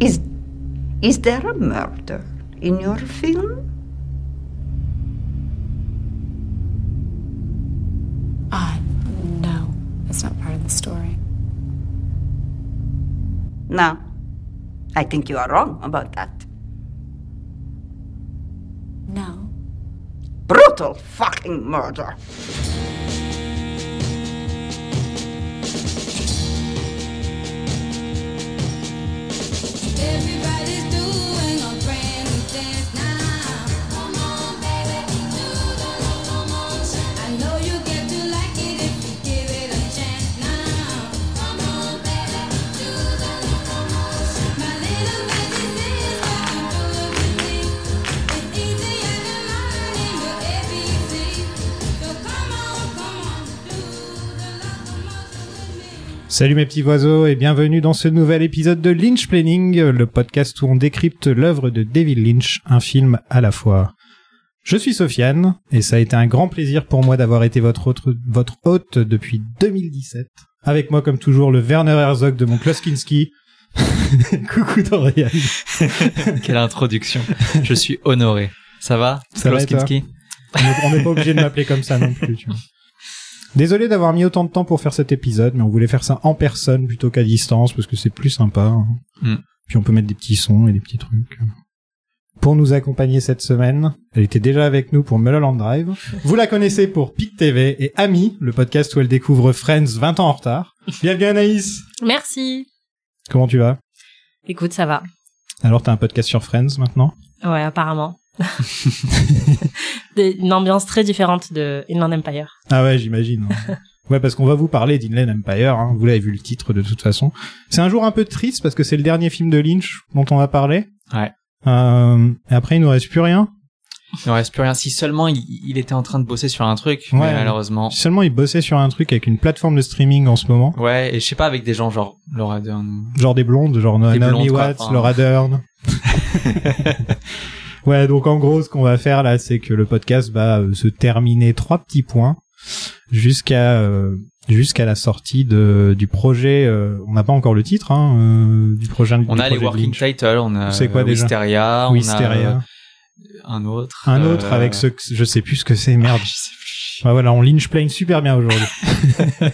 Is is there a murder in your film? Ah, no. That's not part of the story. No. I think you are wrong about that. No. Brutal fucking murder. Salut mes petits oiseaux et bienvenue dans ce nouvel épisode de Lynch Planning, le podcast où on décrypte l'œuvre de David Lynch, un film à la fois. Je suis Sofiane et ça a été un grand plaisir pour moi d'avoir été votre, autre- votre hôte depuis 2017. Avec moi comme toujours le Werner Herzog de mon Kloskinski. Coucou Dorian. Quelle introduction. Je suis honoré. Ça va Ça va, Klaus et toi Kinski On est- On n'est pas obligé de m'appeler comme ça non plus. Tu vois. Désolé d'avoir mis autant de temps pour faire cet épisode, mais on voulait faire ça en personne plutôt qu'à distance parce que c'est plus sympa. hein. Mm. Puis on peut mettre des petits sons et des petits trucs. Pour nous accompagner cette semaine, elle était déjà avec nous pour Mulholland Drive. Vous la connaissez pour Pic TV et Ami, le podcast où elle découvre Friends 20 ans en retard. Bienvenue Anaïs Merci. Comment tu vas? Écoute, ça va. Alors t'as un podcast sur Friends maintenant? Ouais, apparemment. Des- Une ambiance très différente de Inland Empire. Ah ouais, j'imagine. ouais, parce qu'on va vous parler d'Inland Empire. hein. Vous l'avez vu le titre de toute façon. C'est un jour un peu triste parce que c'est le dernier film de Lynch dont on va parler. Ouais. Euh, et après, il nous reste plus rien. Il ne reste plus rien. Si seulement il, il était en train de bosser sur un truc, Ouais. mais malheureusement. Seulement, il bossait sur un truc avec une plateforme de streaming en ce moment. Ouais, et je sais pas, avec des gens genre Laura Dern. Genre des blondes, genre Des Naomi blondes, quoi, Watts, enfin. Laura Dern. ouais, donc en gros, ce qu'on va faire là, c'est que le podcast va euh, se terminer trois petits points jusqu'à euh, jusqu'à la sortie de du projet. euh, on n'a pas encore le titre hein, euh, du projet. On du a les projet working titles, on a C'est quoi, déjà Wisteria, on Wisteria. a euh, un autre. Un autre euh, avec ce que je sais plus ce que c'est, merde. je sais Ouais, voilà, on Lynch plane super bien aujourd'hui.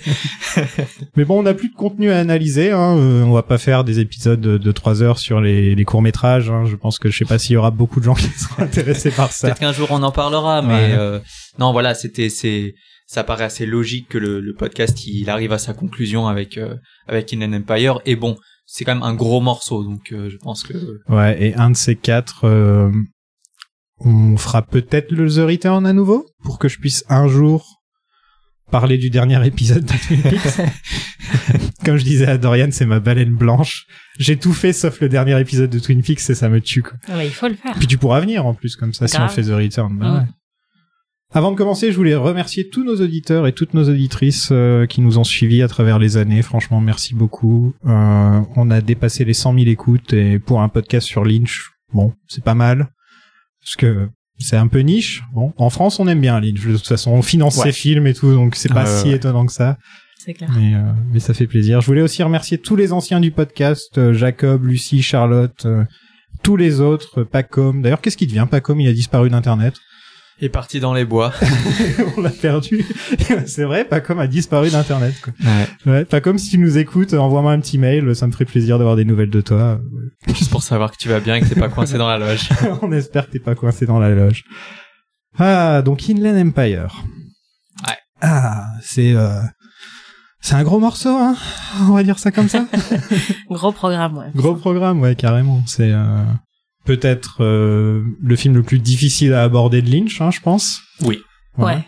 Mais bon, on n'a plus de contenu à analyser. Hein. euh, on va pas faire des épisodes de, de 3 heures sur les, les courts métrages. Hein. Je pense que je sais pas s'il y aura beaucoup de gens qui seront intéressés par ça. Peut-être qu'un jour on en parlera, mais Ouais. euh, non, voilà, c'était c'est ça paraît assez logique que le, le podcast il arrive à sa conclusion avec euh, avec Inland Empire et bon, c'est quand même un gros morceau donc euh, je pense que Ouais, et un de ces quatre, euh, on fera peut-être le The Return à nouveau pour que je puisse un jour parler du dernier épisode de Twin Peaks. Comme je disais à Dorian, c'est ma baleine blanche. J'ai tout fait sauf le dernier épisode de Twin Peaks et ça me tue. Quoi. Ah, mais il faut le faire. Puis tu pourras venir en plus comme ça si on fait The Return. Bah ouais. Avant de commencer, je voulais remercier tous nos auditeurs et toutes nos auditrices euh, qui nous ont suivis à travers les années. Franchement, merci beaucoup. Euh, on a dépassé les 100 000 écoutes et pour un podcast sur Lynch, bon, c'est pas mal. Parce que c'est un peu niche. Bon, en France, on aime bien Lynch. De toute façon, on finance Ouais. ses films et tout, donc c'est pas si ouais. étonnant que ça. C'est clair. Mais, euh, mais ça fait plaisir. Je voulais aussi remercier tous les anciens du podcast, euh, Jacob, Lucie, Charlotte, euh, tous les autres, Pacom. D'ailleurs, qu'est-ce qui devient Pacom? Il a disparu d'Internet. Est parti dans les bois. On l'a perdu. C'est vrai, Pacom a disparu d'Internet. quoi. Ouais. Ouais, Pacom, si tu nous écoutes, envoie-moi un petit mail. Ça me ferait plaisir d'avoir des nouvelles de toi. Juste pour savoir que tu vas bien et que t'es pas coincé dans la loge. On espère que t'es pas coincé dans la loge. Ah, donc Inland Empire. Ouais. Ah, c'est... Euh... C'est un gros morceau, hein On va dire ça comme ça Gros programme, ouais. Gros programme, ouais, carrément. C'est euh, peut-être euh, le film le plus difficile à aborder de Lynch, hein, je pense. Oui. Ouais.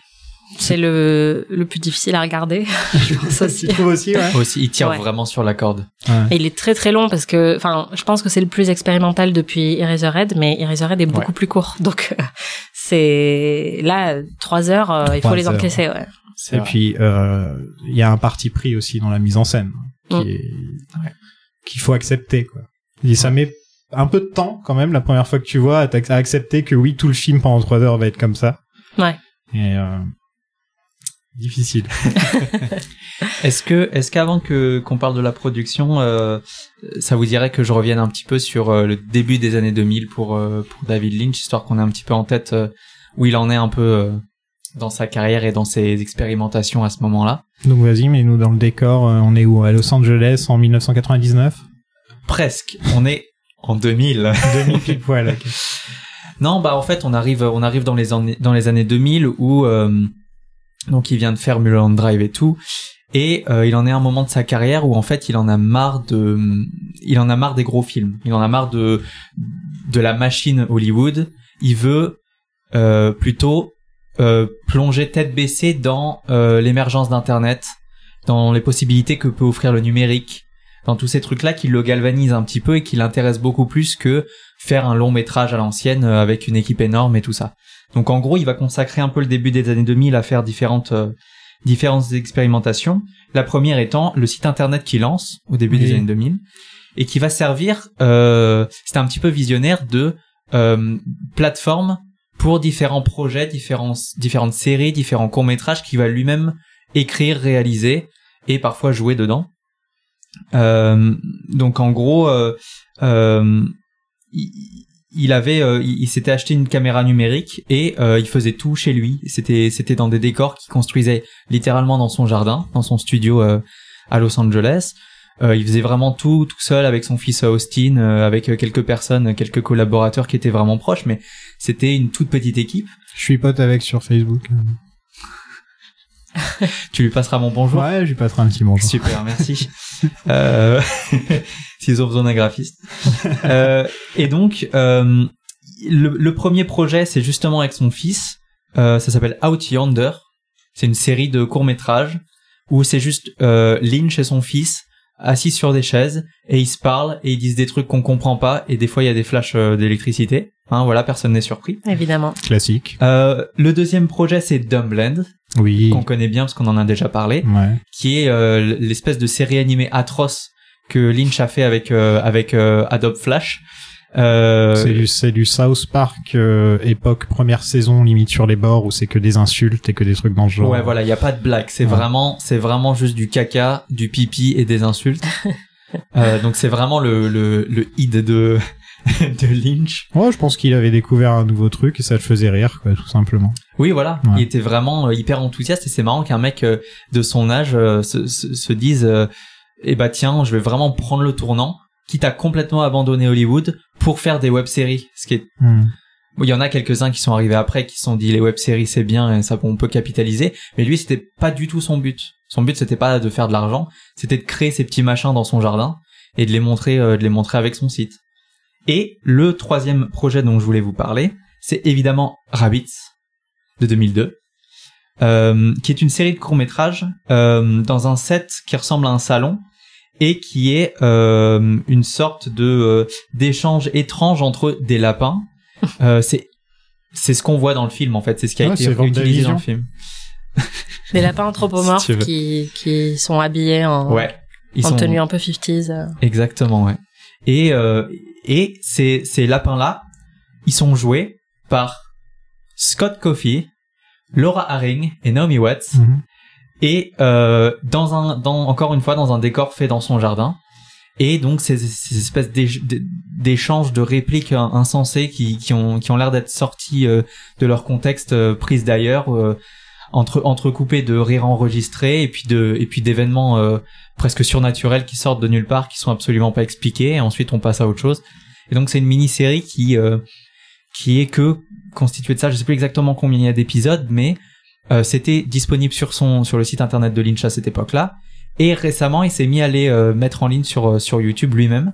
C'est le, le plus difficile à regarder, je pense aussi. Tu aussi, ouais. Aussi, il tire Ouais. vraiment sur la corde. Ouais. Et il est très très long parce que, enfin, je pense que c'est le plus expérimental depuis Eraserhead, mais Eraserhead est beaucoup plus court. Donc, c'est là, trois heures, euh, il faut les heures. encaisser, ouais. Et vrai. puis, euh, il y a un parti pris aussi dans la mise en scène qui Mm. est qu'il faut accepter, quoi. Et ça met un peu de temps quand même la première fois que tu vois à, accepter que oui, tout le film pendant trois heures va être comme ça. Ouais. Et euh, Difficile. Est-ce que, est-ce qu'avant que qu'on parle de la production, euh, ça vous dirait que je revienne un petit peu sur euh, le début des années 2000 pour euh, pour David Lynch, histoire qu'on ait un petit peu en tête euh, où il en est un peu euh, dans sa carrière et dans ses expérimentations à ce moment-là? Donc vas-y, mais nous dans le décor, on est où? À Los Angeles en 1999 Presque. On est en 2000. 2000 pile poil. Non, bah en fait, on arrive, on arrive dans les années, dans les années 2000 où euh, donc il vient de faire Mulholland Drive et tout, et euh, il en est à un moment de sa carrière où en fait il en a marre de, il en a marre des gros films, il en a marre de de la machine Hollywood. Il veut euh, plutôt euh, plonger tête baissée dans euh, l'émergence d'Internet, dans les possibilités que peut offrir le numérique, dans tous ces trucs-là qui le galvanisent un petit peu et qui l'intéressent beaucoup plus que faire un long métrage à l'ancienne euh, avec une équipe énorme et tout ça. Donc en gros, il va consacrer un peu le début des années 2000 à faire différentes euh, différentes expérimentations. La première étant le site internet qu'il lance au début Oui. des années 2000 et qui va servir, euh, c'était un petit peu visionnaire de euh, plateforme pour différents projets, différents, différentes séries, différents courts métrages qu'il va lui-même écrire, réaliser et parfois jouer dedans. Euh, donc en gros, euh, euh, il, avait, il, s'était acheté une caméra numérique et il faisait tout chez lui. C'était, c'était dans des décors qu'il construisait littéralement dans son jardin, dans son studio à Los Angeles. Il faisait vraiment tout tout seul avec son fils Austin, avec quelques personnes, quelques collaborateurs qui étaient vraiment proches, mais c'était une toute petite équipe. Je suis pote avec sur Facebook. Tu lui passeras mon bonjour. Ouais, je lui passerai un petit bonjour. Super, merci. euh, s'ils ont besoin d'un graphiste. Euh, et donc, euh, le, le premier projet, c'est justement avec son fils. Euh, ça s'appelle Out Yonder. C'est une série de courts métrages où c'est juste euh, Lynch et son fils assis sur des chaises et ils se parlent et ils disent des trucs qu'on comprend pas et des fois il y a des flashs euh, d'électricité. Hein, voilà, personne n'est surpris. Évidemment. Classique. Euh, le deuxième projet, c'est Dumbland, Oui. qu'on connaît bien parce qu'on en a déjà parlé Ouais. qui est euh, l'espèce de série animée atroce que Lynch a fait avec euh, avec euh, Adobe Flash. Euh, C'est du, c'est du South Park euh, époque première saison limite sur les bords où c'est que des insultes et que des trucs dans le genre. ouais, voilà, il y a pas de blague. C'est Ouais. vraiment, c'est vraiment juste du caca, du pipi et des insultes. Euh, donc c'est vraiment le le le id de de Lynch. Ouais, je pense qu'il avait découvert un nouveau truc et ça le faisait rire, quoi, tout simplement. Oui, voilà. Ouais. Il était vraiment euh, hyper enthousiaste et c'est marrant qu'un mec euh, de son âge euh, se, se, se dise, euh, eh bah tiens, je vais vraiment prendre le tournant, quitte à complètement abandonner Hollywood pour faire des web-séries. Ce qui est Hmm. Bon, il y en a quelques-uns qui sont arrivés après, qui se sont dit les web-séries c'est bien et ça on peut capitaliser. Mais lui, c'était pas du tout son but. Son but c'était pas de faire de l'argent, c'était de créer ces petits machins dans son jardin et de les montrer, euh, de les montrer avec son site. Et le troisième projet dont je voulais vous parler, c'est évidemment Rabbits de 2002, euh, qui est une série de courts métrages euh, dans un set qui ressemble à un salon et qui est euh, une sorte de euh, d'échange étrange entre des lapins. Euh, c'est c'est ce qu'on voit dans le film en fait, c'est ce qui a Ouais, été utilisé dans le film. Des lapins anthropomorphes Si qui, qui sont habillés en, Ouais, ils en sont tenue un peu 50s. euh. exactement ouais. Et euh, et ces ces lapins là, ils sont joués par Scott Coffey, Laura Haring et Naomi Watts. Mhm. Et euh, dans un dans encore une fois dans un décor fait dans son jardin. Et donc ces, ces espèces d'éch- d'échanges de répliques in- insensées qui qui ont qui ont l'air d'être sorties euh, de leur contexte euh, prises d'ailleurs euh, entre entrecoupées de rires enregistrés et puis de et puis d'événements euh, presque surnaturels qui sortent de nulle part qui sont absolument pas expliqués. Et ensuite on passe à autre chose. Et donc c'est une mini série qui euh, qui est que constituée de ça. Je sais plus exactement combien il y a d'épisodes mais euh, c'était disponible sur son sur le site internet de Lynch à cette époque-là. Et récemment, il s'est mis à les euh, mettre en ligne sur euh, sur YouTube lui-même.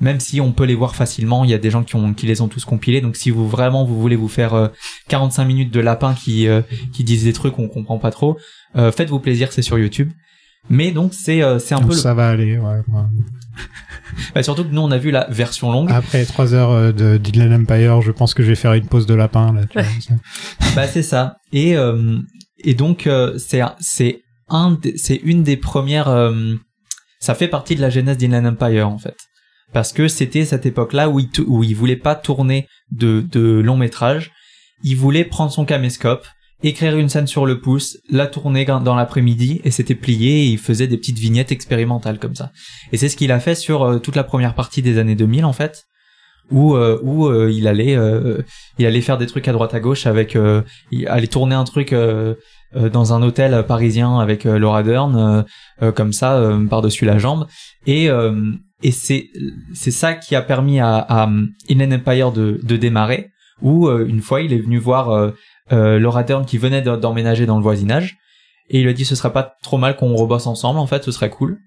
Même si on peut les voir facilement, il y a des gens qui ont qui les ont tous compilés. Donc si vous vraiment vous voulez vous faire euh, 45 minutes de lapins qui qui disent des trucs qu'on comprend pas trop, faites-vous plaisir, c'est sur YouTube. Mais donc c'est euh, c'est un Donc peu le... ça va aller, ouais. ouais. bah, surtout que nous on a vu la version longue. Après trois heures euh, de Dylan Empire, je pense que je vais faire une pause de lapin, là. tu vois. Bah c'est ça. Et euh, et donc euh, c'est un- c'est un c'est une des premières euh, ça fait partie de la genèse d'Inland Empire en fait. Parce que c'était cette époque-là où il où il voulait pas tourner de de long métrage, il voulait prendre son caméscope écrire une scène sur le pouce, la tourner dans l'après-midi et c'était plié et il faisait des petites vignettes expérimentales comme ça. Et c'est ce qu'il a fait sur euh, toute la première partie des années 2000 en fait où euh, où euh, il allait euh, il allait faire des trucs à droite à gauche avec euh, il allait tourner un truc dans un hôtel parisien avec Laura Dern comme ça par-dessus la jambe et et c'est c'est ça qui a permis à, à Inland Empire de de démarrer où une fois il est venu voir euh, euh, Laura Dern qui venait de- d'emménager dans le voisinage. Et il lui a dit ce serait pas trop mal qu'on rebosse ensemble en fait ce serait cool.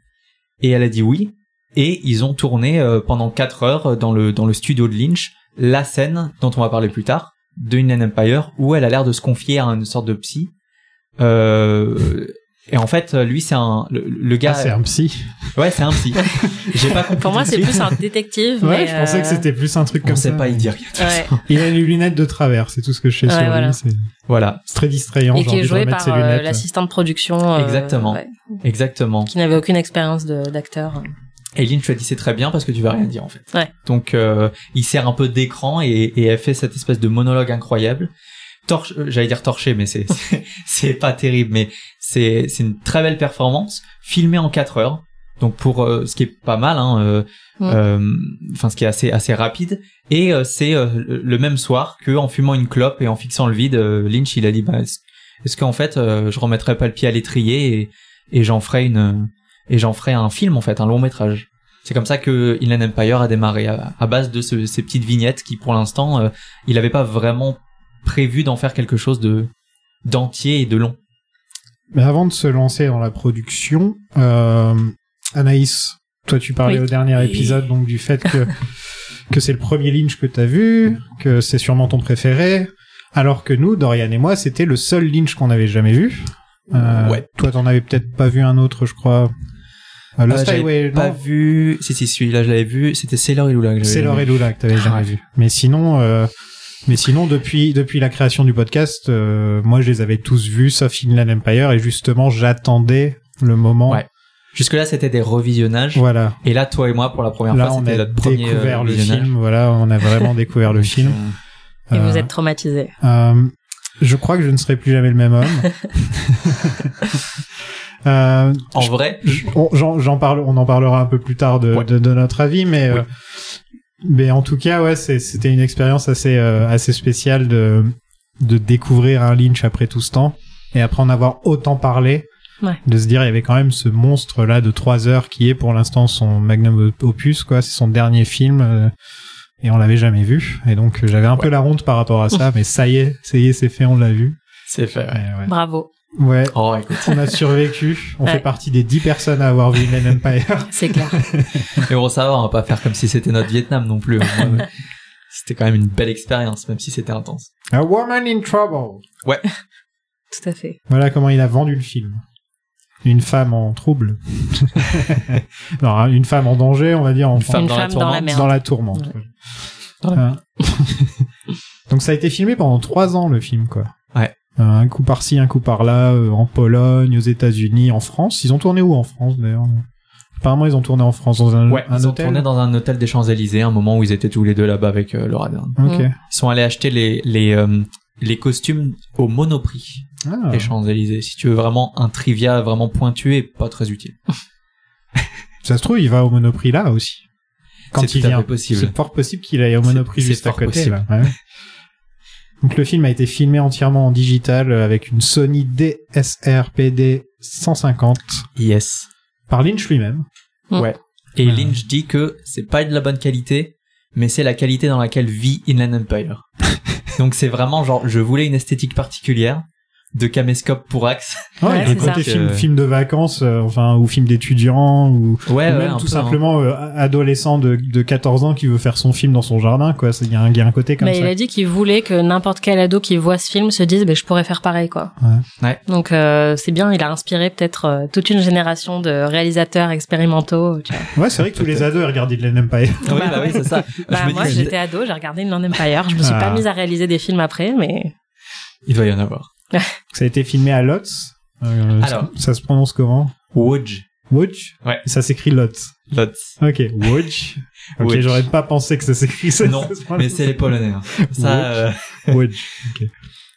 Et elle a dit oui. Et ils ont tourné euh, pendant quatre heures dans le dans le studio de Lynch la scène dont on va parler plus tard de Inland Empire où elle a l'air de se confier à une sorte de psy. Euh, et en fait lui c'est un le, le gars Ah, c'est un psy. ouais c'est un psy j'ai pas compris Pour moi, c'est plus un détective. Ouais, mais, je pensais que euh, c'était plus un truc on comme sait ça. pas il dit rien Ouais. Il a les lunettes de travers, c'est tout ce que je sais Ouais, sur voilà. lui. C'est voilà c'est très distrayant. Et qui est joué remettre par ses euh, lunettes. l'assistant de production. euh, Exactement. ouais, exactement qui n'avait aucune expérience d'acteur. Et Lynch lui a dit c'est très bien parce que tu vas rien dire en fait. Ouais. Donc euh, il sert un peu d'écran et, et elle fait cette espèce de monologue incroyable. Torche, euh, j'allais dire torché, mais c'est c'est- pas terrible, mais c'est c'est une très belle performance filmée en 4 heures. Donc pour euh, ce qui est pas mal, hein, euh, euh, enfin ce qui est assez assez rapide. Et euh, c'est euh, le même soir que en fumant une clope et en fixant le vide, Lynch il a dit bah est-ce qu'en fait euh, je remettrais pas le pied à l'étrier et et j'en ferai une et j'en ferai un film en fait, un long métrage. C'est comme ça que Inland Empire a démarré à, à base de ce- ces petites vignettes qui pour l'instant euh, il avait pas vraiment prévu d'en faire quelque chose de d'entier et de long. Mais avant de se lancer dans la production, euh, Anaïs, toi tu parlais Oui. au dernier épisode donc du fait que que c'est le premier Lynch que t'as vu, que c'est sûrement ton préféré, alors que nous, Dorian et moi, c'était le seul Lynch qu'on avait jamais vu. Euh, Ouais. Toi, t'en avais peut-être pas vu un autre, je crois. Euh, Lost Euh, Highway, Pas non vu. Si si celui-là je l'avais vu. C'était Sailor et Lula que j'avais vu. Laure et Lula que t'avais jamais Ouais. vu. Mais sinon, euh, mais sinon depuis depuis la création du podcast, euh, moi je les avais tous vus sauf Inland Empire et justement j'attendais le moment. Ouais. Jusque là c'était des revisionnages. Voilà. Et là toi et moi pour la première Là fois on c'était a notre premier découvert euh, le film. Voilà, on a vraiment découvert le film. Et Euh, vous êtes traumatisé. euh, je crois que je ne serai plus jamais le même homme. euh, En vrai. J'en, j'en parle, on en parlera un peu plus tard de, Ouais. de, de notre avis, mais Ouais. Mais en tout cas, ouais, c'était une expérience assez euh, assez spéciale de de découvrir un Lynch après tout ce temps et après en avoir autant parlé, Ouais. de se dire il y avait quand même ce monstre là de trois heures qui est pour l'instant son magnum opus, quoi, c'est son dernier film. euh, et on l'avait jamais vu, et donc j'avais un peu la honte par rapport à ça, mais ça y est, ça y est, c'est fait, on l'a vu. C'est fait. Ouais. Et ouais. Bravo. Ouais, Oh écoute. on a survécu. On Ouais. fait partie des dix personnes à avoir vu Inland Empire. C'est clair. Mais bon ça va on va pas faire comme si c'était notre Vietnam non plus. C'était quand même une belle expérience même si c'était intense. A Woman in Trouble. Tout à fait. Voilà comment il a vendu le film. Une femme en trouble. non, hein, une femme en danger, on va dire. En, Une femme Une dans la femme dans la tourmente. merde. dans la tourmente. Ouais. Hein. Donc ça a été filmé pendant trois ans le film, quoi. Ouais. Euh, un coup par-ci, un coup par-là, euh, en Pologne, aux États-Unis, en France. Ils ont tourné où en France d'ailleurs Apparemment, ils ont tourné en France dans un, Ouais, un ils ont hôtel. tourné dans un hôtel des Champs-Élysées, un moment où ils étaient tous les deux là-bas avec euh, Laura Dern. Ok. Mm. Ils sont allés acheter les les euh, les costumes au Monoprix Ah. des Champs-Élysées. Si tu veux vraiment un trivia vraiment pointu et pas très utile. Ça se trouve, il va au Monoprix là aussi. Quand C'est il vient. possible. C'est fort possible qu'il aille au Monoprix juste à côté. possible. Là. Ouais. Donc le film a été filmé entièrement en digital euh, avec une Sony DSR PD 150 Yes. par Lynch lui-même. Ouais. Et Ouais. Lynch dit que c'est pas de la bonne qualité, mais c'est la qualité dans laquelle vit Inland Empire. Donc c'est vraiment genre, je voulais une esthétique particulière de caméscope pour axe. Ouais, Ouais, le côté ça. film, Euh, film de vacances, euh, enfin ou film d'étudiants ou, Ouais, ou même tout peu, hein. simplement euh, adolescent de, de 14 ans qui veut faire son film dans son jardin. Quoi, C'est- il y, a un- y a un côté comme Mais ça. il a dit qu'il voulait que n'importe quel ado qui voit ce film se dise, ben je pourrais faire pareil, quoi. Ouais. Ouais. Donc euh, c'est bien, il a inspiré peut-être euh, toute une génération de réalisateurs expérimentaux. Tu vois. Ouais, c'est vrai que tous les ados ils regardent Inland Empire. oui, bah oui, c'est ça. Bah, je me moi, j'étais ado, j'ai regardé Inland Empire. Je me suis Ah. pas mise à réaliser des films après, mais il doit y en avoir. Ça a été filmé à Lotz. Euh, Alors. ça, ça se prononce comment? Wodge. Wodge Ouais. Ça s'écrit Lotz. Lotz. Ok, Wodge. Ok, j'aurais pas pensé que ça s'écrit ça. Non, mais c'est les Polonais. hein. Ça, euh. Ok.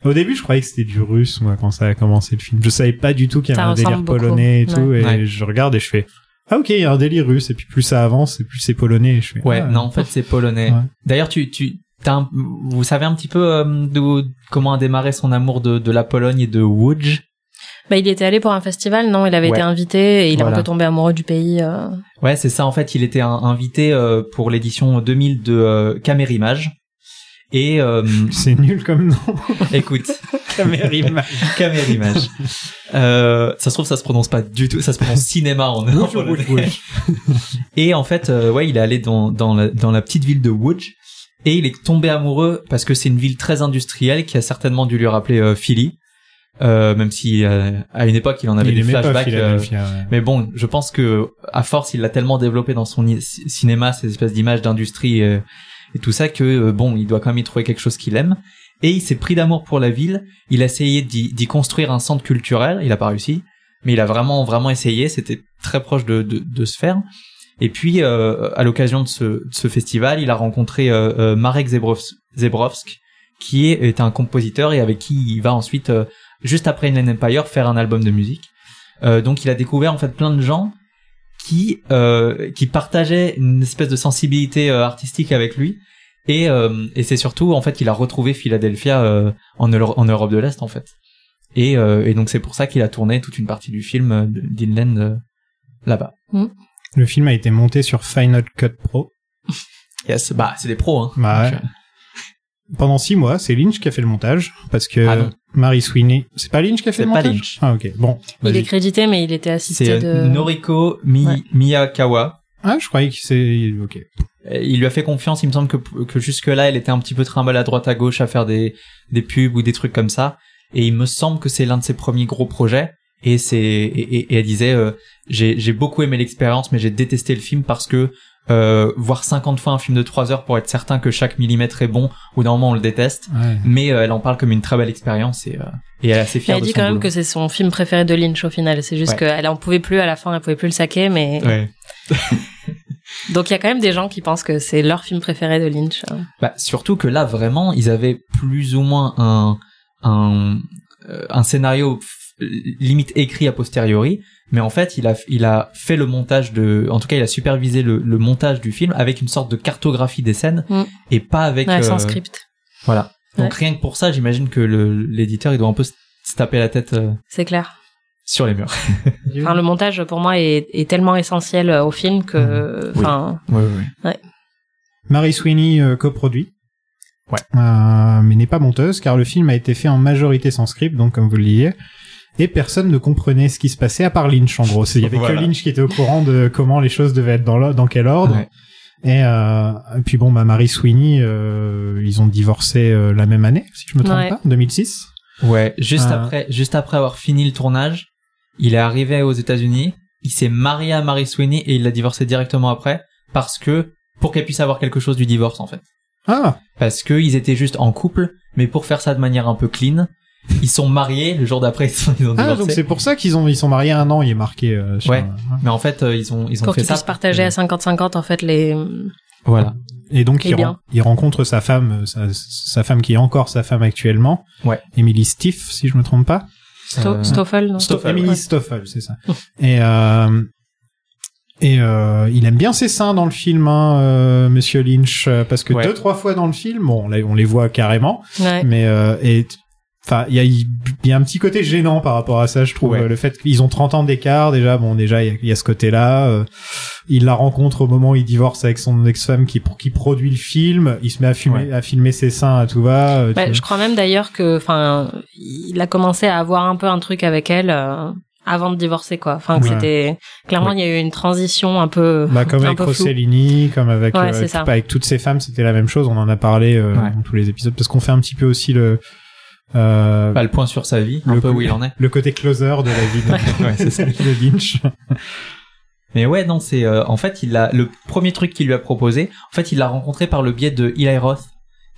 Au début, je croyais que c'était du russe, moi, quand ça a commencé le film. Je savais pas du tout qu'il y avait Ça un délire ressemble beaucoup. polonais et tout, et Ouais. je regarde et je fais, ah ok, il y a un délire russe, et puis plus ça avance, et plus c'est polonais, et je fais, Ouais, ah, non, en fait, c'est polonais. Ouais. D'ailleurs, tu, tu, un- vous savez un petit peu euh, comment a démarré son amour de, de la Pologne et de Łódź? Bah, il était allé pour un festival, non? Il avait Ouais. été invité et il est un peu tombé amoureux du pays. euh. Ouais, c'est ça. En fait, il était un- invité euh, pour l'édition 2000 de euh, Camérimage. Et euh, C'est nul comme nom. écoute, Camérimage. Camérimage. Euh, ça se trouve, ça se prononce pas du tout. Ça se prononce cinéma en, en polonais. Et en fait, euh, ouais, il est allé dans, dans, la, dans la petite ville de Łódź et il est tombé amoureux parce que c'est une ville très industrielle qui a certainement dû lui rappeler euh, Philly. Euh, même si euh, à une époque il en avait il des flashbacks. euh, ouais. mais bon, je pense que à force, il l'a tellement développé dans son cinéma, ces espèces d'images d'industrie euh, et tout ça, que euh, bon, il doit quand même y trouver quelque chose qu'il aime. Et il s'est pris d'amour pour la ville. Il a essayé d'y d'y construire un centre culturel. Il a pas réussi, mais il a vraiment vraiment essayé. C'était très proche de, de, de se faire. Et puis, euh, à l'occasion de ce, de ce festival, il a rencontré euh, euh, Marek Zebrowsk, Zebrowsk, qui est, est un compositeur et avec qui il va ensuite, juste après Inland Empire, faire un album de musique. Donc, il a découvert en fait plein de gens qui euh, qui partageaient une espèce de sensibilité artistique avec lui. Et, euh, et c'est surtout en fait qu'il a retrouvé Philadelphia en, en Europe de l'Est en fait. Et, et donc c'est pour ça qu'il a tourné toute une partie du film d'Inland là-bas. Le film a été monté sur Final Cut Pro. Yes, bah c'est des pros hein. Bah ouais. Euh, Pendant six mois, c'est Lynch qui a fait le montage, parce que Ah. Mary Sweeney, c'est pas Lynch qui a fait C'est le pas montage? Lynch. Ah, ok. Bon. Il est crédité, mais il était C'est assisté euh, de. Noriko Mi- Ouais. Miyakawa. Ah, je croyais que c'est, ok. Il lui a fait confiance. Il me semble que, que jusque-là, elle était un petit peu trimballée à droite à gauche à faire des, des pubs ou des trucs comme ça. Et il me semble que c'est l'un de ses premiers gros projets. Et c'est et, et- et elle disait euh, j'ai j'ai beaucoup aimé l'expérience, mais j'ai détesté le film parce que euh, voir 50 fois un film de 3 heures pour être certain que chaque millimètre est bon, ou d'un moment on le déteste. Ouais. Mais euh, elle en parle comme une très belle expérience et, euh, et elle est assez fière elle de dit son quand même boulot. que c'est son film préféré de Lynch au final. C'est juste Ouais. qu'elle en pouvait plus à la fin, elle pouvait plus le saquer, mais Ouais. donc il y a quand même des gens qui pensent que c'est leur film préféré de Lynch. hein. Bah, surtout que là, vraiment, ils avaient plus ou moins un, un, euh, un scénario limite écrit a posteriori, mais en fait, il a, il a fait le montage de, en tout cas, il a supervisé le, le montage du film avec une sorte de cartographie des scènes Mm. et pas avec, Ouais, sans euh, script, voilà. Donc rien que pour ça, j'imagine que le- l'éditeur, il doit un peu se taper la tête euh, c'est clair. sur les murs. Enfin, le montage pour moi est, est tellement essentiel euh, au film que, Oui. enfin, Ouais, ouais. Mary Sweeney euh, coproduit. Ouais. Euh, mais n'est pas monteuse car le film a été fait en majorité sans script, donc comme vous le disiez. Et personne ne comprenait ce qui se passait à part Lynch en gros. Il y avait Voilà. que Lynch qui était au courant de comment les choses devaient être dans, quel ordre. Ouais. Et, euh, et puis bon, bah Mary Sweeney, euh, ils ont divorcé euh, la même année, si je me trompe Ouais. pas, 2006. Ouais, juste Euh. après, juste après avoir fini le tournage, il est arrivé aux États-Unis, il s'est marié à Mary Sweeney et il l'a divorcé directement après parce que pour qu'elle puisse avoir quelque chose du divorce en fait. Ah, Parce que ils étaient juste en couple, mais pour faire ça de manière un peu clean, ils sont mariés. Le jour d'après, ils, sont, ils ont ah donc c'est pour ça qu'ils ont ils sont mariés un an, il est marqué. euh, sur, Ouais. euh, mais en fait, euh, ils ont ils ont pour fait qu'ils ça. puissent partager à 50-50 en fait les. Voilà. Et donc il, bien. ren- il rencontre sa femme, euh, sa, sa femme qui est encore sa femme actuellement. Ouais. Emily Stiff, si je me trompe pas. Sto- Euh, Stoffel, non Stoffel, Emily ouais. Stoffel, c'est ça. et euh, et euh, il aime bien ses seins dans le film, hein, euh, Monsieur Lynch, parce que Ouais. deux trois fois dans le film, bon, on les, on les voit carrément, Ouais. mais euh, et enfin il y a il y a un petit côté gênant par rapport à ça, je trouve, Ouais. euh, le fait qu'ils ont 30 ans d'écart déjà, bon déjà il y a- il y, a ce côté-là. euh, il la rencontre au moment où il divorce avec son ex-femme qui qui produit le film, il se met à filmer à filmer ses seins à tout va. euh, tu- je crois même d'ailleurs que, enfin, il a commencé à avoir un peu un truc avec elle euh, avant de divorcer, quoi. Enfin, Ouais. c'était clairement il y a eu une transition un peu, Bah, comme un avec peu. Rossellini, comme avec, Ouais, euh, avec toutes ces femmes, c'était la même chose. On en a parlé euh, Ouais. dans tous les épisodes parce qu'on fait un petit peu aussi le euh, Pas le point sur sa vie, un peu où il en est. le côté closer de la vie de, Ouais, c'est ça. de Lynch. Mais ouais, non, c'est euh, en fait, il a le premier truc qu'il lui a proposé. En fait, il l'a rencontré par le biais de Eli Roth,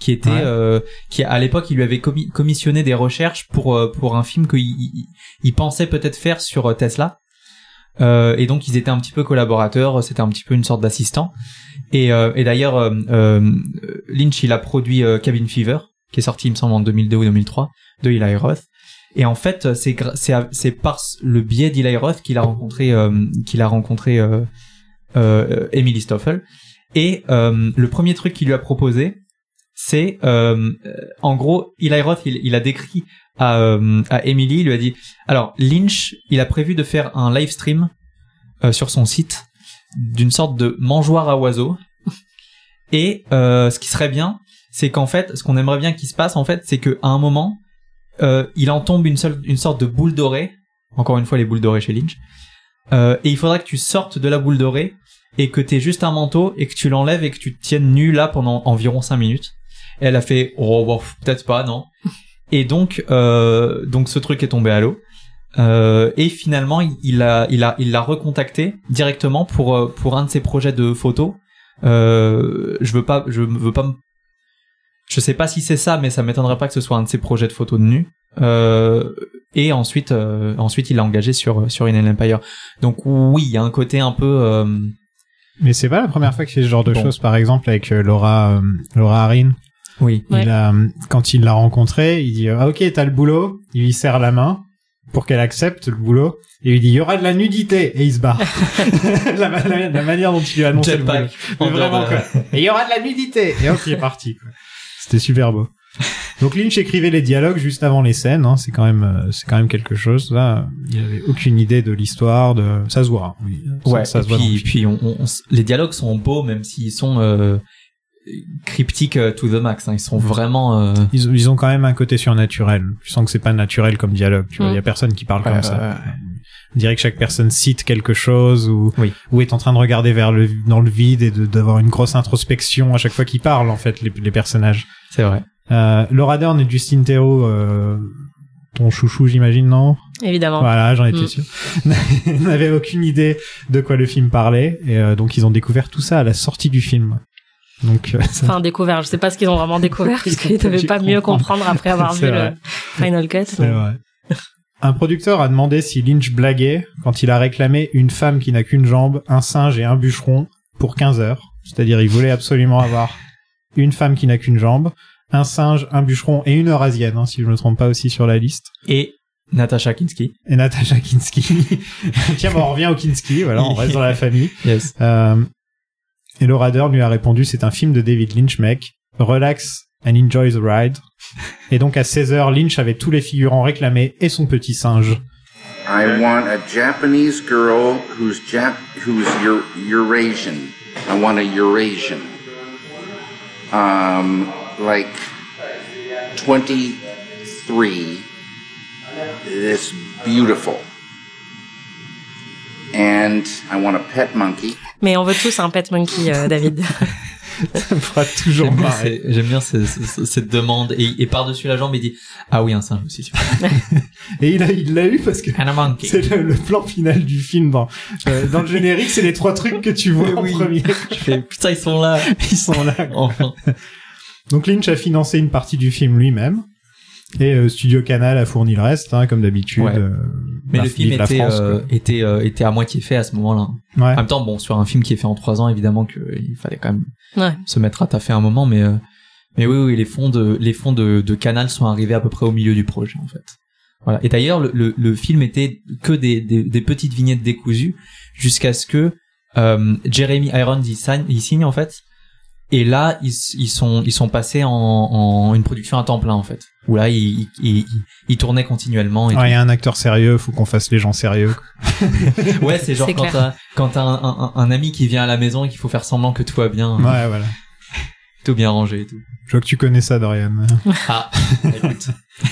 qui était, Ouais. euh, qui à l'époque, il lui avait commi- commissionné des recherches pour euh, pour un film qu'il il, il pensait peut-être faire sur euh, Tesla. Euh, et donc, ils étaient un petit peu collaborateurs. C'était un petit peu une sorte d'assistant. Et, euh, et d'ailleurs, Lynch, il a produit Cabin Fever, qui est sorti, il me semble, en 2002 ou 2003, de Eli Roth. Et en fait, c'est c'est par le biais d'Eli Roth qu'il a rencontré euh, qu'il a rencontré euh, euh, Emily Stoffel. Et le premier truc qu'il lui a proposé, c'est en gros, Eli Roth, il, il a décrit à, à Emily, il lui a dit alors Lynch, il a prévu de faire un live stream sur son site d'une sorte de mangeoire à oiseaux. Et ce qui serait bien, c'est qu'en fait, ce qu'on aimerait bien qu'il se passe, en fait, c'est qu'à un moment, euh, il en tombe une seule, une sorte de boule dorée. Encore une fois, les boules dorées chez Lynch. Euh, et il faudra que tu sortes de la boule dorée et que t'aies juste un manteau et que tu l'enlèves et que tu te tiennes nu là pendant environ 5 minutes. Et elle a fait, oh, peut-être pas, non. Et donc, euh, donc ce truc est tombé à l'eau. Euh, et finalement, il, a, il a, il l'a recontacté directement pour euh, pour un de ses projets de photos. Euh, je veux pas, je veux pas, me- je sais pas si c'est ça, mais ça m'étonnerait pas que ce soit un de ses projets de photos de nu. Euh, et ensuite, euh, ensuite, il l'a engagé sur sur Inland Empire. Donc oui, il y a un côté un peu. euh, Mais c'est pas la première fois qu'il fait ce genre de Bon. choses, par exemple avec euh, Laura, euh, Laura Harin. oui. Ouais. Il a, quand il l'a rencontrée, il dit ah, ok t'as le boulot, il lui serre la main pour qu'elle accepte le boulot et il lui dit il y aura de la nudité et il se barre. la, la- la manière dont il lui a annoncé le boulot. Jetpack. Mais En vraiment quoi. Et il y aura de la nudité et hop il est parti. quoi. C'était super beau. Donc Lynch écrivait les dialogues juste avant les scènes, hein, c'est quand même euh, c'est quand même quelque chose. Là, il avait aucune idée de l'histoire, de ça se voit. hein, oui. Ça- Ouais. ça, et se voit le puis, on, on- les dialogues sont beaux, même s'ils sont euh, cryptiques euh, to the max. hein. Ils sont vraiment. euh, Ils, ils ont quand même un côté surnaturel. Tu sens que c'est pas naturel comme dialogue. Tu vois, il Mm. y a personne qui parle Ouais, comme ça. On dirait que chaque personne cite quelque chose ou Oui. ou est en train de regarder vers le dans le vide et de- d'avoir une grosse introspection à chaque fois qu'ils parlent en fait les, les personnages. C'est vrai. Euh, Laura Dern et Justin Theroux, euh, ton chouchou j'imagine non? Évidemment. Voilà, j'en étais Mm. sûr. N'avaient aucune idée de quoi le film parlait et euh, donc ils ont découvert tout ça à la sortie du film. Donc euh, ça- Enfin, découvert. Je sais pas ce qu'ils ont vraiment découvert parce qu'ils Ils devaient pas mieux comprendre. après avoir vu vrai. le Final Cut. C'est vrai. Un producteur a demandé si Lynch blaguait quand il a réclamé une femme qui n'a qu'une jambe, un singe et un bûcheron pour 15 heures. C'est-à-dire, il voulait absolument avoir une femme qui n'a qu'une jambe, un singe, un bûcheron et une eurasienne, hein, si je me trompe pas aussi sur la liste. Et Natasha Kinski. Et Natasha Kinski. Tiens, bon, on revient au Kinski, voilà, on reste dans la famille. Yes. Euh, et Dern lui a répondu, c'est un film de David Lynch, mec. Relax and enjoy the ride. Et donc à 16h, Lynch avait tous les figurants réclamés et son petit singe. I want a Japanese girl who's Jap who's Eur- Eurasian. I want a Eurasian. Um, like 23. This beautiful. And I want a pet monkey. Mais on veut tous un pet monkey, euh, David. Ça me fera toujours J'aime bien, marrer. j'aime bien ce- ce- cette demande. Et, et par-dessus la jambe, il dit Ah oui, un singe aussi. super. Et il a, il l'a eu parce que c'est le, le plan final du film. Dans, euh, dans le générique, c'est les trois trucs que tu vois Oui. en premier. Je fais, Putain, ils sont là. Ils sont là. Enfin. Donc Lynch a financé une partie du film lui-même. Et euh, Studio Canal a fourni le reste, hein, comme d'habitude. Ouais. euh, Mais le film la était, France, euh, était, euh, était à moitié fait à ce moment-là. Ouais. En même temps, bon, sur un film qui est fait en trois ans, évidemment qu'il fallait quand même Ouais. se mettre à taffer un moment, mais euh, mais oui, oui, les fonds de les fonds de, de Canal sont arrivés à peu près au milieu du projet en fait. Voilà. Et d'ailleurs, le, le, le film était que des, des, des petites vignettes décousues jusqu'à ce que euh, Jeremy Irons y signe, y signe en fait. Et là, ils, ils sont ils sont passés en, en une production à temps plein en fait, où là ils tournaient continuellement. Ouais, il y a un acteur sérieux, faut qu'on fasse les gens sérieux. Ouais, c'est genre quand t'as quand un, un, un ami qui vient à la maison et qu'il faut faire semblant que tout va bien, Ouais, voilà. tout bien rangé et tout. Je vois que tu connais ça, Dorian. Ah, écoute.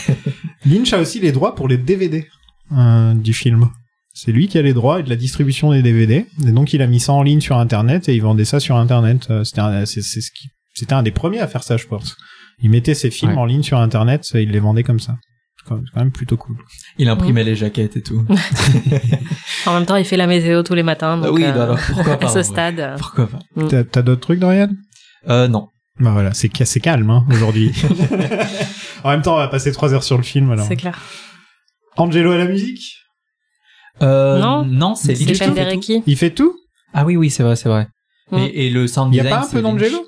Lynch a aussi les droits pour les DVD euh, du film. C'est lui qui a les droits et de la distribution des DVD. Et donc il a mis ça en ligne sur Internet et il vendait ça sur Internet. Euh, un, c'était un des premiers à faire ça, je pense. Il mettait ses films Ouais. en ligne sur Internet et il les vendait comme ça. C'est quand même- c'est quand même plutôt cool. Il imprimait les jaquettes et tout. En même temps, il fait la météo tous les matins. Donc, oui, euh, bah alors pourquoi pas à ce stade. euh, Pourquoi pas Mm. T'as, t'as d'autres trucs, Dorian? Euh, non. Bah voilà, c'est, ca- c'est calme hein, aujourd'hui. en même temps, on va passer trois heures sur le film. Alors. C'est clair. Angelo à la musique? Euh, Non. non, c'est. Il fait tout? Ah oui, oui, c'est vrai, c'est vrai. Mm. Et, et le sound Il y a pas un peu Lynch. d'Angelo?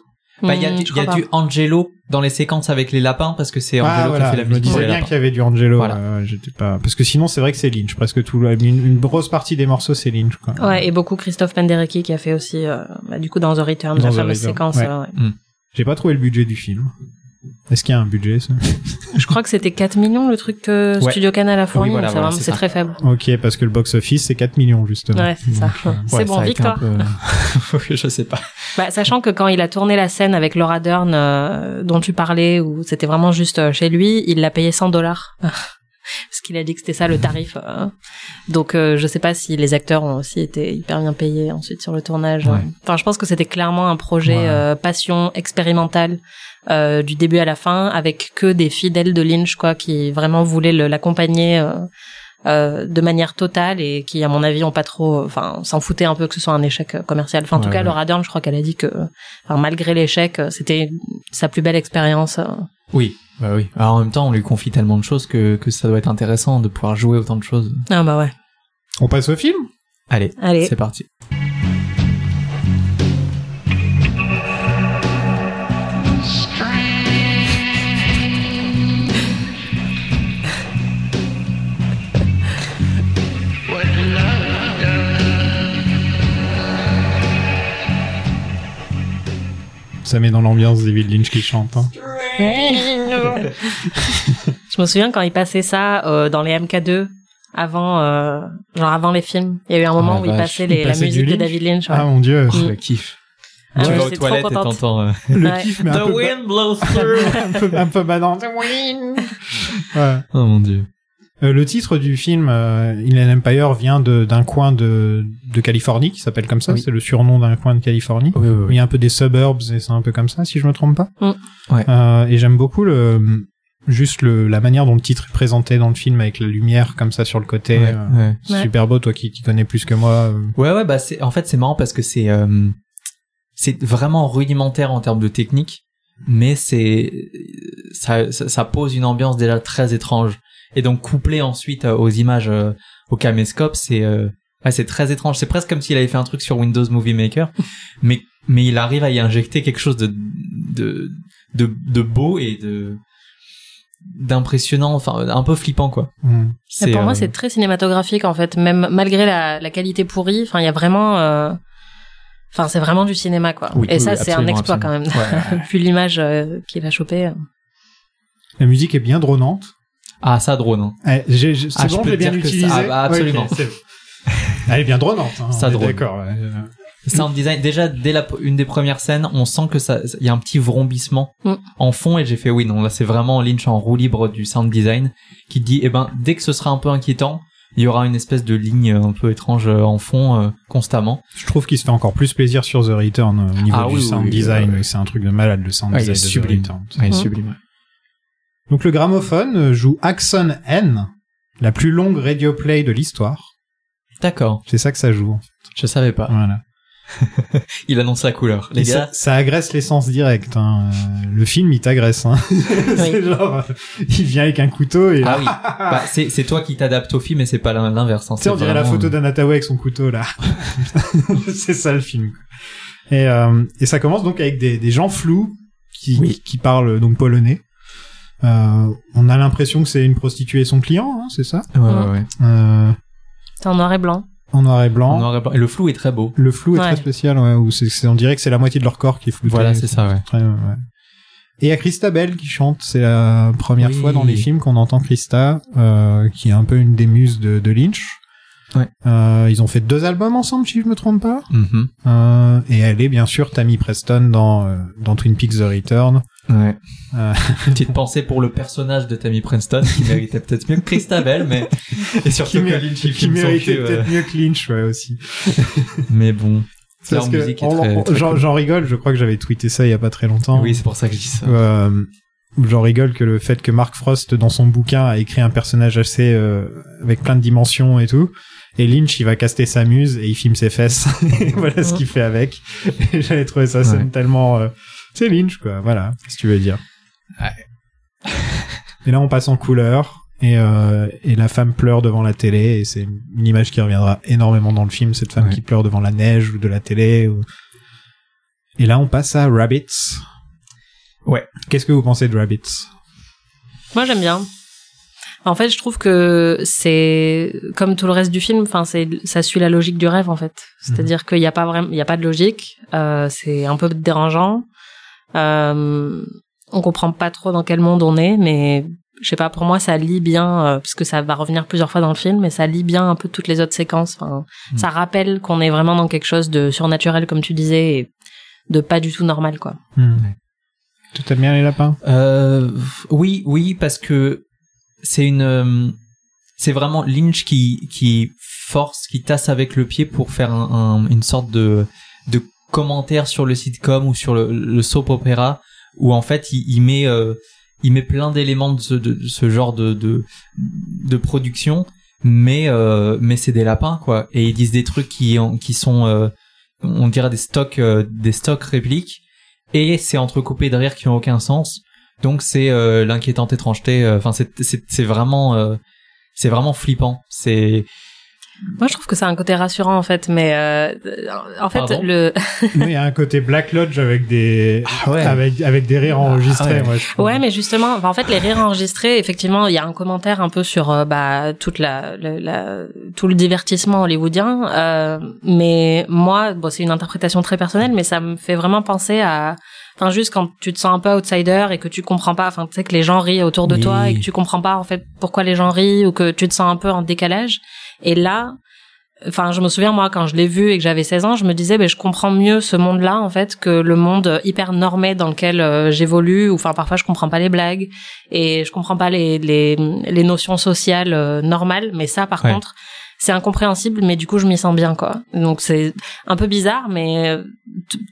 Bah, il y a, Hmm, du, je il y a crois du Angelo dans les séquences avec les lapins parce que c'est Angelo Ah, qui voilà, a fait la je me musique disais les bien qu'il y avait du Angelo. Voilà. euh, j'étais pas parce que sinon c'est vrai que c'est Lynch. Presque tout une, une grosse partie des morceaux c'est Lynch. Quoi. Ouais, et beaucoup Christophe Penderecki qui a fait aussi, euh, bah, du coup, dans The Return, Dans la The fameuse Return, séquence. ouais. euh, ouais. J'ai pas trouvé le budget du film. Est-ce qu'il y a un budget ça Je crois que c'était 4 millions le truc que Ouais. Studio Canal a fourni, Oui, voilà, donc c'est voilà, très faible. Ok, parce que le box office c'est 4 millions justement. Ouais, c'est ça. Euh, C'est Ouais, bon, ça un victoire. peu- je sais pas. Bah, sachant que quand il a tourné la scène avec Laura Dern euh, dont tu parlais, où c'était vraiment juste euh, chez lui, il l'a payé 100 dollars. Parce qu'il a dit que c'était ça le tarif. euh. Donc euh, je sais pas si les acteurs ont aussi été hyper bien payés ensuite sur le tournage. Ouais. Enfin, je pense que c'était clairement un projet Ouais. euh, passion expérimental euh, du début à la fin, avec que des fidèles de Lynch quoi, qui vraiment voulaient l'accompagner. euh, euh, de manière totale et qui à mon avis ont pas trop enfin s'en foutaient un peu que ce soit un échec euh, commercial enfin en tout Ouais, cas ouais. Laura Dern je crois qu'elle a dit que enfin, malgré l'échec euh, c'était sa plus belle expérience. Oui, bah oui. Alors, en même temps, on lui confie tellement de choses que, que ça doit être intéressant de pouvoir jouer autant de choses. ah bah ouais On passe au film? Allez, allez c'est parti. Ça met dans l'ambiance David Lynch qui chante. hein. je me souviens quand il passait ça euh, dans les MK2 avant euh, genre avant les films il y a eu un moment Oh la où il passait Il la musique de Lynch David Lynch ouais. Ah mon dieu. Oh, Mm. le kiff. Ah, tu vas aux toilettes et t'entends... euh, Le Ouais. kiff mais un The peu, wind blows through. un peu un peu badant. Ouais. oh mon dieu. Euh, le titre du film euh, Inland Empire vient de- d'un coin de, de Californie qui s'appelle comme ça. Oui. C'est le surnom d'un coin de Californie. Oui, oui, Il y a un peu des suburbs et c'est un peu comme ça, si je me trompe pas. Mm. Ouais. Euh, et j'aime beaucoup le juste le la manière dont le titre est présenté dans le film avec la lumière comme ça sur le côté. Ouais, euh, ouais. Super beau, toi qui, qui connais plus que moi. euh. Ouais, ouais, bah c'est en fait c'est marrant parce que c'est euh, c'est vraiment rudimentaire en termes de technique, mais c'est ça, ça ça pose une ambiance déjà très étrange. Et donc couplé ensuite euh, aux images euh, au caméscope, c'est euh, ouais, c'est très étrange. C'est presque comme s'il avait fait un truc sur Windows Movie Maker, mais mais il arrive à y injecter quelque chose de de de, de beau et de d'impressionnant, enfin un peu flippant quoi. Mm. C'est, pour moi c'est très cinématographique en fait même malgré la, la qualité pourrie enfin il y a vraiment euh, enfin c'est vraiment du cinéma quoi Oui, et oui, ça oui, c'est un absolument, exploit quand même absolument. vu l'image euh, qu'il a chopée euh. La musique est bien dronante. Ah ça drone. hein. Eh, j'ai- j'ai- c'est Ah, je bon, peux je l'ai te bien dire que ça- utilisé. ah, bah, absolument. Ouais, ok, c'est bon. Elle est bien dronante. Hein, Ça on est drone. D'accord. ouais. Euh, Sound design, déjà dès la, une des premières scènes, on sent que ça, il y a un petit vrombissement Mm. en fond et j'ai fait oui non là c'est vraiment Lynch en roue libre du sound design qui dit eh ben dès que ce sera un peu inquiétant, il y aura une espèce de ligne un peu étrange euh, en fond euh, constamment. Je trouve qu'il se fait encore plus plaisir sur The Return euh, au niveau Ah du oui, sound oui, oui, design. ouais. C'est un truc de malade le sound Ouais, il design est de The sublime. Return. Ouais, sublime. Donc le gramophone joue Axon N, la plus longue radio play de l'histoire. D'accord, C'est ça que ça joue. je savais pas. Voilà. Il annonce la couleur. Les ça, agresse l'essence direct. Hein. Euh, Le film, il t'agresse. Hein. c'est genre, euh, il vient avec un couteau et ah oui, bah, c'est toi qui t'adaptes au film et c'est pas l'in- l'inverse. hein. Tu sais, on dirait la photo euh, d'Anatawa avec son couteau là. c'est ça le film. Et, euh, et ça commence donc avec des, des gens flous qui, Oui. qui parlent donc polonais. Euh, on a l'impression que c'est une prostituée et son client, hein, c'est ça? Ouais, ouais, ouais. euh, c'est en noir et blanc En noir et blanc. En noir et blanc. Et le flou est très beau. Le flou est Ouais. très spécial, ouais, où c'est, c'est- on dirait que c'est la moitié de leur corps qui est flouté. Voilà, c'est ça, ouais. Très, ouais. Et il y a Christabel qui chante. C'est la première Oui. fois dans les films qu'on entend Christa, euh, qui est un peu une des muses de, de Lynch. Ouais. Euh, ils ont fait deux albums ensemble, si je me trompe pas. Mhm. Euh, et elle est bien sûr Tammy Preston dans, euh, dans Twin Peaks The Return. Ouais. Euh. Petite pensée pour le personnage de Tammy Preston qui méritait peut-être mieux que Christabel, mais et surtout Qui, que Lynch il qui méritait cul, euh, peut-être mieux que Lynch, ouais, aussi. Mais bon, Parce que musique est on- très, on- très j'en, cool. j'en rigole, je crois que j'avais tweeté ça il y a pas très longtemps. Oui, c'est pour ça que je dis ça. Euh, j'en rigole que le fait que Mark Frost dans son bouquin a écrit un personnage assez euh, avec plein de dimensions et tout et Lynch il va caster sa muse et il filme ses fesses et voilà ce qu'il fait avec et j'avais trouvé ça Ouais. tellement euh, c'est Lynch quoi voilà qu'est-ce que tu veux dire Ouais. et là on passe en couleur et, euh, et la femme pleure devant la télé et c'est une image qui reviendra énormément dans le film cette femme Ouais. qui pleure devant la neige ou de la télé ou... Et là, on passe à Rabbits. Ouais. Qu'est-ce que vous pensez de Rabbits? Moi, j'aime bien. En fait, je trouve que c'est comme tout le reste du film. Enfin, c'est ça suit la logique du rêve en fait. C'est-à-dire qu'il n'y a pas vraiment, il y a pas de logique. Euh, c'est un peu dérangeant. Euh, on comprend pas trop dans quel monde on est, mais je sais pas. Pour moi, ça lie bien euh, parce que ça va revenir plusieurs fois dans le film, mais ça lie bien un peu toutes les autres séquences. Enfin, Mm. ça rappelle qu'on est vraiment dans quelque chose de surnaturel, comme tu disais, et de pas du tout normal, quoi. Tu t'aimes bien les lapins? Euh, oui, oui, parce que c'est une, euh, c'est vraiment Lynch qui qui force, qui tasse avec le pied pour faire un, un- une sorte de de commentaire sur le sitcom ou sur le, soap opéra où en fait il, met euh, il met plein d'éléments de ce, genre de de, de production, mais euh, mais c'est des lapins quoi, et ils disent des trucs qui qui sont euh, on dirait des stocks euh, des stocks répliques et c'est entrecoupé de rires qui ont aucun sens. Donc c'est euh, l'inquiétante étrangeté. euh, Enfin, c'est c'est vraiment c'est vraiment flippant. C'est Moi, je trouve que c'est un côté rassurant en fait, mais euh, en fait, Pardon le il y a un côté Black Lodge avec des Ah ouais. avec avec des rires enregistrés. ouais. moi. Ouais, mais justement, enfin, en fait, les rires enregistrés, effectivement, il y a un commentaire un peu sur euh, bah toute la, la, la- tout le divertissement hollywoodien. Euh, mais moi, bon, c'est une interprétation très personnelle, mais ça me fait vraiment penser à, enfin, juste quand tu te sens un peu outsider et que tu comprends pas, enfin, tu sais que les gens rient autour de Oui. toi et que tu comprends pas en fait pourquoi les gens rient ou que tu te sens un peu en décalage. Et là, Enfin, je me souviens moi quand je l'ai vu et que j'avais 16 ans, je me disais ben je comprends mieux ce monde-là en fait que le monde hyper normé dans lequel euh, j'évolue ou enfin parfois je comprends pas les blagues et je comprends pas les les, les notions sociales euh, normales, mais ça par Ouais. contre, c'est incompréhensible mais du coup je m'y sens bien quoi. Donc c'est un peu bizarre mais euh,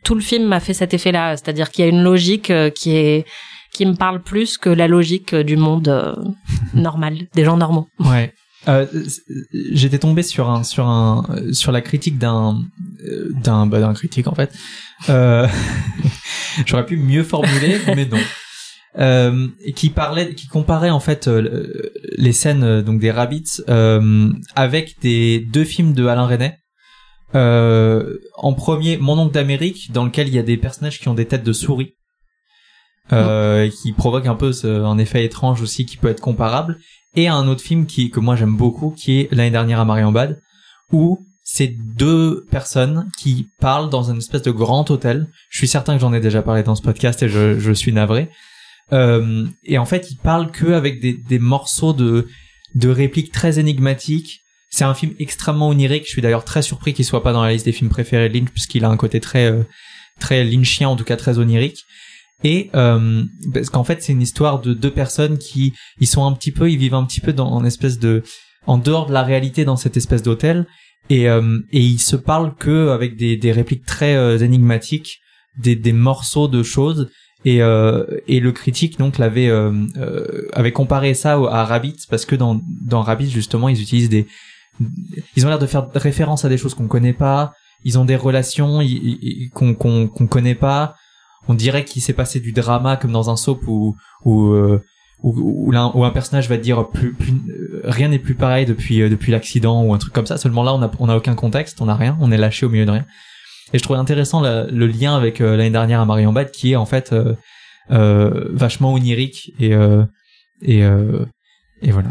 tout le film m'a fait cet effet-là, c'est-à-dire qu'il y a une logique euh, qui est qui me parle plus que la logique euh, du monde euh, normal, des gens normaux. ouais. Euh, J'étais tombé sur un sur un euh, sur la critique d'un euh, d'un bah, d'un critique en fait. Euh, J'aurais pu mieux formuler, mais non. Euh, qui parlait, qui comparait en fait le- les scènes donc des Rabbits avec des deux films de Alain Resnais. En premier, Mon oncle d'Amérique, dans lequel il y a des personnages qui ont des têtes de souris, euh, qui provoque un peu ce- un effet étrange aussi qui peut être comparable. Et un autre film qui que moi j'aime beaucoup, qui est l'année dernière à Marienbad, où c'est deux personnes qui parlent dans une espèce de grand hôtel. Je suis certain que j'en ai déjà parlé dans ce podcast et je, suis navré. Euh, et en fait, ils parlent que avec des, des morceaux de, de répliques très énigmatiques. C'est un film extrêmement onirique. Je suis d'ailleurs très surpris qu'il soit pas dans la liste des films préférés de Lynch puisqu'il a un côté très euh, très lynchien, en tout cas très onirique. Et euh, parce qu'en fait, c'est une histoire de deux personnes qui ils sont un petit peu, ils vivent un petit peu dans en espèce de en dehors de la réalité dans cette espèce d'hôtel. Et euh, et ils se parlent que avec des des répliques très euh, énigmatiques, des des morceaux de choses. Et euh, et le critique donc l'avait euh, euh, avait comparé ça à Rabbit parce que dans dans Rabbit justement ils utilisent des ils ont l'air de faire référence à des choses qu'on connaît pas. Ils ont des relations qu'on qu'on qu'on connaît pas on dirait qu'il s'est passé du drama comme dans un soap où où euh, où, où, un personnage va dire plus, plus euh, rien n'est plus pareil depuis euh, depuis l'accident ou un truc comme ça. Seulement là on a on a aucun contexte on a rien on est lâché au milieu de rien. Et je trouvais intéressant la- le lien avec euh, l'année dernière à Marion Bad qui est en fait euh, euh, vachement onirique et euh, et euh, et voilà.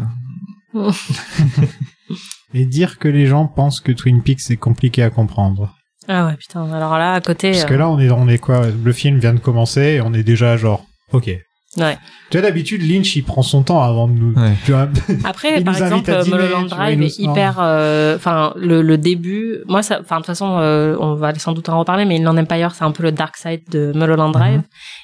Et dire que les gens pensent que Twin Peaks c'est compliqué à comprendre. Ah ouais, putain. Alors là, à côté. Parce que euh, là, on est, on est quoi? Le film vient de commencer et on est déjà genre, ok. Ouais. Tu vois, d'habitude, Lynch, il prend son temps avant de nous. Ouais. Tu vois, Après, par exemple, dîner, Mulholland Drive nous est hyper. euh, Enfin, le, le début. Moi, ça. Enfin, de toute façon, euh, on va sans doute en reparler, mais Inland Empire, c'est un peu le dark side de Mulholland Drive. Mhm.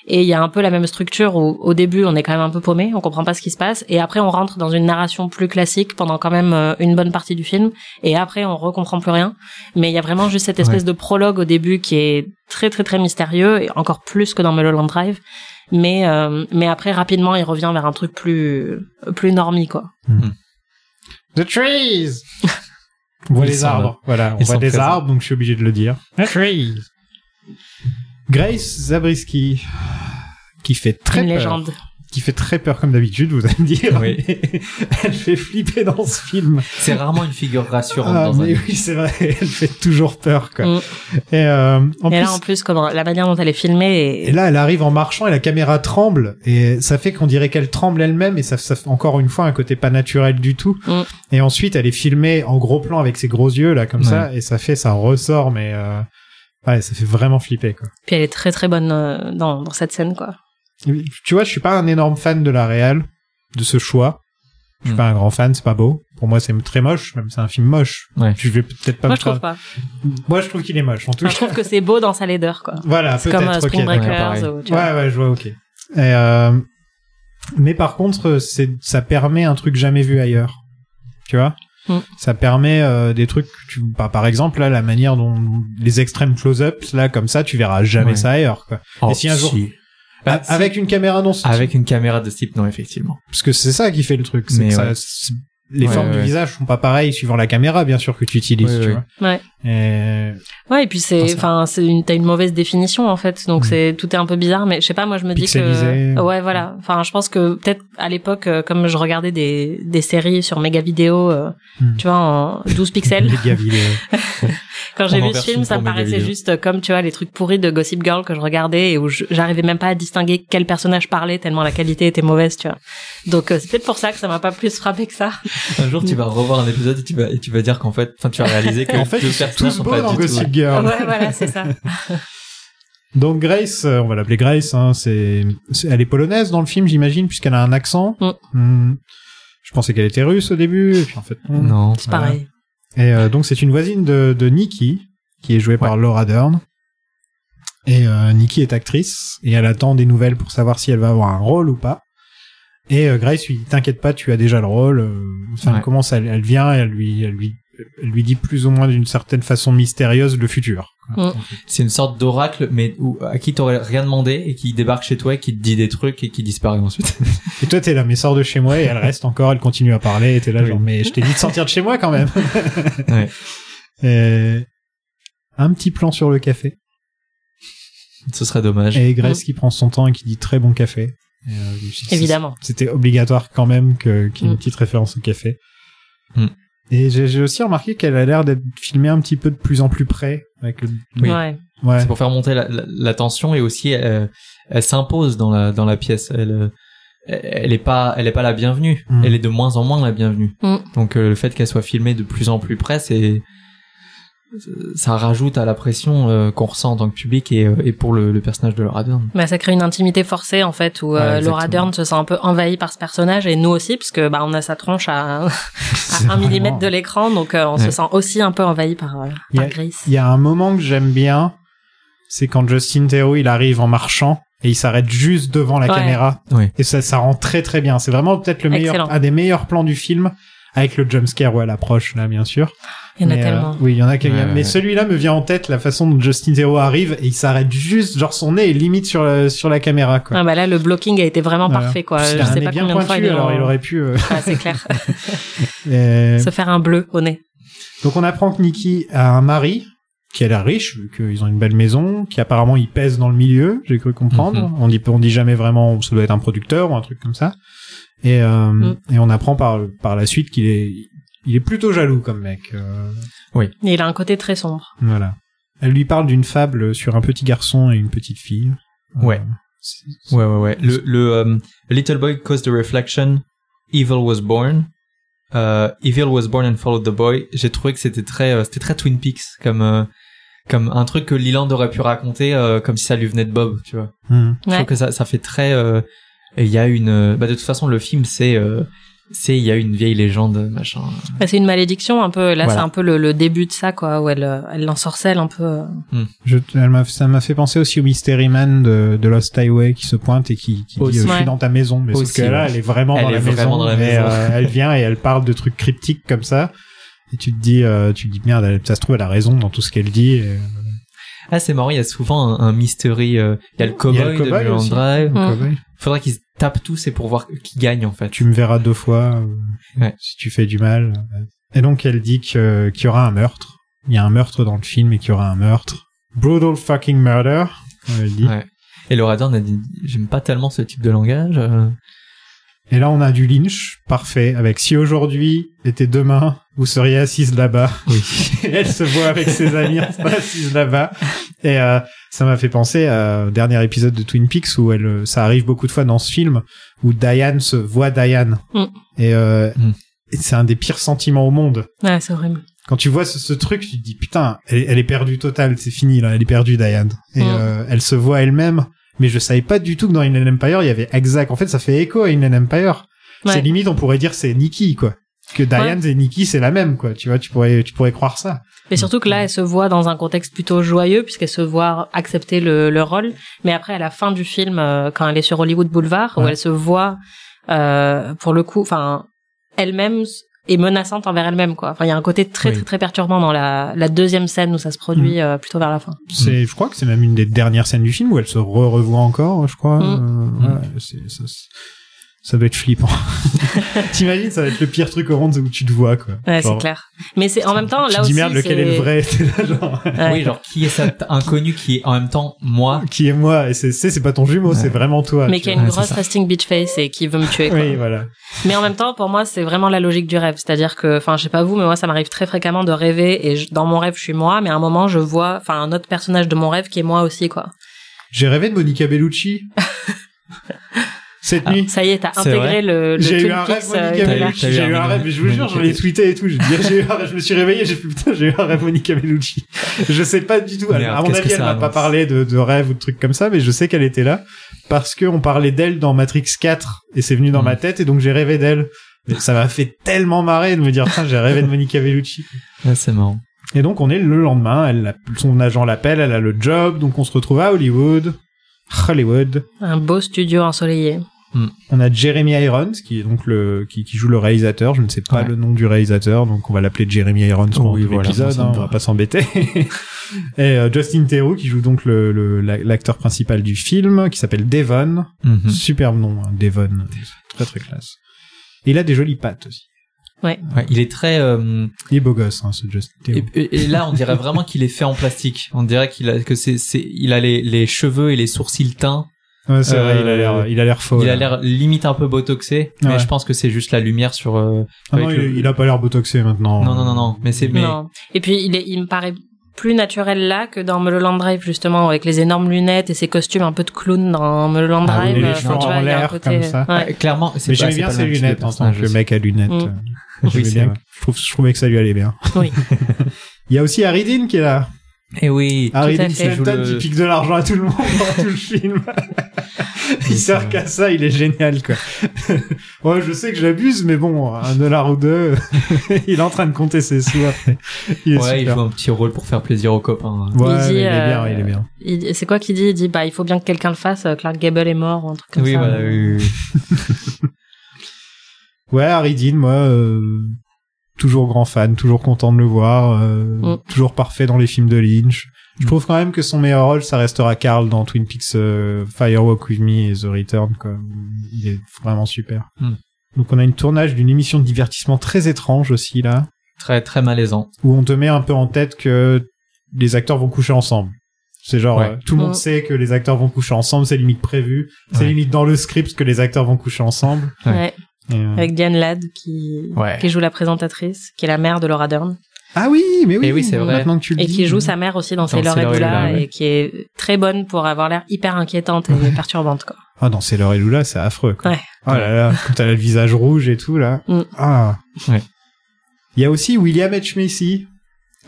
Et il y a un peu la même structure où, au début, on est quand même un peu paumé, on comprend pas ce qui se passe, et après, on rentre dans une narration plus classique pendant quand même euh, une bonne partie du film, et après, on recomprend plus rien. Mais il y a vraiment juste cette espèce de prologue au début qui est très très très mystérieux, et encore plus que dans Mulholland Drive. Mais euh, mais après rapidement il revient vers un truc plus plus normie quoi. The trees On voit Ils les arbres. Voilà, on Ils voit des présents. arbres, donc je suis obligé de le dire. The trees Grace Zabriskie, qui fait très une peur. légende. Qui fait très peur comme d'habitude, vous allez me dire. Oui. elle fait flipper dans ce film. C'est rarement une figure rassurante Ah, dans un mais oui, c'est vrai, elle fait toujours peur, quoi. Mm. Et, euh, en Et plus, là, en plus, comment, la manière dont elle est filmée et et, là, elle arrive en marchant et la caméra tremble et ça fait qu'on dirait qu'elle tremble elle-même et ça, ça fait encore une fois un côté pas naturel du tout. Mm. Et ensuite, elle est filmée en gros plan avec ses gros yeux là comme ça et ça fait ça ressort mais euh, ouais, ça fait vraiment flipper quoi. puis elle est très très bonne euh, dans, dans cette scène, quoi. Tu vois, je suis pas un énorme fan de la réal, de ce choix. Je suis Mm. pas un grand fan, c'est pas beau. Pour moi, c'est très moche, même c'est un film moche. Ouais. Je vais peut-être pas Moi, me je trouve pas. Moi, je trouve qu'il est moche. En tout Enfin, je trouve que c'est beau dans sa laideur, quoi. voilà, C'est peut-être. comme euh, ok, Spring. Ouais, Breakers. pareil. ou, tu. Ouais, ouais, je vois, ok. Et, euh, mais par contre, c'est, ça permet un truc jamais vu ailleurs. Tu vois? Mm. Ça permet euh, des trucs, tu, bah, par exemple, là, la manière dont les extrêmes close-ups, là, comme ça, tu verras jamais Ouais. ça ailleurs, quoi. Oh, Et si un jour- si. Bah, si. avec une caméra non avec une caméra de ce type, non, effectivement. parce que c'est ça qui fait le truc. C'est Mais que ça- ouais. les Ouais, formes ouais. du visage sont pas pareilles suivant la caméra, bien sûr, que tu utilises, Ouais, tu ouais. vois. Ouais. Et... Ouais, et puis c'est, Enfin, c'est une, t'as une mauvaise définition en fait, donc Mm. c'est tout est un peu bizarre, mais je sais pas, moi je me dis que, ouais, voilà. Enfin, je pense que peut-être à l'époque, euh, comme je regardais des des séries sur méga vidéo, euh, Mm. tu vois, en 12 pixels, gars vidéo. quand j'ai vu ce film, ça me paraissait juste comme tu vois les trucs pourris de Gossip Girl que je regardais et où j'arrivais même pas à distinguer quel personnage parlait tellement la qualité était mauvaise, tu vois. Donc euh, c'est peut-être pour ça que ça m'a pas plus frappé que ça. Un jour, tu vas revoir un épisode et tu vas, et tu vas dire qu'en fait, enfin, tu vas réaliser que en fait, deux ils tous sont beaux pas dans du tout. Gossip Girl. ouais, voilà, c'est ça. Donc Grace, euh, on va l'appeler Grace, hein, c'est, c'est- elle est polonaise dans le film, j'imagine, puisqu'elle a un accent. Mm. Hmm. Je pensais qu'elle était russe au début, et puis en fait non. Non. C'est Voilà. pareil. Et euh, donc c'est une voisine de, de Nikki, qui est jouée par Laura Dern. Et euh, Nikki est actrice, et elle attend des nouvelles pour savoir si elle va avoir un rôle ou pas. Et euh, Grace lui dit t'inquiète pas, tu as déjà le rôle. euh, Enfin, Ouais. elle commence, elle, elle vient, et elle lui, elle lui, lui dit plus ou moins d'une certaine façon mystérieuse le futur. C'est une sorte d'oracle, mais où, à qui t'aurais rien demandé et qui débarque chez toi et qui te dit des trucs et qui disparaît ensuite. Et toi, t'es là, mais sors de chez moi, et elle reste encore, elle continue à parler, et t'es là, Oui. genre, mais je t'ai dit de sortir de chez moi quand même. Ouais. Et un petit plan sur le café. Ce serait dommage. Et Grace qui prend son temps et qui dit très bon café. Et, euh, Évidemment. C'était obligatoire quand même que, qu'il y ait une Mm. petite référence au café. Et j'ai, j'ai aussi remarqué qu'elle a l'air d'être filmée un petit peu de plus en plus près. Avec le... Oui. Ouais. Ouais. C'est pour faire monter la, la, la tension et aussi euh, elle s'impose dans la dans la pièce. Elle euh, elle est pas elle est pas la bienvenue. Mm. Elle est de moins en moins la bienvenue. Mm. Donc euh, le fait qu'elle soit filmée de plus en plus près, c'est ça rajoute à la pression euh, qu'on ressent en tant que public et, euh, et pour le, le personnage de Laura Dern. Bah, ça crée une intimité forcée en fait où Ouais, euh. Laura Dern se sent un peu envahie par ce personnage et nous aussi parce que bah on a sa tronche à, un millimètre de l'écran donc euh, on Ouais. se sent aussi un peu envahi par, euh, Il y par a- Grace. Il y a un moment que j'aime bien, c'est quand Justin Theroux il arrive en marchant et il s'arrête juste devant la Ouais. caméra. Ouais. Et ça, ça rend très très bien. C'est vraiment peut-être le meilleur, Excellent. un des meilleurs plans du film avec le jumpscare où elle approche là, bien sûr. Il y en a Mais, euh, tellement. oui, il y en a Ouais, Mais ouais. celui-là me vient en tête la façon dont Justin Theroux arrive et il s'arrête juste, genre son nez est limite sur la, sur la caméra quoi. Ah bah là le blocking a été vraiment Voilà. parfait quoi. Il Je sais pas bien combien de fois pointu, ils alors il aurait pu. euh, Ah, c'est clair. et- Se faire un bleu au nez. Donc on apprend que Nikki a un mari qui a l'air riche, vu qu'ils ont une belle maison, qui apparemment il pèse dans le milieu, j'ai cru comprendre. Mhm. On dit on dit jamais vraiment ça doit être un producteur ou un truc comme ça. Et euh, Mm. et on apprend par par la suite qu'il est il est plutôt jaloux comme mec. euh, Et il a un côté très sombre. voilà. Elle lui parle d'une fable sur un petit garçon et une petite fille. Ouais. Euh, c'est- c'est- Ouais ouais ouais. Le le euh, Little Boy Caused the Reflection, Evil Was Born. Euh, Evil Was Born and Followed the Boy. J'ai trouvé que c'était très euh, c'était très Twin Peaks comme euh, comme un truc que Leland aurait pu raconter euh, comme si ça lui venait de Bob, tu vois. Mm. Je Ouais. trouve que ça, ça fait très. euh, et Il y a une. euh, Bah de toute façon, le film, c'est. C'est il y a une vieille légende, machin. Bah, c'est une malédiction un peu. Là Voilà. c'est un peu le, le début de ça quoi où elle euh, elle l'ensorcelle un peu. Je, elle m'a, ça m'a fait penser aussi au Mystery Man de, de Lost Highway qui se pointe et qui, qui dit Aussi. euh, je suis dans ta maison. Mais sauf Aussi, que là, ouais. elle est vraiment, Elle dans, est la vraiment maison, dans la et, maison. euh, elle vient et elle parle de trucs cryptiques comme ça. Et tu te dis, euh, tu te dis merde, elle- ça se trouve elle a raison dans tout ce qu'elle dit. et- Ah, c'est marrant, il y a souvent un, un mystery. euh, Il y a le Il y a cowboy le de cowboy Mulholland. Drive. Mm. Faudrait qu'ils tous et pour voir qui gagne en fait. Tu me verras deux fois euh, Ouais. si tu fais du mal. Et donc elle dit qu'il y aura un meurtre. Il y a un meurtre dans le film et qu'il y aura un meurtre. Brutal fucking murder, comme elle dit. Ouais. Et Laura Dern a dit, j'aime pas tellement ce type de langage. Euh. Et là, on a du Lynch, parfait, avec si aujourd'hui était demain, vous seriez assise là-bas. Oui. Elle se voit avec ses amis assise là-bas. Et euh, ça m'a fait penser à- au dernier épisode de Twin Peaks où elle, euh, ça arrive beaucoup de fois dans ce film où Diane se voit Diane. Mm. Et, euh, Mm. et c'est un des pires sentiments au monde. Ouais, c'est horrible. Quand tu vois ce, ce truc, tu te dis putain, elle, elle est perdue totale, c'est fini là, elle est perdue Diane. Et Mm. euh, elle se voit elle-même. Mais je savais pas du tout que dans Inland Empire, il y avait exact. En fait, ça fait écho à Inland Empire. Ouais. C'est limite, on pourrait dire c'est Nikki, quoi. Que Diane et Nikki, c'est la même, quoi. Tu vois, tu pourrais, tu pourrais croire ça. Mais surtout que là, elle se voit dans un contexte plutôt joyeux, puisqu'elle se voit accepter le, le rôle. Mais après, à la fin du film, euh, quand elle est sur Hollywood Boulevard, où Ouais. elle se voit, euh, pour le coup, enfin, elle-même est menaçante envers elle-même, quoi. Enfin, il y a un côté très, Oui. très, très perturbant dans la, la deuxième scène où ça se produit euh, plutôt vers la fin. C'est, je crois que c'est même une des dernières scènes du film où elle se re-revoit encore, je crois. Mm. Euh, ouais, c'est, ça, doit être flippant. T'imagines, ça va être le pire truc au monde où tu te vois, quoi. Ouais, Genre, c'est clair. Mais c'est en même temps, tu là te aussi. dis merde, lequel est le vrai? T'es là, genre, Ouais. Oui, genre, qui est cet inconnu qui est en même temps moi? qui est moi? Et c'est, c'est, c'est pas ton jumeau, c'est vraiment toi. mais tu qui a une Ouais, grosse resting bitch face et qui veut me tuer, quoi. Oui, voilà. Mais en même temps, pour moi, c'est vraiment la logique du rêve. C'est-à-dire que, enfin, je sais pas vous, mais moi, ça m'arrive très fréquemment de rêver et je- dans mon rêve, je suis moi, mais à un moment, je vois, enfin, un autre personnage de mon rêve qui est moi aussi, quoi. J'ai rêvé de Monica Bellucci. Cette nuit. Ça y est, t'as intégré le, le J'ai eu un rêve Monica. Bellucci. Eu J'ai eu un rêve, mais je vous jure, j'en ai tweeté et tout. J'ai dit, j'ai eu un rêve. Je me suis réveillé, j'ai fait putain, j'ai eu un rêve Monica Bellucci. Je sais pas du tout. À mon avis, elle m'a pas parlé de, de rêve ou de trucs comme ça, mais je sais qu'elle était là parce que on parlait d'elle dans Matrix 4 et c'est venu dans Mm. ma tête et donc j'ai rêvé d'elle. Ça m'a fait tellement marrer de me dire, j'ai rêvé de Monica Bellucci. Ouais, c'est marrant. Et donc on est le lendemain, elle, son agent l'appelle, elle a le job, donc on se retrouve à Hollywood. Hollywood. Un beau studio ensoleillé. On a Jeremy Irons qui est donc le qui, qui joue le réalisateur. Je ne sais pas Ouais. le nom du réalisateur, donc on va l'appeler Jeremy Irons pendant Oui, voilà, l'épisode. hein, on va. va pas s'embêter. Et euh, Justin Theroux qui joue donc le le- la- l'acteur principal du film, qui s'appelle Devon. Mhm. Superbe nom, hein, Devon, très très classe. Et il a des jolies pattes aussi. Ouais, il est très, euh, Il est beau gosse, hein, ce Justin Theroux. et, et- et là, on dirait vraiment qu'il est fait en plastique. On dirait qu'il a, que c'est, c'est, il a les, les cheveux et les sourcils teints. Ouais, c'est vrai, euh, il a l'air, il a l'air faux. il a l'air limite un peu botoxé, Ouais. mais je pense que c'est juste la lumière sur, euh, Ah non, il, le- il a pas l'air botoxé maintenant. non, non, non, non, mais c'est, mais, Non. Et puis, il est, il me paraît plus naturel là que dans Mulholland Drive, justement, avec les énormes lunettes et ses costumes un peu de clown dans Mulholland Ah Drive. les euh, cheveux enfin, tu en vois, il y a un côté- comme ça. Ouais. euh, clairement, c'est Mais pas- j'aimais bien ses lunettes en tant que mec à lunettes. Mm. Euh, Oui, bien. Je, trouve, je trouvais que ça lui allait bien. Oui. Il y a aussi Dean qui est là. Et oui. Harry le- qui pique de l'argent à tout le monde dans tout le film. il sert qu'à ça, il est génial, quoi. ouais, je sais que j'abuse, mais bon, un dollar ou deux, il est en train de compter ses sous après. Il est Ouais, il joue un petit rôle pour faire plaisir aux copains. Ouais, Il dit, mais il est bien, euh, il est bien. Il- C'est quoi qu'il dit? Il dit, bah, il faut bien que quelqu'un le fasse. euh, Clark Gable est mort ou un truc comme Oui, ça. voilà, oui, oui, oui. Ouais, Harry Dean, moi, euh, toujours grand fan, toujours content de le voir, euh, Mm. toujours parfait dans les films de Lynch. Je Mm. trouve quand même que son meilleur rôle, ça restera Carl dans Twin Peaks euh, Firewalk With Me et The Return, quoi. Il est vraiment super. Mm. Donc on a une tournage d'une émission de divertissement très étrange aussi, là, Très, très malaisant. où on te met un peu en tête que les acteurs vont coucher ensemble. C'est genre, Ouais. euh, tout le monde sait que les acteurs vont coucher ensemble, c'est limite prévu. C'est Ouais. limite dans le script que les acteurs vont coucher ensemble. Ouais. Euh, Avec Diane Ladd qui, Ouais. qui joue la présentatrice, qui est la mère de Laura Dern. Ah oui, mais oui, Et oui, c'est vrai. Maintenant que tu le Et dis. qui joue sa mère aussi dans Sailor et Sailor et Lula, ouais. et qui est très bonne pour avoir l'air hyper inquiétante et perturbante, quoi. Ah non, c'est et Lula, c'est affreux. Quoi. Ouais. Oh là là, quand elle a le visage rouge et tout là. Mm. Ah. Ouais. Il y a aussi William H Macy.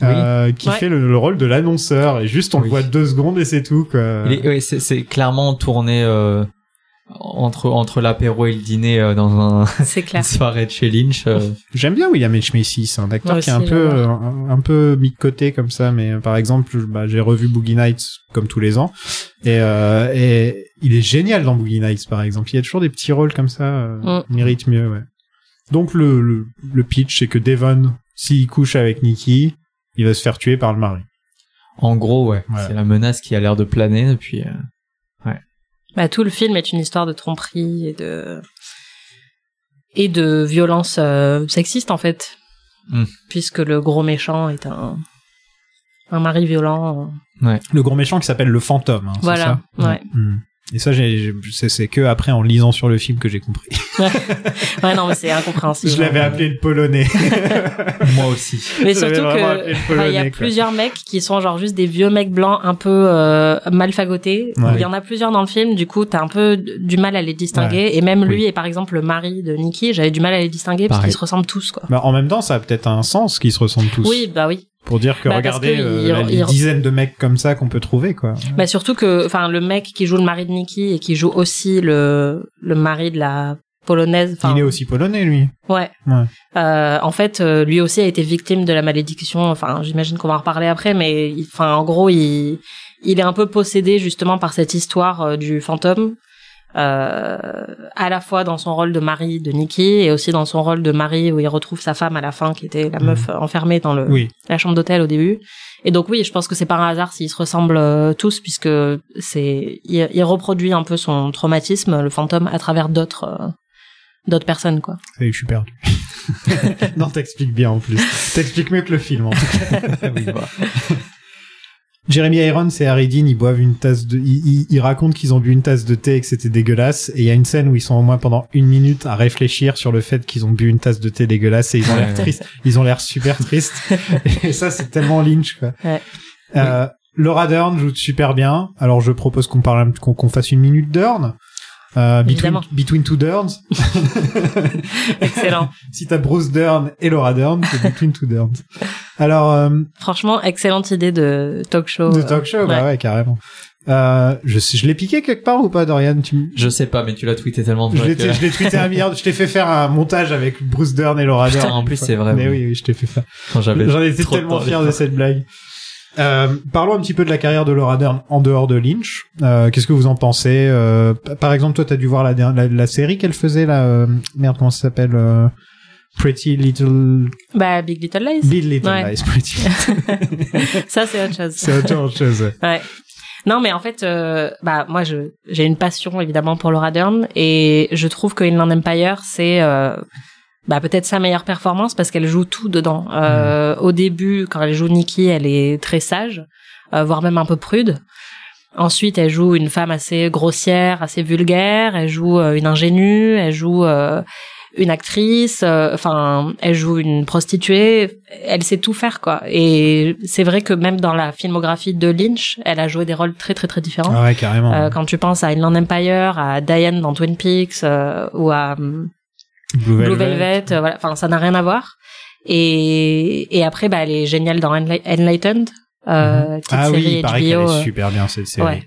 euh, qui Ouais. fait le, le rôle de l'annonceur et juste on le voit deux secondes et c'est tout quoi. Il est- ouais, c'est, c'est clairement tourné euh, entre entre l'apéro et le dîner euh, dans un, une soirée de chez Lynch. euh. J'aime bien William H Macy, c'est un acteur Moi qui est un peu euh, un, un peu mis de côté comme ça mais euh, par exemple, bah, j'ai revu Boogie Nights comme tous les ans et euh, et il est génial dans Boogie Nights par exemple. Il y a toujours des petits rôles comme ça, euh, Mm. mérite mieux ouais. Donc le le, le pitch c'est que Devon s'il couche avec Nikki, il va se faire tuer par le mari. En gros, ouais, Voilà. c'est la menace qui a l'air de planer depuis. Bah, tout le film est une histoire de tromperie et de et de violence euh, sexiste en fait, Mm. puisque le gros méchant est un un mari violent. Le gros méchant qui s'appelle le fantôme. hein, Voilà, ça? ouais. Mm. Et ça, j'ai, j'ai- c'est, c'est que après en lisant sur le film que j'ai compris. Ouais, non, mais c'est incompréhensible. Je l'avais appelé le polonais. Moi aussi. Mais Je surtout que il y a quoi. plusieurs mecs qui sont genre juste des vieux mecs blancs un peu euh, mal fagotés. Ouais. Il y en a plusieurs dans le film, du coup t'as un peu du mal à les distinguer. Et même lui Oui. et par exemple le mari de Nikki, j'avais du mal à les distinguer parce qu'ils se ressemblent tous quoi. Bah, en même temps, ça a peut-être un sens qu'ils se ressemblent tous. Oui, bah oui. Pour dire que Bah, regardez que euh, il- les il- dizaines de mecs comme ça qu'on peut trouver, quoi. Bah surtout que, enfin, le mec qui joue le mari de Nikki et qui joue aussi le le mari de la polonaise. Il est aussi polonais, lui. Ouais. Ouais. Euh, en fait, euh, lui aussi a été victime de la malédiction. Enfin, j'imagine qu'on va en reparler après, mais enfin, en gros, il il est un peu possédé justement par cette histoire euh, du fantôme. Euh, à la fois dans son rôle de mari de Nikki et aussi dans son rôle de mari où il retrouve sa femme à la fin qui était la meuf euh, enfermée dans le Oui. la chambre d'hôtel au début. Et donc oui, je pense que c'est pas un hasard s'ils se ressemblent euh, tous puisque c'est il, il reproduit un peu son traumatisme le fantôme à travers d'autres euh, d'autres personnes quoi. Et je suis perdu. non, t'expliques bien en plus. T'expliques mieux que le film, en tout cas. Oui, bah. Jeremy Irons et Harry Dean, ils boivent une tasse de, ils, ils- ils racontent qu'ils ont bu une tasse de thé et que c'était dégueulasse. Et il y a une scène où ils sont au moins pendant une minute à réfléchir sur le fait qu'ils ont bu une tasse de thé dégueulasse et ils ont l'air tristes. Ils ont l'air super tristes. et ça, c'est tellement Lynch, quoi. Ouais. Euh, Laura Dern joue super bien. Alors, je propose qu'on parle, qu'on fasse une minute Dern. Euh, between, two Derns. Excellent. si t'as Bruce Dern et Laura Dern, c'est Between two Derns. Alors, euh, Franchement, excellente idée de talk show. de euh, talk show, bah ouais. ouais, carrément. Euh, je sais, je l'ai piqué quelque part ou pas, Dorian? Tu, Je sais pas, mais tu l'as tweeté tellement de je fois l'ai, que... je l'ai tweeté un milliard, je t'ai fait faire un montage avec Bruce Dern et Laura Putain, Dern. en plus, c'est vrai, Mais oui. oui, je t'ai fait faire. Quand j'avais J'en étais tellement fier de cette blague. Euh, parlons un petit peu de la carrière de Laura Dern en dehors de Lynch. Euh, qu'est-ce que vous en pensez euh, Par exemple, toi, t'as dû voir la, la, la série qu'elle faisait là. euh, merde, comment ça s'appelle euh, Pretty Little Bah, Big Little Lies. Big Little Ouais. Lies. Pretty. Ça, c'est autre chose. C'est autre chose. Ouais. Non, mais en fait, euh, bah moi, je j'ai une passion évidemment pour Laura Dern et je trouve que Inland Empire, c'est euh, bah peut-être sa meilleure performance parce qu'elle joue tout dedans. Euh, Au début, quand elle joue Nikki, elle est très sage, euh, voire même un peu prude. Ensuite, elle joue une femme assez grossière, assez vulgaire. Elle joue euh, une ingénue. Elle joue euh, une actrice. euh, Enfin, elle joue une prostituée. Elle sait tout faire, quoi. Et c'est vrai que même dans la filmographie de Lynch, elle a joué des rôles très, très, très différents. Ah ouais, carrément. Euh, quand tu penses à Inland Empire, à Diane dans Twin Peaks, euh, ou à hum, Blue Blue Velvet, euh, voilà, enfin ça n'a rien à voir. Et, et après, bah, elle est géniale dans Enli- Enlightened, euh, petite ah oui, série il paraît qu'elle est euh, super bien cette série. ouais,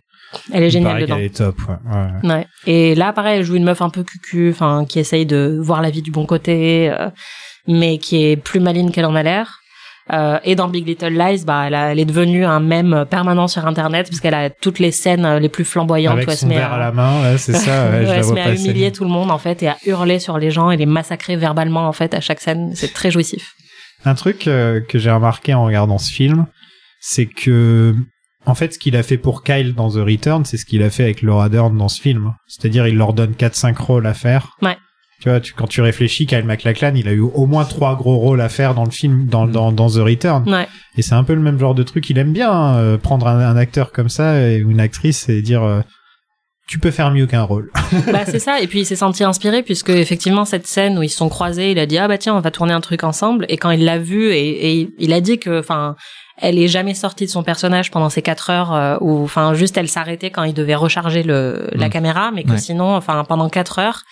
elle est Il géniale dedans. qu'elle est top. Ouais. ouais. Ouais. Et là, pareil, elle joue une meuf un peu cucu, enfin, qui essaye de voir la vie du bon côté, euh, mais qui est plus maligne qu'elle en a l'air. Euh, et dans Big Little Lies, bah, elle, a- elle est devenue un mème permanent sur Internet, puisqu'elle a toutes les scènes euh, les plus flamboyantes Avec où elle son se met verre à, à la main, ouais, c'est ça. Ouais, je elle se met à humilier tout le monde, en fait, et à hurler sur les gens et les massacrer verbalement, en fait, à chaque scène. C'est très jouissif. Un truc euh, que j'ai remarqué en regardant ce film, c'est que en fait, ce qu'il a fait pour Kyle dans The Return, c'est ce qu'il a fait avec Laura Dern dans ce film. C'est-à-dire, il leur donne 4-5 rôles à faire. Ouais. Tu vois, tu, quand tu réfléchis, Kyle MacLachlan, il a eu au moins trois gros rôles à faire dans le film, dans, Mm. dans, dans The Return. Ouais. Et c'est un peu le même genre de truc. Il aime bien hein, euh, prendre un, un acteur comme ça et, ou une actrice et dire euh, tu peux faire mieux qu'un rôle. bah, c'est ça. Et puis, il s'est senti inspiré puisque, effectivement, cette scène où ils se sont croisés, il a dit, ah, bah, tiens, on va tourner un truc ensemble. Et quand il l'a vu et, et il a dit que, enfin, elle est jamais sortie de son personnage pendant ces quatre heures euh, où, enfin, juste elle s'arrêtait quand il devait recharger le, la Mm. caméra, mais que Ouais. sinon, enfin, pendant quatre heures,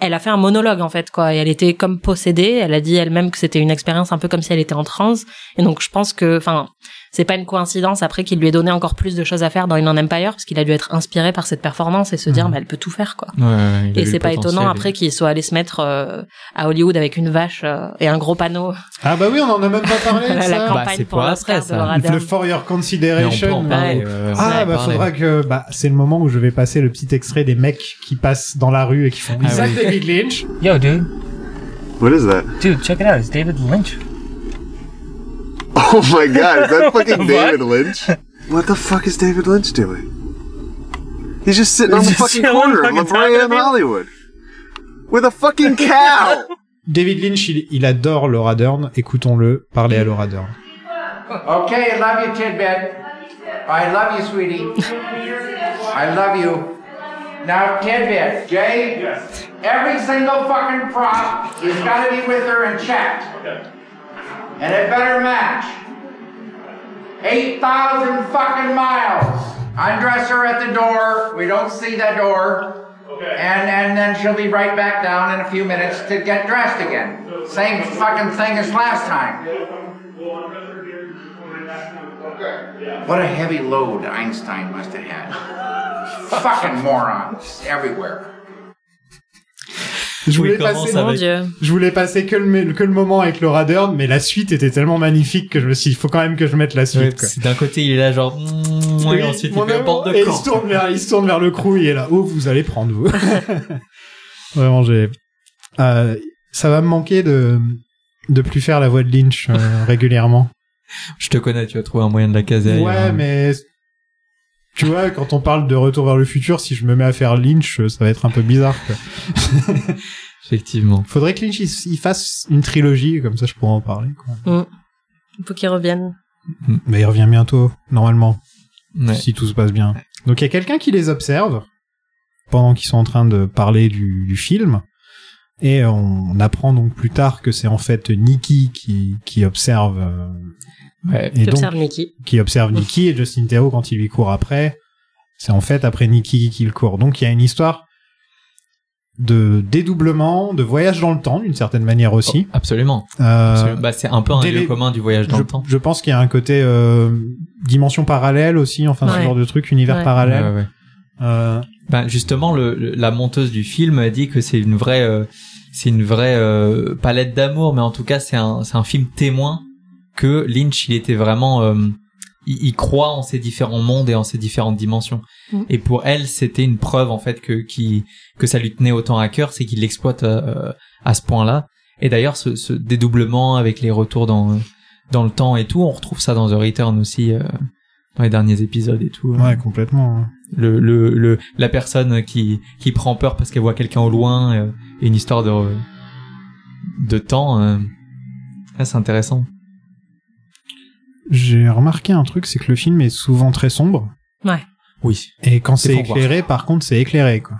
elle a fait un monologue en fait quoi et elle était comme possédée. Elle a dit elle-même que c'était une expérience un peu comme si elle était en transe. Et donc je pense que enfin c'est pas une coïncidence après qu'il lui ait donné encore plus de choses à faire dans Inland Empire parce qu'il a dû être inspiré par cette performance et se dire Mhm. bah elle peut tout faire quoi Ouais, ouais, et c'est pas étonnant et- après qu'il soit allé se mettre euh, à Hollywood avec une vache euh, et un gros panneau Ah bah oui, on en a même pas parlé la ça. campagne Bah, c'est pour après, ça. Le. For Your on Consideration. parler, Ouais. euh, Ah bah parler. faudra que bah c'est le moment où je vais passer le petit extrait des mecs qui passent dans la rue et qui font Ah Isaac. David Lynch. Yo, dude. What is that? Dude, check it out. It's David Lynch. Oh my god, is that fucking What? David Lynch? What the fuck is David Lynch doing? He's just sitting on the fucking corner of La Brea and. Hollywood. With a fucking cow! David Lynch, il, il adore Laura Dern. Écoutons-le parler à Laura Dern. Okay, I love you, Tidbit. I love you, sweetie. I love you. Now, Tidbit, Jay, Yes. every single fucking prop has got to be with her and checked. Okay. And it better match. 8,000 fucking miles. Undress her at the door. We don't see that door. Okay. And, and then she'll be right back down in a few minutes to get dressed again. Same fucking thing as last time. We'll undress her here. Just go right back down. Okay. Yeah. What a heavy load Einstein must have had. fucking morons everywhere. Je voulais, Oui, passer, je voulais passer que le, que le moment avec Laura Dern, mais la suite était tellement magnifique que je me suis dit, il faut quand même que je mette la Ouais, suite. que D'un côté, il est là genre, mm, Oui, et ensuite il fait de et se tourne vers, il se tourne vers le crew, il est là, oh, vous allez prendre, vous. Vraiment, j'ai, euh, ça va me manquer de, de plus faire la voix de Lynch, euh, régulièrement. Je te connais, tu vas trouver un moyen de la caser. ailleurs. Ouais, mais, tu vois, quand on parle de retour vers le futur, si je me mets à faire Lynch, ça va être un peu bizarre, quoi. Effectivement. Faudrait que Lynch, il, fasse une trilogie, comme ça je pourrais en parler, quoi. Il faut qu'il revienne. Mais il revient bientôt, normalement. Ouais. si tout se passe bien. Donc il y a quelqu'un qui les observe pendant qu'ils sont en train de parler du, du film. Et on apprend donc plus tard que c'est en fait Nikki qui, qui observe euh, Ouais. et Tu donc observes Mickey. qui observe Nikki et Justin Theroux quand il lui court après, c'est en fait après Nikki qu'il court. Donc il y a une histoire de dédoublement, de voyage dans le temps d'une certaine manière aussi. Absolument. Euh, Absolument. Bah, c'est un peu un lieu les- commun du voyage dans je, le temps. je pense qu'il y a un côté euh, dimension parallèle aussi, enfin ce genre de truc, univers Ouais. parallèle. Ouais, ouais. Euh, Ben justement, le, le- la monteuse du film a dit que c'est une vraie, euh, c'est une vraie euh, palette d'amour, mais en tout cas, c'est un, c'est un film témoin que Lynch, il était vraiment, euh, il, il croit en ces différents mondes et en ces différentes dimensions. Mm. Et pour elle, c'était une preuve en fait que qui que ça lui tenait autant à cœur, c'est qu'il l'exploite euh, à ce point-là. Et d'ailleurs, ce, ce dédoublement avec les retours dans dans le temps et tout, on retrouve ça dans The Return aussi. euh, dans les derniers épisodes et tout. ouais, complètement. hein. le, le, le la personne qui qui prend peur parce qu'elle voit quelqu'un au loin euh, et une histoire de de temps euh, ah, c'est intéressant J'ai remarqué un truc, c'est que le film est souvent très sombre. oui Et quand C'est c'est voir. éclairé, par contre, c'est éclairé, quoi.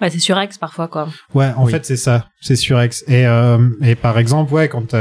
Ouais, c'est sur X parfois, quoi. Ouais, en Oui. fait, c'est ça. C'est sur X. Et, euh, et par exemple, ouais, quand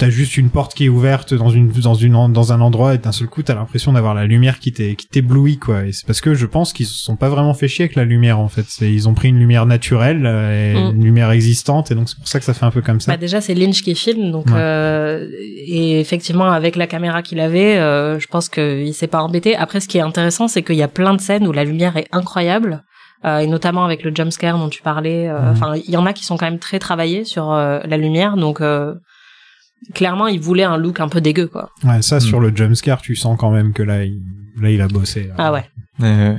t'as, juste une porte qui est ouverte dans une, dans une, dans un endroit et d'un seul coup, t'as l'impression d'avoir la lumière qui t'est, qui t'éblouit, quoi. Et c'est parce que je pense qu'ils se sont pas vraiment fait chier avec la lumière, en fait. Ils ont pris une lumière naturelle, euh, et Mm. une lumière existante, et donc c'est pour ça que ça fait un peu comme ça. Bah déjà c'est Lynch qui filme donc Ouais. euh, et effectivement avec la caméra qu'il avait euh, je pense qu'il s'est pas embêté après ce qui est intéressant c'est qu'il y a plein de scènes où la lumière est incroyable euh, et notamment avec le jump scare dont tu parlais euh, Mhm. enfin il y en a qui sont quand même très travaillés sur euh, la lumière donc euh, clairement il voulait un look un peu dégueu quoi Ouais, ça, Mm. sur le jumpscare, tu sens quand même que là, il, là, il a bossé. là. ah ouais Euh,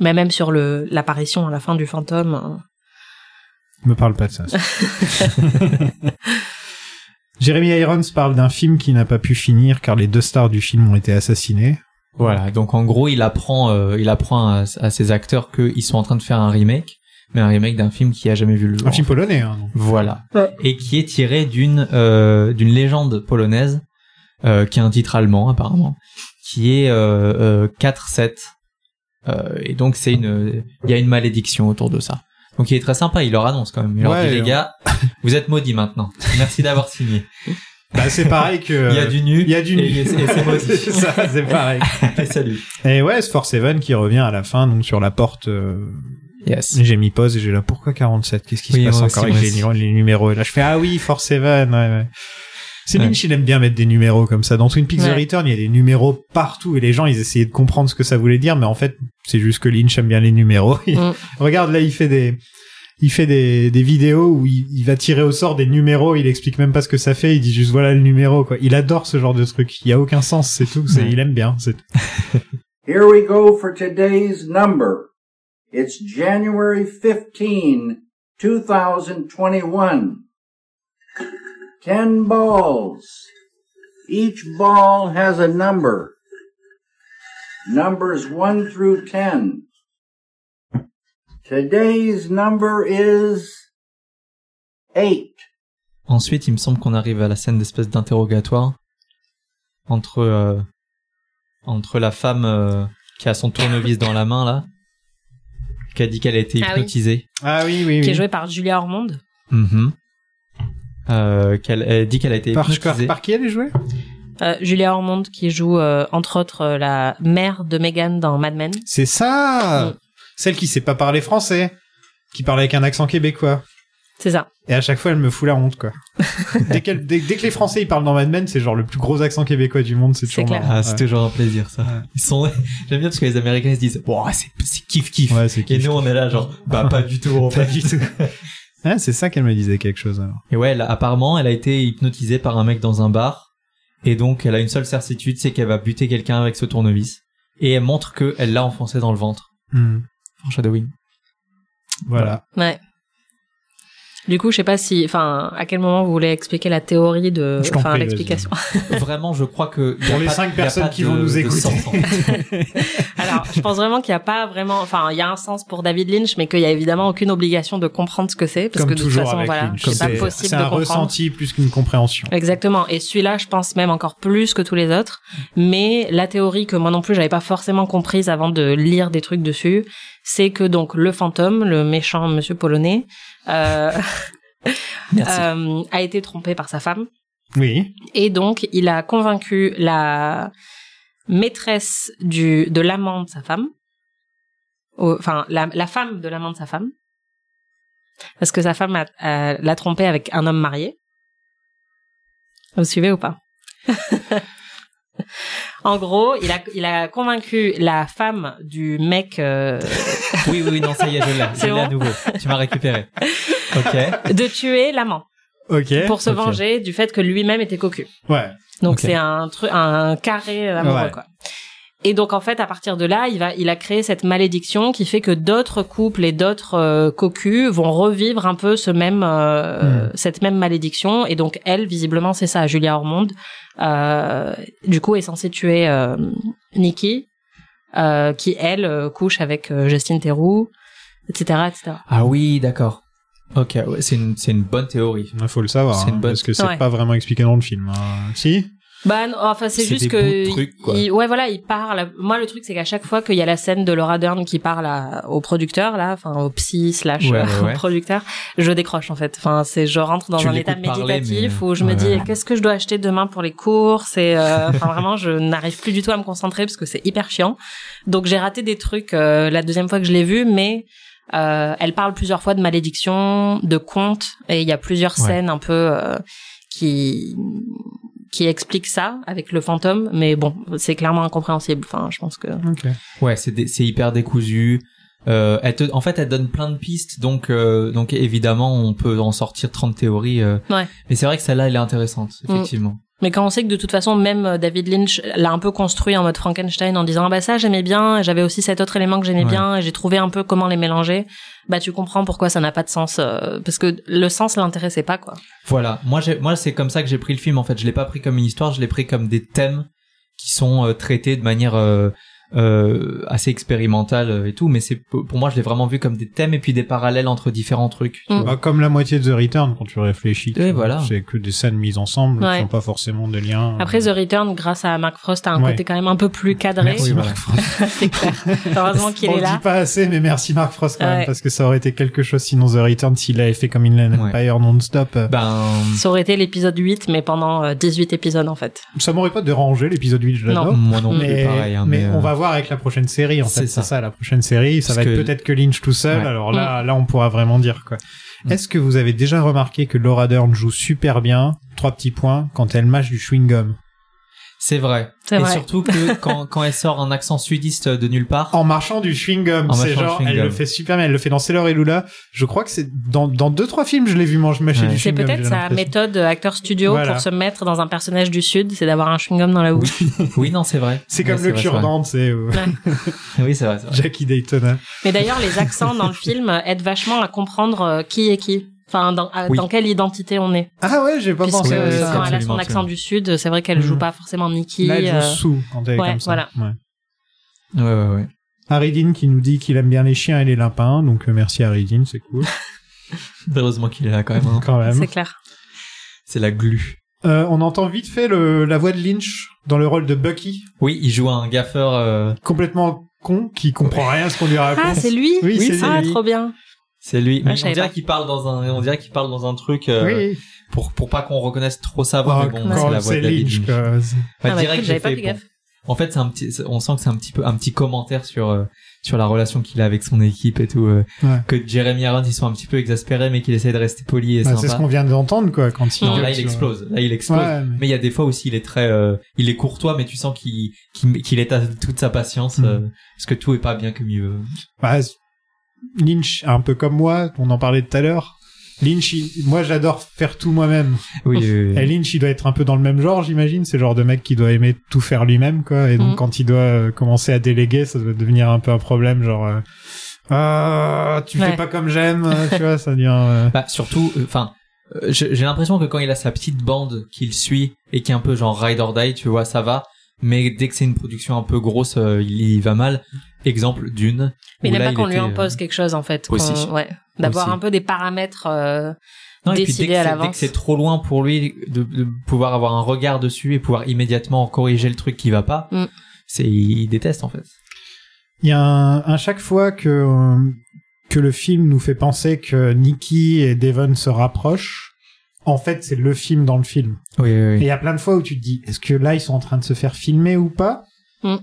mais même sur le l'apparition à la fin du fantôme euh, Me parle pas de ça. Jeremy Irons parle d'un film qui n'a pas pu finir car les deux stars du film ont été assassinés. voilà donc en gros il apprend euh, il apprend à, à ses acteurs qu'ils sont en train de faire un remake mais un remake d'un film qui a jamais vu le jour Un film polonais, hein. Voilà. Ouais. Et qui est tiré d'une euh, d'une légende polonaise euh, qui a un titre allemand apparemment, qui est euh, euh, 4-7. Euh, et donc c'est une il y a une malédiction autour de ça. Donc il est très sympa, il leur annonce quand même. Il leur Ouais, dit les gars, vous êtes maudits maintenant. Merci d'avoir signé. Bah, c'est pareil que. Il y a du nu. Il y a du nu. Et, et c'est ça, c'est pareil. Et salut. Et ouais, c'est Force Seven qui revient à la fin, donc sur la porte. euh, Yes. J'ai mis pause et j'ai là, pourquoi 47 Qu'est-ce qui Oui, se passe encore avec les, les numéros? Et là, je fais, ah oui, Force Seven, ouais, ouais. C'est Ouais. Lynch, il aime bien mettre des numéros comme ça. Dans Twin Peaks The. Return, il y a des numéros partout et les gens, ils essayaient de comprendre ce que ça voulait dire, mais en fait, c'est juste que Lynch aime bien les numéros. Mm. Regarde, là, il fait des, il fait des, des vidéos où il, il va tirer au sort des numéros, il explique même pas ce que ça fait, il dit juste voilà le numéro, quoi. Il adore ce genre de truc. Il y a aucun sens, c'est tout. Ouais. il aime bien, c'est. Here we go for today's number. It's January 15, 2021. Ten balls. Each ball has a number. Numbers 1 through 10. Today's number is 8. Ensuite, il me semble qu'on arrive à la scène d'espèce d'interrogatoire entre euh, entre la femme euh, qui a son tournevis dans la main là, qui a dit qu'elle a été Ah oui. hypnotisée. Ah oui, oui, Qui est oui. joué par Julia Ormond. Mhm. Euh, qu'elle elle dit qu'elle a été Par, hypnotisée. par qui elle est jouée? Euh, Julia Ormond qui joue euh, entre autres euh, la mère de Meghan dans Mad Men. C'est ça Mm. Celle qui sait pas parler français, qui parle avec un accent québécois. C'est ça. Et à chaque fois, elle me fout la honte, quoi. dès, qu'elle- dès, dès que les Français ils parlent dans Mad Men, c'est genre le plus gros accent québécois du monde, c'est toujours. Ah, c'est Ouais. toujours un plaisir ça. Ils sont j'aime bien parce que les Américains ils se disent bon c'est kiff kiff. Ouais, c'est Et nous on est là genre bah pas du tout. Pas fait. du tout. Ah, c'est ça qu'elle me disait quelque chose alors. Et ouais, elle- apparemment, elle a été hypnotisée par un mec dans un bar. Et donc, elle a une seule certitude, c'est qu'elle va buter quelqu'un avec ce tournevis. Et elle montre qu'elle l'a enfoncé dans le ventre. Hmm. Foreshadowing. Voilà. Ouais. Du coup, je sais pas si, enfin, à quel moment vous voulez expliquer la théorie de, enfin, l'explication. Vraiment, je crois que... y a Pour les cinq y a personnes qui de- vont nous écouter. Alors, je pense vraiment qu'il n'y a pas vraiment, enfin, il y a un sens pour David Lynch, mais qu'il y a évidemment aucune obligation de comprendre ce que c'est, parce Comme que de toute façon, voilà, c'est pas C'est- possible C'est de un comprendre. ressenti plus qu'une compréhension. Exactement. Et celui-là, je pense même encore plus que tous les autres. Mais la théorie que moi non plus, j'avais pas forcément comprise avant de lire des trucs dessus, c'est que donc le fantôme, le méchant monsieur polonais, euh, euh, a été trompé par sa femme. Oui. Et donc, il a convaincu la maîtresse du, de l'amant de sa femme, enfin, la, la femme de l'amant de sa femme, parce que sa femme l'a trompé avec un homme marié. Vous suivez ou pas? En gros, il a, il a convaincu la femme du mec euh, Oui, oui, oui, non, ça y est, je l'ai. C'est l'ai à bon nouveau. Tu m'as récupéré. Ok. de tuer l'amant Ok. pour se venger du fait que lui-même était cocu. Ouais. Donc c'est un truc, un carré amoureux Ouais. quoi. Et donc en fait à partir de là, il va, il a créé cette malédiction qui fait que d'autres couples et d'autres euh, cocus vont revivre un peu ce même, euh, cette même malédiction. Et donc elle, visiblement, c'est ça, Julia Ormond. Euh, du coup, est censée tuer euh, Nikki, euh, qui elle couche avec euh, Justine Theroux, etc., etc. Ah oui, d'accord. Ok, ouais, c'est une, bonne théorie. Il faut le savoir. Hein, bonne- Parce que c'est Ouais. pas vraiment expliqué dans le film. hein. Si? Bah, non, enfin, c'est juste des que, bouts de trucs, quoi. il- ouais, voilà, il parle. Moi, le truc, c'est qu'à chaque fois qu'il y a la scène de Laura Dern qui parle à- au producteur, là, enfin, au psy slash Ouais, euh, ouais, producteur, je décroche, en fait. Enfin, c'est, je rentre dans Tu un état parler, méditatif mais- où je me dis, qu'est-ce que je dois acheter demain pour les courses? Et, euh, enfin, vraiment, je n'arrive plus du tout à me concentrer parce que c'est hyper chiant. Donc, j'ai raté des trucs, euh, la deuxième fois que je l'ai vu, mais, euh, elle parle plusieurs fois de malédiction, de contes, et il y a plusieurs scènes un peu euh, qui qui expliquent ça avec le fantôme, mais bon, c'est clairement incompréhensible. Enfin, je pense que. Ouais, c'est dé- c'est hyper décousu. Euh, elle te, en fait, elle donne plein de pistes, donc euh, donc évidemment, on peut en sortir 30 théories. euh. Ouais. Mais c'est vrai que celle-là, elle est intéressante, Mm. effectivement. Mais quand on sait que de toute façon, même euh, David Lynch l'a un peu construit en mode Frankenstein en disant ah bah ça j'aimais bien, j'avais aussi cet autre élément que j'aimais Ouais. bien et j'ai trouvé un peu comment les mélanger, bah tu comprends pourquoi ça n'a pas de sens euh, parce que le sens l'intéressait pas quoi. Voilà. Moi, j'ai, moi, c'est comme ça que j'ai pris le film. En fait, je l'ai pas pris comme une histoire, je l'ai pris comme des thèmes qui sont euh, traités de manière euh, euh, assez expérimentale euh, et tout. Mais c'est pour moi, je l'ai vraiment vu comme des thèmes et puis des parallèles entre différents trucs. tu Mm. vois. Bah, comme la moitié de The Return, quand tu réfléchis. tu vois, voilà. C'est que des scènes mises ensemble Ouais. qui n'ont pas forcément de lien. Après The Return, grâce à Mark Frost, a un Ouais. côté quand même un peu plus cadré. Merci Oui, voilà. Frost. c'est clair. Heureusement qu'il On est le dit là. pas assez, mais merci Marc Frost quand Ouais. même, parce que ça aurait été quelque chose sinon The Return s'il avait fait comme Inland Ouais. Empire non-stop. euh, Ben, Ça aurait été l'épisode 8, mais pendant euh, 18 épisodes en fait. Ça m'aurait pas dérangé l'épisode 8, je l'adore. moi non plus, Mais, pareil. hein, mais mais, on euh, va voir avec la prochaine série, en fait. C'est ça. ça, la prochaine série. Ça Parce va être que- peut-être que Lynch tout seul. Ouais. Alors là, là, on pourra vraiment dire, quoi. Mm. Est-ce que vous avez déjà remarqué que Laura Dern joue super bien, trois petits points, quand elle mâche du chewing-gum? C'est vrai. C'est et vrai. surtout que quand, quand elle sort un accent sudiste de nulle part. En marchant du chewing-gum. En C'est genre, elle le fait super bien. Elle le fait dans Sailor et Lula. Je crois que c'est dans, dans deux, trois films, je l'ai vu manger mâcher Ouais. du C'est chewing-gum. peut-être j'ai sa méthode euh, acteur studio Voilà. pour se mettre dans un personnage du Sud, c'est d'avoir un chewing-gum dans la bouche. Oui, non, c'est vrai. C'est Ouais, comme le c'est cure-dent, c'est euh, Oui, c'est vrai, c'est vrai. Jackie Daytona. Mais d'ailleurs, les accents dans le film aident vachement à comprendre euh, qui est qui. Enfin, dans, à- Oui. dans quelle identité on est. Ah ouais, j'ai pas Puisque pensé Oui, à oui, euh, ça. quand elle a son accent du Sud, c'est vrai qu'elle joue Mhm. pas forcément Nikki. Là, elle joue euh, sous quand elle est ouais, comme ça. voilà. Ouais. Ouais, ouais, ouais. Haridine qui nous dit qu'il aime bien les chiens et les lapins, donc euh, merci Haridine, c'est cool. Heureusement qu'il est là quand même. hein. Quand même. C'est clair. C'est la glu. Euh, on entend vite fait le, la voix de Lynch dans le rôle de Bucky, Oui, il joue un gaffeur. euh, complètement con, qui comprend rien à ce qu'on lui raconte. Ah, c'est lui Oui, c'est Ah, lui. trop bien. C'est lui. On dirait qu'il parle dans un, on dirait qu'il parle dans un truc euh, Oui. pour pour pas qu'on reconnaisse trop sa voix. Oh, mais bon, quand c'est la voix de David Lynch. Enfin, Ah, bah, direct, j'avais pas fait, bon. En fait, c'est un petit, on sent que c'est un petit peu un petit commentaire sur euh, sur la relation qu'il a avec son équipe et tout. euh, Ouais. Que Jeremy Irons, ils sont un petit peu exaspérés, mais qu'il essaie de rester poli et Bah, c'est ce qu'on vient d'entendre, quoi, quand il Non, là, il explose. Là, il explose. Ouais, mais- Mais il y a des fois aussi, il est très, euh, il est courtois, mais tu sens qu'il qu'il qu'il est à toute sa patience Mm. euh, parce que tout est pas bien comme il veut. Bah, Lynch, un peu comme moi, on en parlait tout à l'heure. Lynch, il- moi j'adore faire tout moi-même. Oui. oui, oui. Et Lynch, il doit être un peu dans le même genre, j'imagine. C'est le genre de mec qui doit aimer tout faire lui-même, quoi. Et donc, Mm. quand il doit euh, commencer à déléguer, ça doit devenir un peu un problème, genre, euh, ah, tu Ouais. fais pas comme j'aime, euh, tu vois, ça devient. euh, Bah, surtout, enfin, euh, j'ai j'ai l'impression que quand il a sa petite bande qu'il suit et qui est un peu genre ride or die, tu vois, ça va. Mais dès que c'est une production un peu grosse, euh, il, il va mal. Exemple d'une. Mais il n'aime pas qu'on lui était, euh, impose quelque chose, en fait. aussi. Ouais. D'avoir un peu des paramètres euh, Non, et puis dès décidés à dès l'avance. que c'est trop loin pour lui de, de pouvoir avoir un regard dessus et pouvoir immédiatement corriger le truc qui va pas, Mm. c'est il déteste en fait. Il y a un, à chaque fois que euh, que le film nous fait penser que Nicky et Devon se rapprochent, en fait, c'est le film dans le film. Oui, oui, Et il y a plein de fois où tu te dis, est-ce que là, ils sont en train de se faire filmer ou pas? Mm.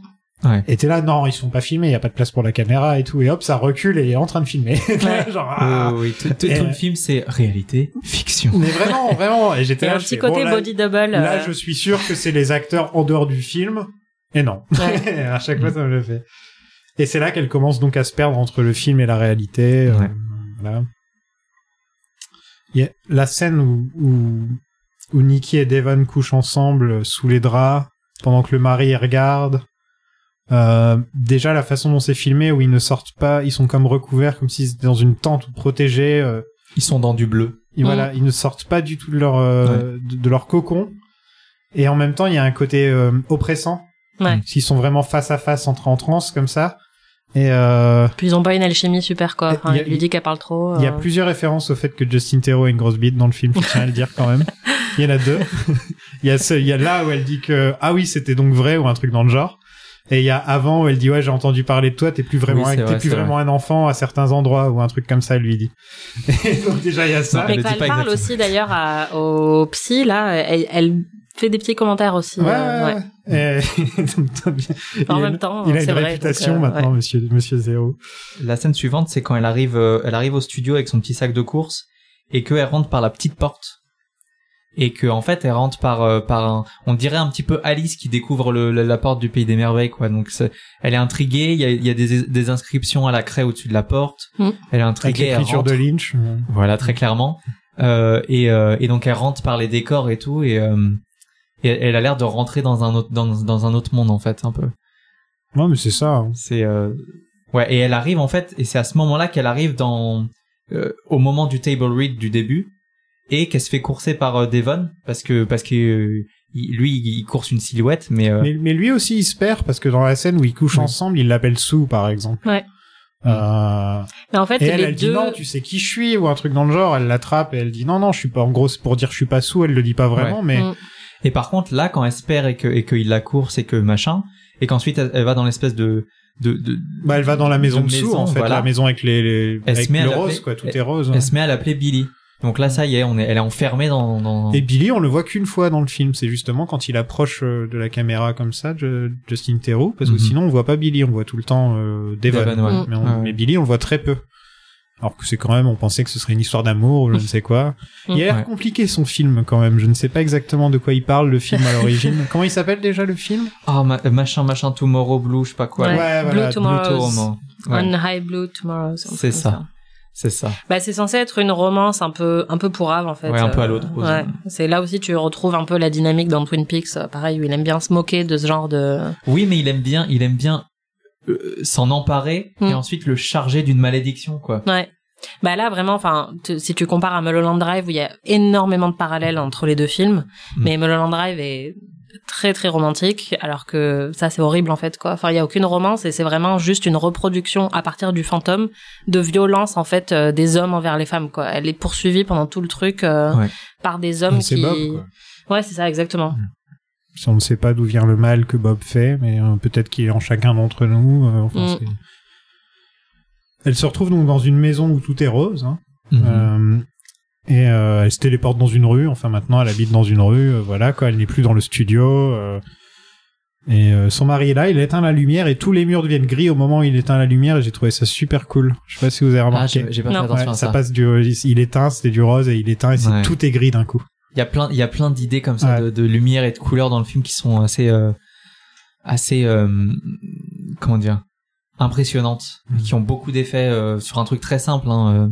Ouais. Et t'es là, non, ils sont pas filmés, il y a pas de place pour la caméra et tout. Et hop, ça recule et est en train de filmer. Genre, ah. Oh, oui, tout, tout- Et- tout le film c'est réalité, fiction. Mais vraiment, vraiment. Et j'étais là, un je petit fais, côté bon, là, body double. Là, euh, je suis sûr que c'est les acteurs en dehors du film. Et non. Ouais. à chaque fois, ça me le fait. Et c'est là qu'elle commence donc à se perdre entre le film et la réalité. euh, Ouais. voilà. Il y a la scène où, où, où Nikki et Devon couchent ensemble sous les draps pendant que le mari regarde. Euh, déjà la façon dont c'est filmé où ils ne sortent pas, ils sont comme recouverts comme s'ils étaient dans une tente ou protégés. euh, Ils sont dans du bleu. et voilà, ils ne sortent pas du tout de leur euh, de, de leur cocon. Et en même temps, il y a un côté euh, oppressant. Ouais. S'ils sont vraiment face à face, entre en transe comme ça. Et euh, Puis ils ont pas une alchimie super quoi. Enfin, Il y a- il lui dit qu'elle parle trop. il y a plusieurs références au fait que Justin Theroux a une grosse bite dans le film, je tiens à le dire quand même. Il y en a deux. il y a ce, il y a là où elle dit que ah oui, c'était donc vrai ou un truc dans le genre. Et il y a avant où elle dit ouais, j'ai entendu parler de toi, t'es plus vraiment Oui, t'es vrai, plus vraiment un enfant à certains endroits ou un truc comme ça, elle lui dit. Et donc déjà il y a ça. Mais quand elle parle exactement. aussi d'ailleurs au psy là, elle, elle fait des petits commentaires aussi. Ouais, euh, ouais. Et- En il a- même temps, il a c'est une vrai, réputation donc, euh, maintenant, monsieur, monsieur Zéro. La scène suivante, c'est quand elle arrive, euh, elle arrive au studio avec son petit sac de course et qu'elle rentre par la petite porte et que en fait elle rentre par euh, par un, on dirait un petit peu Alice qui découvre le, la, la porte du pays des merveilles quoi. Donc c'est- elle est intriguée, il y a, il y a des, des inscriptions à la craie au-dessus de la porte. Mm. Elle est Avec intriguée, elle l'écriture de Lynch. euh, Voilà, très clairement. Euh, et, euh, et donc elle rentre par les décors et tout et, euh, et elle a l'air de rentrer dans un autre dans, dans un autre monde en fait un peu. Non, mais c'est ça. hein. C'est euh... ouais et elle arrive en fait et c'est à ce moment-là qu'elle arrive dans euh, au moment du table read du début et qu'elle se fait courser par euh, Devon parce que parce que euh, il- lui il course une silhouette mais, euh, Mais, mais lui aussi, il se perd parce que dans la scène où ils couchent ensemble, il l'appelle Sue, par exemple. Ouais. Euh, Mais en fait, et elle, les elle dit non, tu sais qui je suis ou un truc dans le genre. Elle l'attrape et elle dit non, non, je suis pas. En gros, c'est pour dire je suis pas Sue. Elle le dit pas vraiment, mais Mm. et par contre là quand elle se perd et que et qu'il la course et que machin et qu'ensuite elle, elle va dans l'espèce de de, de bah, elle va dans la maison de, de Sue, maison, en fait, voilà. la maison avec les, les Elle se avec met à le l'appeler- rose, quoi. Tout elle- est rose. elle se met à l'appeler Billy donc là ça y est on est elle est enfermée dans, dans... Et Billy, on le voit qu'une fois dans le film. C'est justement quand il approche euh, de la caméra comme ça, Justin Theroux, parce que Mhm. sinon on voit pas Billy, on voit tout le temps euh, Devon. Devon, ouais. Mais, on- Ouais, ouais. mais Billy, on le voit très peu. Alors que c'est quand même, on pensait que ce serait une histoire d'amour ou je ne sais quoi. Il a l'air Ouais. compliqué son film quand même. Je ne sais pas exactement de quoi il parle le film à l'origine. Comment il s'appelle déjà le film? Ah, ma- machin, machin, Tomorrow Blue, je sais pas quoi. Ouais. là. Ouais, Blue voilà, Tomorrows. Tomorrow. Ouais. On High Blue Tomorrow. C'est ça. C'est ça. Bah, c'est censé être une romance un peu, un peu pourrave, en fait. Ouais, un peu à l'autre. Ouais. C'est là aussi, tu retrouves un peu la dynamique dans Twin Peaks. euh, Pareil, où il aime bien se moquer de ce genre de, Oui, mais il aime bien, il aime bien euh, s'en emparer Mm. et ensuite le charger d'une malédiction, quoi. Ouais. Bah là vraiment, enfin, si tu compares à Mulholland Drive où il y a énormément de parallèles entre les deux films, Mm. mais Mulholland Drive est très très romantique, alors que ça c'est horrible en fait quoi. Enfin, il y a aucune romance et c'est vraiment juste une reproduction à partir du fantôme de violence en fait euh, des hommes envers les femmes quoi. Elle est poursuivie pendant tout le truc euh, Ouais. par des hommes C'est qui Bob, quoi. Ouais, c'est ça, exactement. Si on ne sait pas d'où vient le mal que Bob fait, mais euh, peut-être qu'il est en chacun d'entre nous. euh, enfin, Mm. Elle se retrouve donc dans une maison où tout est rose. hein. Mhm. Euh, et euh, elle se téléporte dans une rue. Enfin, maintenant, elle habite dans une rue. euh, voilà, quoi. Elle n'est plus dans le studio. euh, et euh, son mari est là. Il éteint la lumière et tous les murs deviennent gris au moment où il éteint la lumière. Et j'ai trouvé ça super cool. Je sais pas si vous avez Ah, remarqué. j'ai j'ai pas fait attention Ouais, à ça ça. passe du, il éteint, c'était du rose et il éteint et c'est Ouais. tout est gris d'un coup. Il y a plein, il y a plein d'idées comme ça Ouais. de, de lumière et de couleurs dans le film qui sont assez, euh, assez, euh, comment dire, impressionnantes, Mhm. qui ont beaucoup d'effets euh, sur un truc très simple. Hein, euh.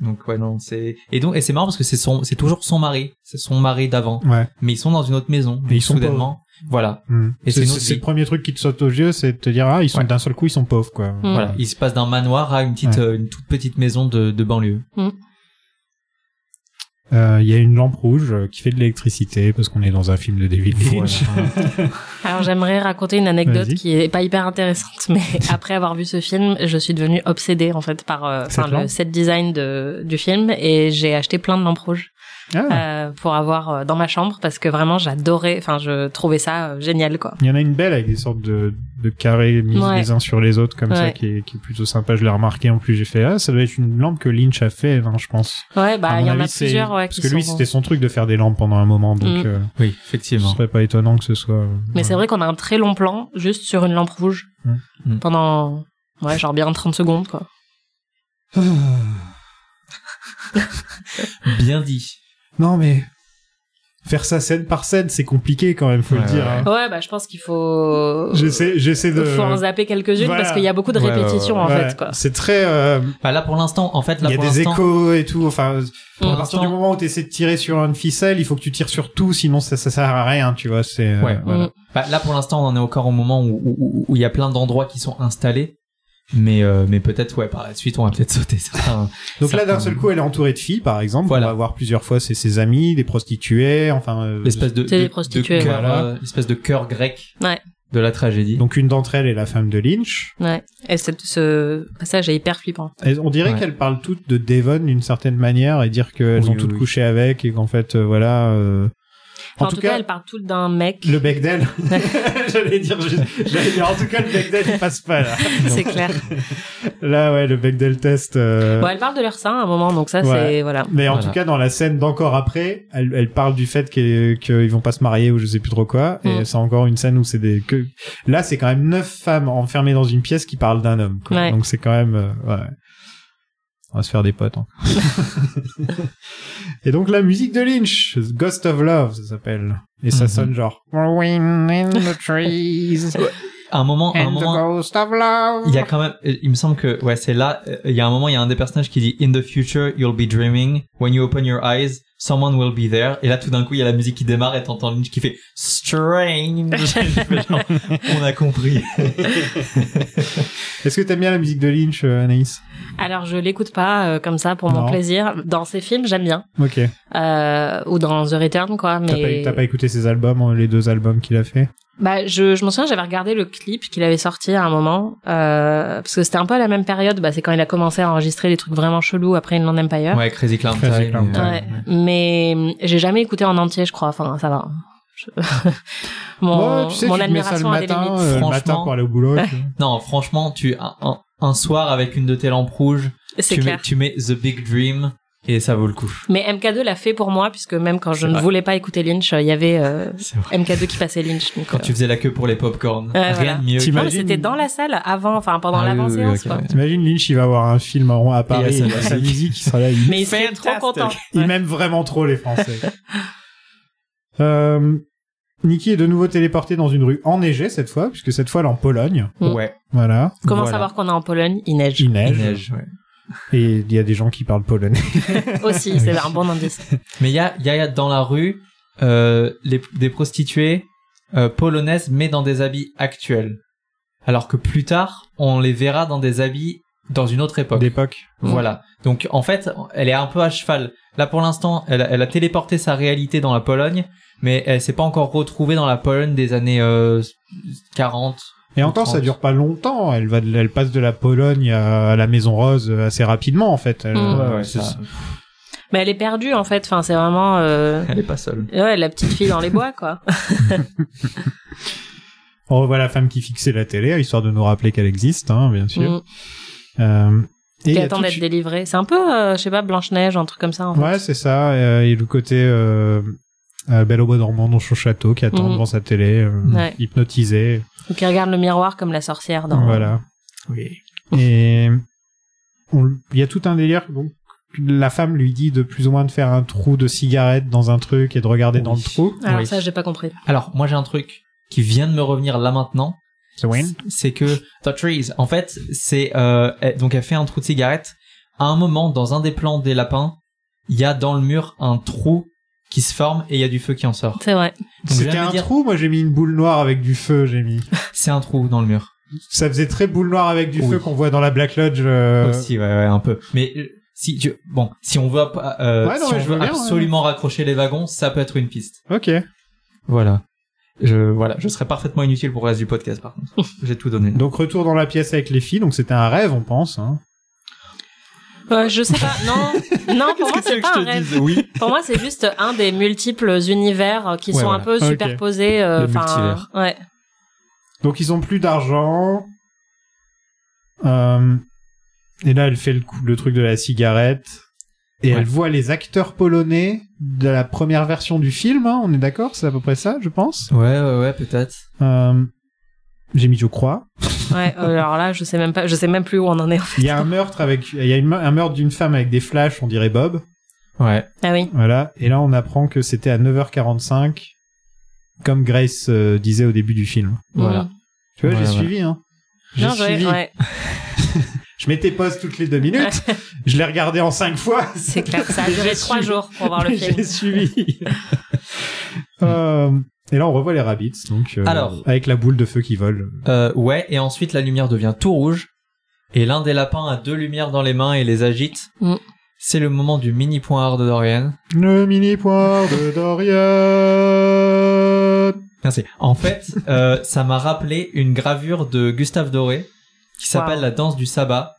Donc ouais non c'est et donc et c'est marrant parce que c'est son, c'est toujours son mari, c'est son mari d'avant, Ouais. mais ils sont dans une autre maison. Et ils sont soudainement, voilà, Mm. Et c'est C'est le premier truc qui te saute aux yeux, c'est de te dire ah ils sont Ouais. d'un seul coup ils sont pauvres quoi. Mm. voilà, il se passe d'un manoir à une petite, Ouais. euh, une toute petite maison de, de banlieue. Euh, Il y a une lampe rouge euh, qui fait de l'électricité parce qu'on est dans un film de David Lynch. Alors j'aimerais raconter une anecdote qui est pas hyper intéressante, mais après avoir vu ce film, je suis devenue obsédée en fait par euh, le set design de, du film et j'ai acheté plein de lampes rouges Ah, euh, pour avoir euh, dans ma chambre parce que vraiment j'adorais, enfin je trouvais ça euh, génial quoi. Il y en a une belle avec des sortes de, de carrés mis Ouais. les uns sur les autres comme ça qui est, qui est plutôt sympa. Je l'ai remarqué en plus. J'ai fait ah ça doit être une lampe que Lynch a fait, hein, je pense. Ouais bah il y en a plusieurs ouais Parce qui que lui sont. c'était son truc de faire des lampes pendant un moment donc Mm. euh, Oui ce effectivement. serait pas étonnant que ce soit. euh, Mais c'est vrai qu'on a un très long plan juste sur une lampe rouge Mm. Mm. pendant ouais genre bien 30 secondes quoi. Bien dit. Non mais faire ça scène par scène c'est compliqué quand même faut Ouais, le dire. ouais. hein. Ouais bah je pense qu'il faut J'essaie j'essaie de. faut en zapper quelques-unes Voilà. parce qu'il y a beaucoup de Ouais, ouais, répétitions en Ouais, fait quoi. C'est très. euh, Bah là pour l'instant en fait là Il y a des échos et tout. Enfin, Pour à partir du moment où tu essaies de tirer sur une ficelle, il faut que tu tires sur tout, sinon ça, ça sert à rien, tu vois. C'est euh, Ouais. voilà. Mm. Bah, là, pour l'instant, on en est encore au moment où où- où où il y a plein d'endroits qui sont installés. Mais, euh, mais peut-être, ouais, par la suite, on va peut-être sauter certains. Donc là, d'un seul coup, elle est entourée de filles, par exemple. Voilà. On va voir plusieurs fois c'est ses amis, des prostituées, enfin. euh, L'espèce de, de- des prostituées, de cœur, voilà. euh, l'espèce de cœur grec Ouais. de la tragédie. Donc une d'entre elles est la femme de Lynch. Ouais. Et cette- ce passage est hyper flippant. Et on dirait Ouais. qu'elles parlent toutes de Devon d'une certaine manière et dire qu'elles Oui, ont oui, toutes oui. couché avec et qu'en fait, euh, voilà. Enfin, en, tout cas, elle parle toutes d'un mec. le Bechdel. J'allais dire, j'allais dire, en tout cas, le Bechdel, il passe pas là. C'est clair. Là, ouais, le Bechdel test. euh, Bon, elle parle de leur sein à un moment, donc ça, Ouais. c'est voilà. Mais en Voilà. tout cas, dans la scène d'encore après, elle, elle parle du fait qu'ils qu'ils vont pas se marier ou je sais plus trop quoi. Et Mm. c'est encore une scène où c'est des que là, c'est quand même neuf femmes enfermées dans une pièce qui parlent d'un homme. Quoi. Ouais. Donc c'est quand même euh, ouais. On va se faire des potes. hein. et donc la musique de Lynch, Ghost of Love, ça s'appelle. Et ça Mhm. sonne genre Wind in the trees un moment, à un moment, ghost of love. il y a quand même, il me semble que, ouais, c'est là, euh, il y a un moment, il y a un des personnages qui dit, In the future, you'll be dreaming. When you open your eyes, someone will be there. Et là, tout d'un coup, il y a la musique qui démarre et t'entends Lynch qui fait Strange. Genre, On a compris. Est-ce que t'aimes bien la musique de Lynch, euh, Anaïs? Alors, je l'écoute pas euh, comme ça pour mon plaisir. Dans ses films, j'aime bien. Ok. Euh, ou dans The Return, quoi. T'as pas, Mais t'as pas écouté ses albums, euh, les deux albums qu'il a fait? Bah, je, je m'en souviens, j'avais regardé le clip qu'il avait sorti à un moment, euh, parce que c'était un peu à la même période. Bah, c'est quand il a commencé à enregistrer des trucs vraiment chelous après Inland Empire. Ouais, Crazy Clown Crazy. Clown euh, Ouais. Mais j'ai jamais écouté en entier, je crois. Enfin, ça va. Je- mon Ouais, tu sais, mon tu te mets ça le admiration des limites. euh, le Franchement. matin pour aller au boulot. Non, franchement, tu, un, un, un soir avec une de tes lampes rouges, C'est tu mets, clair. tu mets The Big Dream et ça vaut le coup. Mais MK2 l'a fait pour moi, puisque même quand je ne vrai. voulais pas écouter Lynch, il y avait euh, C'est vrai. MK2 qui passait Lynch. Donc, Quand euh, tu faisais la queue pour les popcorn. Ouais, Rien voilà. de mieux. C'était dans la salle avant, enfin pendant Ah l'avant-séance. oui, oui, ouais. T'imagines Lynch, il va avoir un film en- à Paris, Et il sa musique. il sera là. Il, Mais il serait trop content. il Ouais. m'aime vraiment trop les Français. euh, Nikki est de nouveau téléportée dans une rue enneigée cette fois, puisque cette fois elle est en Pologne. Mm. Ouais. Voilà. Comment Voilà. savoir qu'on est en Pologne? Il neige. Il neige. Il neige, ouais. Et il y a des gens qui parlent polonais. Aussi, c'est un bon indice. Mais il y a, il y a dans la rue euh, les, des prostituées euh, polonaises, mais dans des habits actuels. Alors que plus tard, on les verra dans des habits dans une autre époque. D'époque. Voilà. Donc en fait, elle est un peu à cheval. Là pour l'instant, elle, a- elle a téléporté sa réalité dans la Pologne, mais elle s'est pas encore retrouvée dans la Pologne des années euh, 40. Et encore, ça 30. dure pas longtemps. Elle va, de- elle passe de la Pologne à, la Maison Rose assez rapidement, en fait. Elle- Mm. Ouais, ouais, c'est- ça- Mais elle est perdue en fait. Enfin, c'est vraiment euh, Elle est pas seule. ouais, la petite fille dans les bois quoi. On revoit la femme qui fixait la télé, histoire de nous rappeler qu'elle existe, hein, bien sûr. Mm. Euh, et il Qui attend d'être délivrée. C'est un peu, euh, je sais pas, Blanche Neige, un truc comme ça. En fait. Ouais, c'est ça. euh, et le côté euh, Belle au bois dormant dans son château, qui attend Mhm. devant sa télé, euh, Ouais. hypnotisé. Ou qui regarde le miroir comme la sorcière dans. Voilà. Oui. Et on- il y a tout un délire. Donc, la femme lui dit de plus ou moins de faire un trou de cigarette dans un truc et de regarder dans le trou. Alors Oui. ça, j'ai pas compris. Alors, moi, j'ai un truc qui vient de me revenir là maintenant. C'est que The Trees, en fait, c'est euh, donc elle fait un trou de cigarette. À un moment, dans un des plans des lapins, il y a dans le mur un trou qui se forme et il y a du feu qui en sort. C'est vrai. C'était un dire, trou. Moi, j'ai mis une boule noire avec du feu. J'ai mis. C'est un trou dans le mur. Ça faisait très boule noire avec du Oui. feu qu'on voit dans la Black Lodge. euh, Aussi, ouais, ouais, un peu. Mais euh, si tu, bon, si on veut, euh, Ouais, non, si mais on je veux veut bien, ouais. absolument raccrocher les wagons, ça peut être une piste. Ok. Voilà. Je, voilà, je serais parfaitement inutile pour le reste du podcast, par contre. J'ai tout donné. Donc retour dans la pièce avec les filles. Donc c'était un rêve, on pense. Hein. Euh, je sais pas. Non, non. Pour moi, c'est pas un rêve. Oui. Pour moi, c'est juste un des multiples univers euh, qui Ouais, sont un peu Ok. superposés. euh, Le Enfin, ouais. Donc ils ont plus d'argent. Euh, et là, elle fait le, coup, le truc de la cigarette. Et Ouais. elle voit les acteurs polonais de la première version du film. hein, on est d'accord C'est à peu près ça, je pense? Ouais, ouais, ouais, peut-être. Euh, J'ai mis je crois. Ouais. euh, alors là, je sais même pas. Je sais même plus où on en est. En fait. Il y a un meurtre avec, il y a une- un meurtre d'une femme avec des flashs, on dirait Bob. Ouais. Ah oui. Voilà. Et là, on apprend que c'était à 9h45, comme Grace euh, disait au début du film. Voilà. Mhm. Tu vois, j'ai suivi, hein. J'ai suivi. Ouais. Je mettais pause toutes les deux minutes. je l'ai regardé en cinq fois. C'est clair. Ça a duré J'ai trois suivi. jours pour voir le film. J'ai suivi. Euh, et là, on revoit les rabbits, donc euh, Alors. avec la boule de feu qui vole. Euh, ouais, et ensuite la lumière devient tout rouge, et l'un des lapins a deux lumières dans les mains et les agite. Mm. C'est le moment du mini pointeur de Dorian. Le mini poire de Dorian. Merci. En fait, euh, ça m'a rappelé une gravure de Gustave Doré qui s'appelle Wow. La danse du sabbat,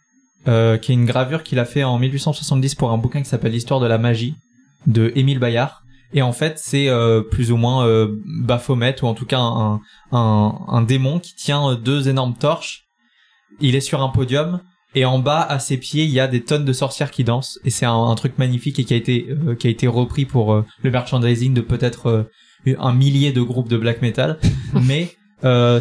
euh, qui est une gravure qu'il a fait en 1870 pour un bouquin qui s'appelle L'histoire de la magie de Émile Bayard. Et en fait, c'est euh, plus ou moins euh, Baphomet ou en tout cas un, un, un démon qui tient euh, deux énormes torches. Il est sur un podium et en bas à ses pieds il y a des tonnes de sorcières qui dansent et c'est un, un truc magnifique et qui a été euh, qui a été repris pour le merchandising de peut-être un millier de groupes de black metal mais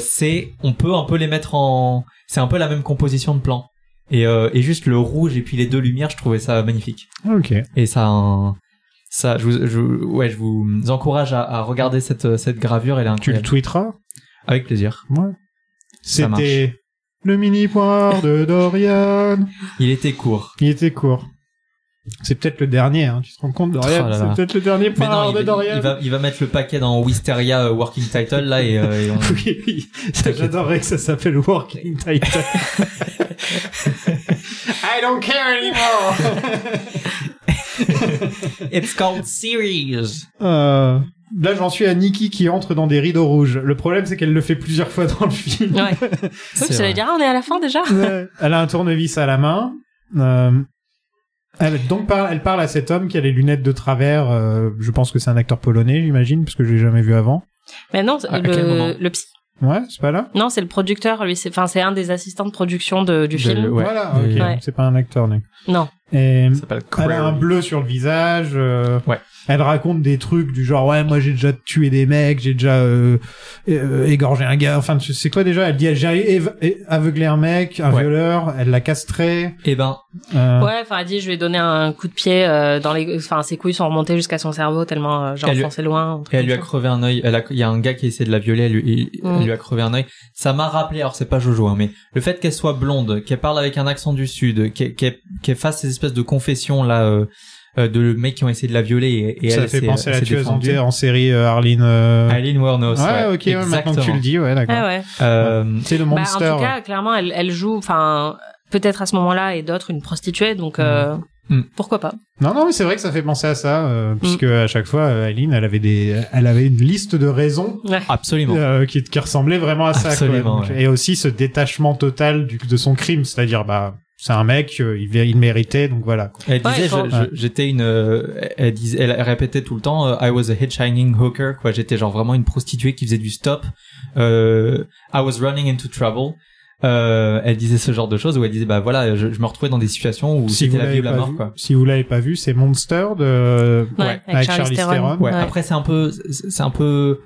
c'est on peut un peu les mettre en c'est un peu la même composition de plan et, et juste le rouge et puis les deux lumières je trouvais ça magnifique Ok. et ça a un- ça je vous, je, ouais je vous encourage à, à regarder cette cette gravure elle est Tu le incroyable tweeteras avec plaisir Ouais. C'était le mini poire de Dorian. il était court Il était court. C'est peut-être le dernier, hein. tu te rends compte, Dorian? Oh C'est peut-être le dernier poire il, de Dorian. il va il va mettre le paquet dans Wisteria euh, working title là et, euh, et on... Oui, oui. J'adorerais que ça s'appelle Working Title. I don't care anymore. it's called series Euh, là, j'en suis à Nikki qui entre dans des rideaux rouges. Le problème, c'est qu'elle le fait plusieurs fois dans le film. Ouais. Parce que vrai. dire, ah, on est à la fin déjà. Ouais. Elle a un tournevis à la main. Euh, elle, donc, parle, elle parle à cet homme qui a les lunettes de travers. euh, je pense que c'est un acteur polonais, j'imagine, parce que je l'ai jamais vu avant. Mais non, le, le psy. Ouais, c'est pas là Non, c'est le producteur. Lui, c'est, enfin, c'est un des assistants de production de, du De- film. ouais. Voilà, ok. Ouais. C'est pas un acteur, donc. Non. Et ça s'appelle elle a un bleu sur le visage. euh, Ouais. Elle raconte des trucs du genre ouais moi j'ai déjà tué des mecs, j'ai déjà euh, euh, égorgé un gars. Enfin tu- c'est quoi déjà? Elle dit j'ai aveuglé un mec, un Ouais. violeur, elle l'a castré. et ben euh, Ouais, enfin, elle dit, je lui ai donné un coup de pied euh, dans les, enfin, ses couilles sont remontées jusqu'à son cerveau tellement euh, j'ai lui- enfoncé loin. Et elle lui a crevé un œil. Elle a, il y a un gars qui essaie de la violer. Elle lui, il- Mm. elle lui a crevé un œil. Ça m'a rappelé. Alors c'est pas Jojo, hein, mais le fait qu'elle soit blonde, qu'elle parle avec un accent du sud, qu'elle, qu'elle, qu'elle fasse ces espèces de confessions là euh, euh, de mecs qui ont essayé de la violer. Et, et ça elle fait penser à la tueuse en, en série euh, Arline. euh, Aileen Wuornos. ouais, ouais, ok, ouais, maintenant que tu le dis, ouais, d'accord. Ah ouais. Euh, C'est le Bah, en monster. tout cas, clairement, elle, elle joue, enfin, peut-être à ce moment-là et d'autres une prostituée, donc euh, Mm. pourquoi pas. Non, non, mais c'est vrai que ça fait penser à ça, Mm. euh, puisque à chaque fois, euh, Aileen, elle avait des, elle avait une liste de raisons Ouais. absolument. euh, qui, qui ressemblait vraiment à ça. quoi. Absolument, Donc, ouais. Et aussi ce détachement total du, de son crime, c'est-à-dire, bah, c'est un mec, euh, il, il méritait, donc voilà. Elle Ouais, disait, je- j'étais une, euh, elle disait, elle répétait tout le temps, euh, I was a hitchhiking hooker, quoi. J'étais genre vraiment une prostituée qui faisait du stop. Euh, I was running into trouble. Euh, elle disait ce genre de choses où elle disait, bah voilà, je, je me retrouvais dans des situations où Si c'était vous la vie l'avez ou la pas mort, vu, quoi. si vous l'avez pas vu, c'est Monster de Ouais, avec Charlize Theron. Ouais. Ouais. Après, c'est un peu, c'est un peu,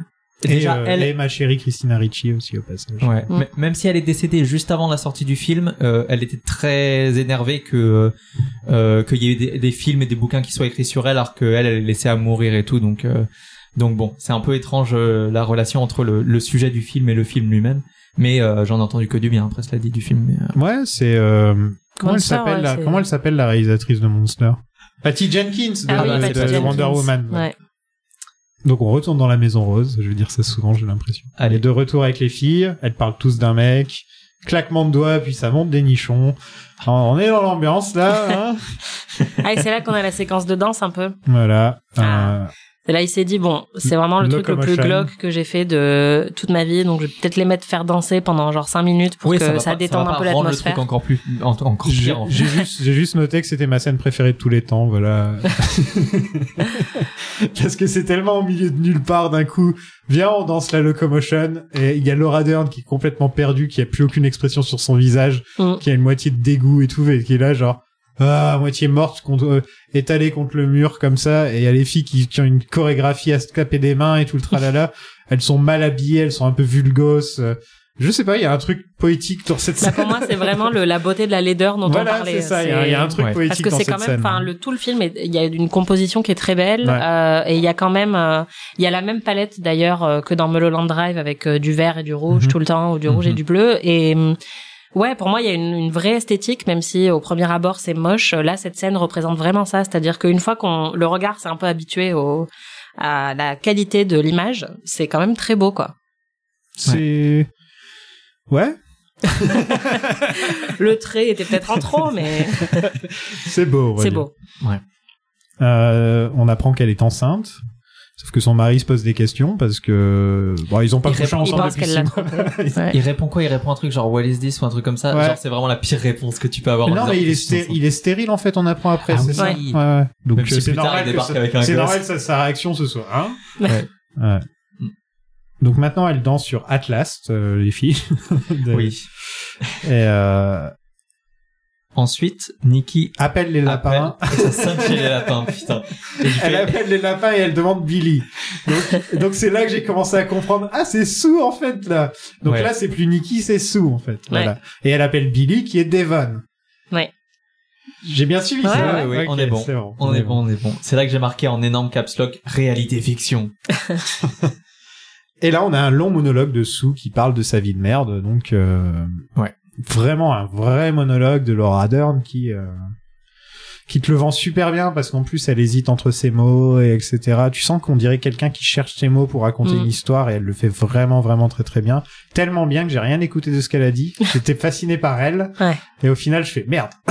et, déjà, euh, elle, et ma chérie Christina Ricci aussi au passage. Ouais. Mm. Même si elle est décédée juste avant la sortie du film, euh, elle était très énervée que euh, qu'il y ait des, des films et des bouquins qui soient écrits sur elle, alors qu'elle elle est laissée à mourir et tout. Donc euh, donc bon, c'est un peu étrange euh, la relation entre le, le sujet du film et le film lui-même. Mais euh, j'en ai entendu que du bien après cela dit du film. Mais, euh, Ouais, c'est euh, comment elle s'appelle ouais, la, comment elle s'appelle la réalisatrice de Monster? Patty Jenkins de, Ah oui, de- Patty de Jenkins. Wonder Woman. ouais. Donc on retourne dans la maison rose, je veux dire ça souvent, j'ai l'impression. Elle Allez. est de retour avec les filles, elles parlent tous d'un mec, claquement de doigts, puis ça monte des nichons. On est dans l'ambiance là, hein Ah, et c'est là qu'on a la séquence de danse un peu. Voilà. Ah. Euh, Et là, il s'est dit, bon, c'est vraiment le truc le plus glauque que j'ai fait de toute ma vie, donc je vais peut-être les mettre faire danser pendant genre 5 minutes pour oui, que ça, ça, va pas- détende ça un peu l'atmosphère. truc encore plus en- encore j'ai en fait. j'ai juste, j'ai juste noté que c'était ma scène préférée de tous les temps, voilà. Parce que c'est tellement au milieu de nulle part d'un coup. Viens, on danse la locomotion. Et il y a Laura Dern qui est complètement perdue, qui a plus aucune expression sur son visage, Mm. qui a une moitié de dégoût et tout, et qui est là genre, ah, à moitié morte, contre, euh, étalée contre le mur comme ça. Et il y a les filles qui, qui ont une chorégraphie à se clapper des mains et tout le tralala. elles sont mal habillées, elles sont un peu vulgos. euh, Je sais pas, il y a un truc poétique dans cette Bah, scène. pour moi, c'est vraiment le, la beauté de la laideur dont on voilà, parlait. c'est ça. Il y, a- il y a un truc Ouais. poétique Parce que c'est quand même, enfin, le tout le film, il y a une composition qui est très belle, Ouais. euh, et il y a quand même, euh, il y a la même palette d'ailleurs euh, que dans Mulholland Drive avec du vert et du rouge Mhm. tout le temps, ou du rouge et Mhm. du bleu, et hum, ouais, pour moi, il y a une, une vraie esthétique, même si au premier abord c'est moche. Là, cette scène représente vraiment ça, c'est-à-dire qu'une fois qu'on le regard s'est un peu habitué au à la qualité de l'image, c'est quand même très beau, quoi. C'est ouais, Le trait était peut-être en trop, mais c'est beau. c'est beau. Euh, on apprend qu'elle est enceinte. Sauf que son mari se pose des questions parce que bon, ils ont pas Il couché ensemble depuis six mois. Ouais. Il répond quoi? Il répond un truc genre What is this? Ou un truc comme ça? Ouais. Genre c'est vraiment la pire réponse que tu peux avoir. Non, mais il est, sté- il stérile en fait. On apprend après, Ah c'est oui. ça. Ouais. Donc Même si plus c'est tard, normal que ça- avec un c'est gosse. normal que sa, sa réaction ce soit hein. Ouais. Ouais. Mm. Donc maintenant elle danse sur Atlas, euh, les filles. De- Oui. Et euh, Ensuite, Nikki appelle les lapins. appelle et ça sonne chez les lapins, putain. Et Elle appelle les lapins et elle demande Billy. Donc, c'est là que j'ai commencé à comprendre. Ah, c'est Sue en fait là. Donc Ouais. là, c'est plus Nikki, c'est Sue en fait. Voilà. Et elle appelle Billy qui est Devon. Ouais. J'ai bien suivi Ouais, ça. ouais, ouais, on est bon. bon. On est bon, on est bon. C'est là que j'ai marqué en énorme caps lock réalité fiction. Et là, on a un long monologue de Sue qui parle de sa vie de merde. Donc, euh, Ouais. Vraiment un vrai monologue de Laura Dern qui euh, qui te le vend super bien parce qu'en plus elle hésite entre ses mots et etc. Tu sens qu'on dirait quelqu'un qui cherche ses mots pour raconter Mm. une histoire et elle le fait vraiment vraiment très très bien. Tellement bien que j'ai rien écouté de ce qu'elle a dit. J'étais fasciné par elle Ouais. et au final je fais merde.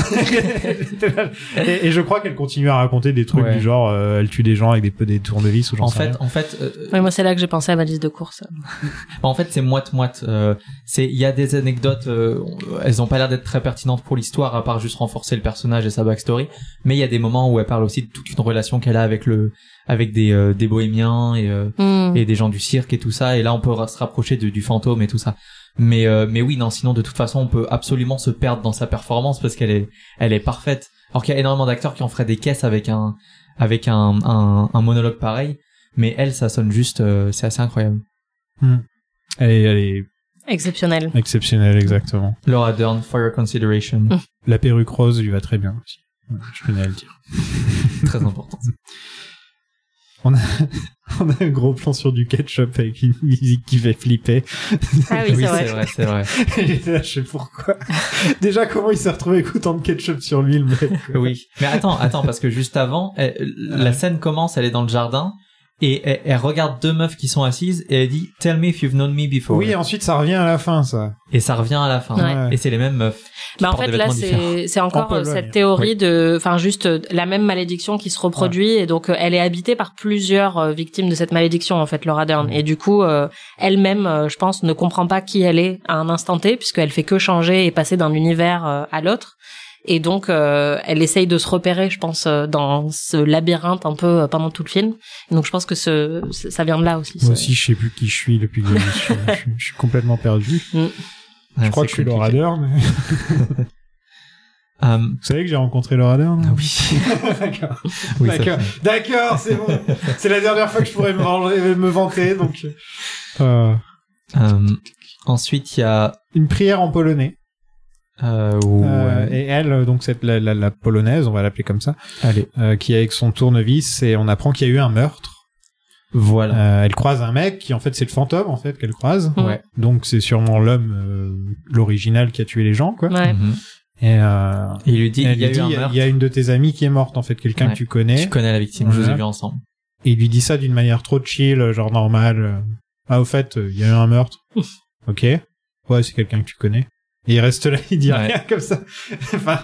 et, et je crois qu'elle continue à raconter des trucs Ouais. du genre euh, elle tue des gens avec des des tournevis ou j'en En sais fait, rien. en fait, euh, Ouais, moi, c'est là que j'ai pensé à ma liste de courses. en fait, c'est moite moite. Euh, c'est il y a des anecdotes, euh, elles ont pas l'air d'être très pertinentes pour l'histoire à part juste renforcer le personnage et sa backstory. Mais il y a des moments où elle parle aussi de toute une relation qu'elle a avec le avec des euh, des bohémiens et euh, Hmm. et des gens du cirque et tout ça. Et là, on peut se rapprocher de- du fantôme et tout ça. Mais euh, mais oui, non. Sinon, de toute façon, on peut absolument se perdre dans sa performance parce qu'elle est elle est parfaite. Alors qu'il y a énormément d'acteurs qui en feraient des caisses avec un avec un un, un monologue pareil. Mais elle, ça sonne juste, euh, c'est assez incroyable. Elle est, elle est Exceptionnel. exceptionnelle exactement. Laura Dern, for your consideration. La perruque rose lui va très bien aussi. Je tenais à le dire. Très important. On a, on a un gros plan sur du ketchup avec une musique qui fait flipper. Ah oui, oui, c'est vrai. c'est vrai, là, je sais pourquoi. Déjà, comment il s'est retrouvé avec autant de ketchup sur lui, le mec? Quoi. Oui. Mais attends, attends, parce que juste avant, elle- la scène commence, elle est dans le jardin, et elle, elle regarde deux meufs qui sont assises, et elle dit, Tell me if you've known me before. Oui, ensuite, ça revient à la fin, ça. Et ça revient à la fin. Ouais. Et c'est les mêmes meufs. Bah en fait là c'est c'est encore cette théorie Oui. de enfin juste euh, la même malédiction qui se reproduit et donc euh, elle est habitée par plusieurs euh, victimes de cette malédiction en fait Laura Dern et du coup euh, elle-même je pense ne comprend pas qui elle est à un instant T puisqu'elle fait que changer et passer d'un univers à l'autre Et donc, euh, elle essaye de se repérer, je pense, euh, dans ce labyrinthe un peu euh, pendant tout le film. Et donc, je pense que ce, ce- ça vient de là aussi. Moi ce- aussi, je sais plus qui je suis depuis que je suis, je suis- je suis complètement perdu. Mm. Je crois que je suis Laura Dern, mais... Vous savez que j'ai rencontré Laura Dern ah oui. D'accord. Oui, D'accord. D'accord, c'est bon. c'est la dernière fois que je pourrais me, me vanter, donc... Euh, ensuite, il y a une prière en polonais. Euh, Euh, et elle, euh, donc cette la, la, la polonaise, on va l'appeler comme ça, Allez, euh, qui est avec son tournevis et on apprend qu'il y a eu un meurtre. voilà. Euh, elle croise un mec qui en fait c'est le fantôme en fait qu'elle croise. Ouais. Donc c'est sûrement l'homme, euh, l'original qui a tué les gens quoi. Ouais. Mhm. Et euh, Et il lui dit, il y a y y une de tes amies qui est morte en fait, quelqu'un Ouais. que tu connais. Tu connais la victime, je vous ai vu ensemble. Et il lui dit ça d'une manière trop chill, genre normale. Ah au fait, il y a eu un meurtre. ok. Ouais, c'est quelqu'un que tu connais. Et il reste là, il dit Ouais. rien comme ça. enfin,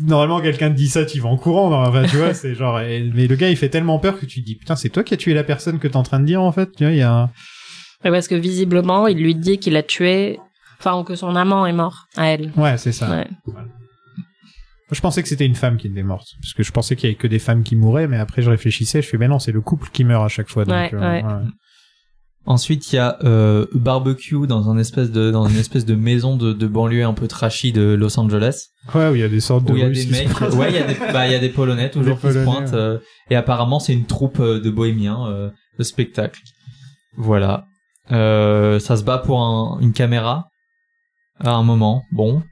normalement, quelqu'un te dit ça, tu vas en courant. non, Enfin, tu vois, c'est genre. Mais le gars, il fait tellement peur que tu te dis, putain, c'est toi qui as tué la personne que t'es en train de dire, en fait. Tu vois, il y a un... Ouais, parce que visiblement, il lui dit qu'il a tué, enfin, que son amant est mort à elle. Ouais, c'est ça. Ouais. Je pensais que c'était une femme qui était morte. Parce que je pensais qu'il y avait que des femmes qui mouraient, mais après, je réfléchissais, je fais, mais non, c'est le couple qui meurt à chaque fois. Donc, Ouais, euh, ouais. Ensuite, il y a euh, barbecue dans un espèce de dans une espèce de maison de, de banlieue un peu trashy de Los Angeles Ouais, où il y a des sortes de où il y a des mecs, ouais, il y a des bah il y a des polonais toujours Des qui se pointent ouais. euh, et apparemment c'est une troupe euh, de bohémiens euh, de spectacle. Voilà. Euh, ça se bat pour un- une caméra à un moment. Bon.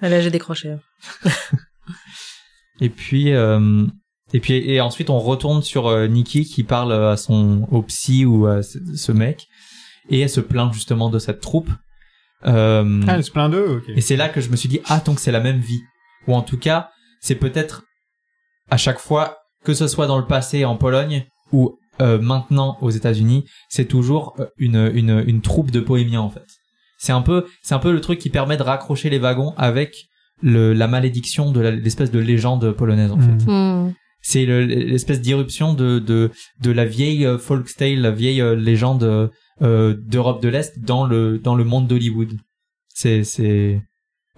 Ah, Là, j'ai décroché. Et puis euh, et puis et ensuite on retourne sur euh, Nikki qui parle à son au psy ou à ce, ce mec et elle se plaint justement de cette troupe. Euh, Ah, elle se plaint d'eux, ok. Et c'est là que je me suis dit, ah, donc c'est la même vie. Ou en tout cas, c'est peut-être à chaque fois, que ce soit dans le passé en Pologne ou euh, maintenant aux États-Unis, c'est toujours euh, une, une, une troupe de bohémiens en fait. C'est un peu, c'est un peu le truc qui permet de raccrocher les wagons avec le, la malédiction de l'espèce de légende polonaise en fait. Mhm. C'est le- l'espèce d'irruption de, de, de la vieille euh, folktale, la vieille euh, légende euh, d'Europe de l'Est dans le, dans le monde d'Hollywood. C'est, c'est,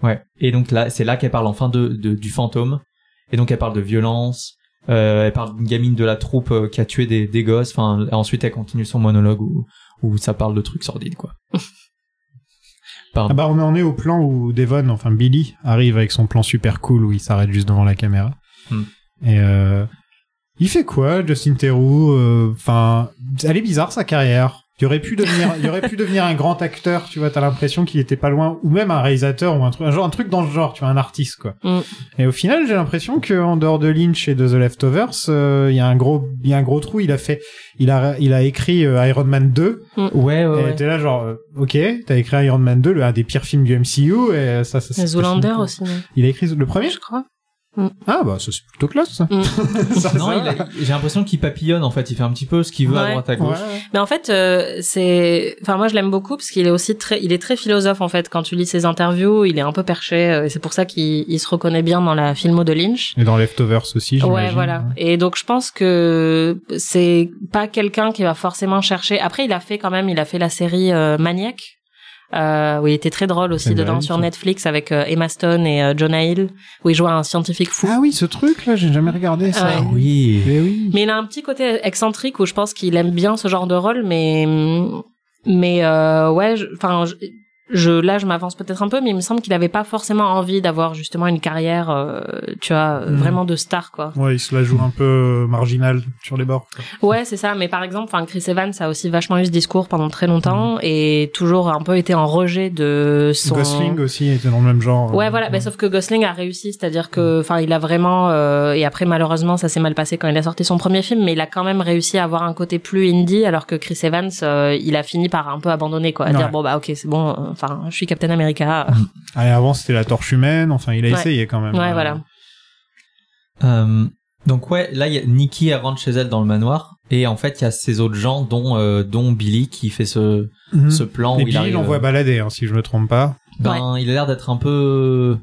ouais. Et donc là, c'est là qu'elle parle enfin de, de, du fantôme. Et donc elle parle de violence. Euh, elle parle d'une gamine de la troupe euh, qui a tué des, des gosses. Enfin, ensuite elle continue son monologue où, où ça parle de trucs sordides, quoi. Pardon. Ah bah on en est au plan où Devon, enfin Billy, arrive avec son plan super cool où il s'arrête juste devant la caméra. Hmm. Et euh, il fait quoi, Justin Theroux euh, Enfin, elle est bizarre sa carrière. Il aurait pu devenir, il aurait pu devenir un grand acteur, tu vois. T'as l'impression qu'il était pas loin, ou même un réalisateur ou un truc, un, genre, un truc dans le genre, tu vois, un artiste quoi. Mm. Et au final, j'ai l'impression que en dehors de Lynch et de The Leftovers, euh, il y a un gros, il y a un gros trou. Il a fait, il a, il a écrit euh, Iron Man 2 Ouais, ouais, et ouais. t'es là genre, euh, ok, t'as écrit Iron Man 2, le, un des pires films du MCU, et ça, ça, c'est Zoolander aussi. Il a écrit le premier? Je crois. Ah bah ça c'est plutôt classe ça. Mm. Ça, Non, a- j'ai l'impression qu'il papillonne en fait. Il fait un petit peu ce qu'il veut à droite à gauche. Ouais. Mais en fait, euh, c'est, enfin moi je l'aime beaucoup parce qu'il est aussi très, il est très philosophe en fait. Quand tu lis ses interviews, il est un peu perché. euh, et c'est pour ça qu'il il se reconnaît bien dans la filmo de Lynch. Et dans Leftovers aussi, j'imagine. Ouais, voilà. Et donc je pense que c'est pas quelqu'un qui va forcément chercher. Après, il a fait quand même, il a fait la série euh, Maniac. Euh, où il était très drôle aussi Ça me dedans sur. Netflix avec euh, Emma Stone et euh, Jonah Hill où il joue un scientifique fou. Ah oui, ce truc là, j'ai jamais regardé ça. Ah oui. Mais oui. Mais il a un petit côté excentrique où je pense qu'il aime bien ce genre de rôle, mais mais euh, ouais, je- enfin, je, là je m'avance peut-être un peu, mais il me semble qu'il avait pas forcément envie d'avoir justement une carrière, euh, tu vois, Mhm. vraiment de star quoi. Ouais, il se la joue un peu euh, marginal sur les bords. quoi. Ouais, c'est ça. Mais par exemple, enfin, Chris Evans a aussi vachement eu ce discours pendant très longtemps et toujours un peu été en rejet de son. Gosling aussi était dans le même genre. Ouais, euh, voilà. Bah, sauf que Gosling a réussi, c'est-à-dire que, enfin, il a vraiment. euh, et après, malheureusement, ça s'est mal passé quand il a sorti son premier film, mais il a quand même réussi à avoir un côté plus indie, alors que Chris Evans, euh, il a fini par un peu abandonner, quoi, à Ouais. dire bon bah ok, c'est bon. Enfin, je suis Captain America. Ah, et avant c'était la torche humaine. Enfin, il a Ouais. essayé quand même. ouais, Euh, voilà. Euh, donc ouais, là, il y a Nikki elle rentre chez elle dans le manoir et en fait, il y a ces autres gens, dont euh, dont Billy qui fait ce Mhm. ce plan Et où Billy il arrive. l'envoie balader, hein, si je me trompe pas. Ben, il a l'air d'être un peu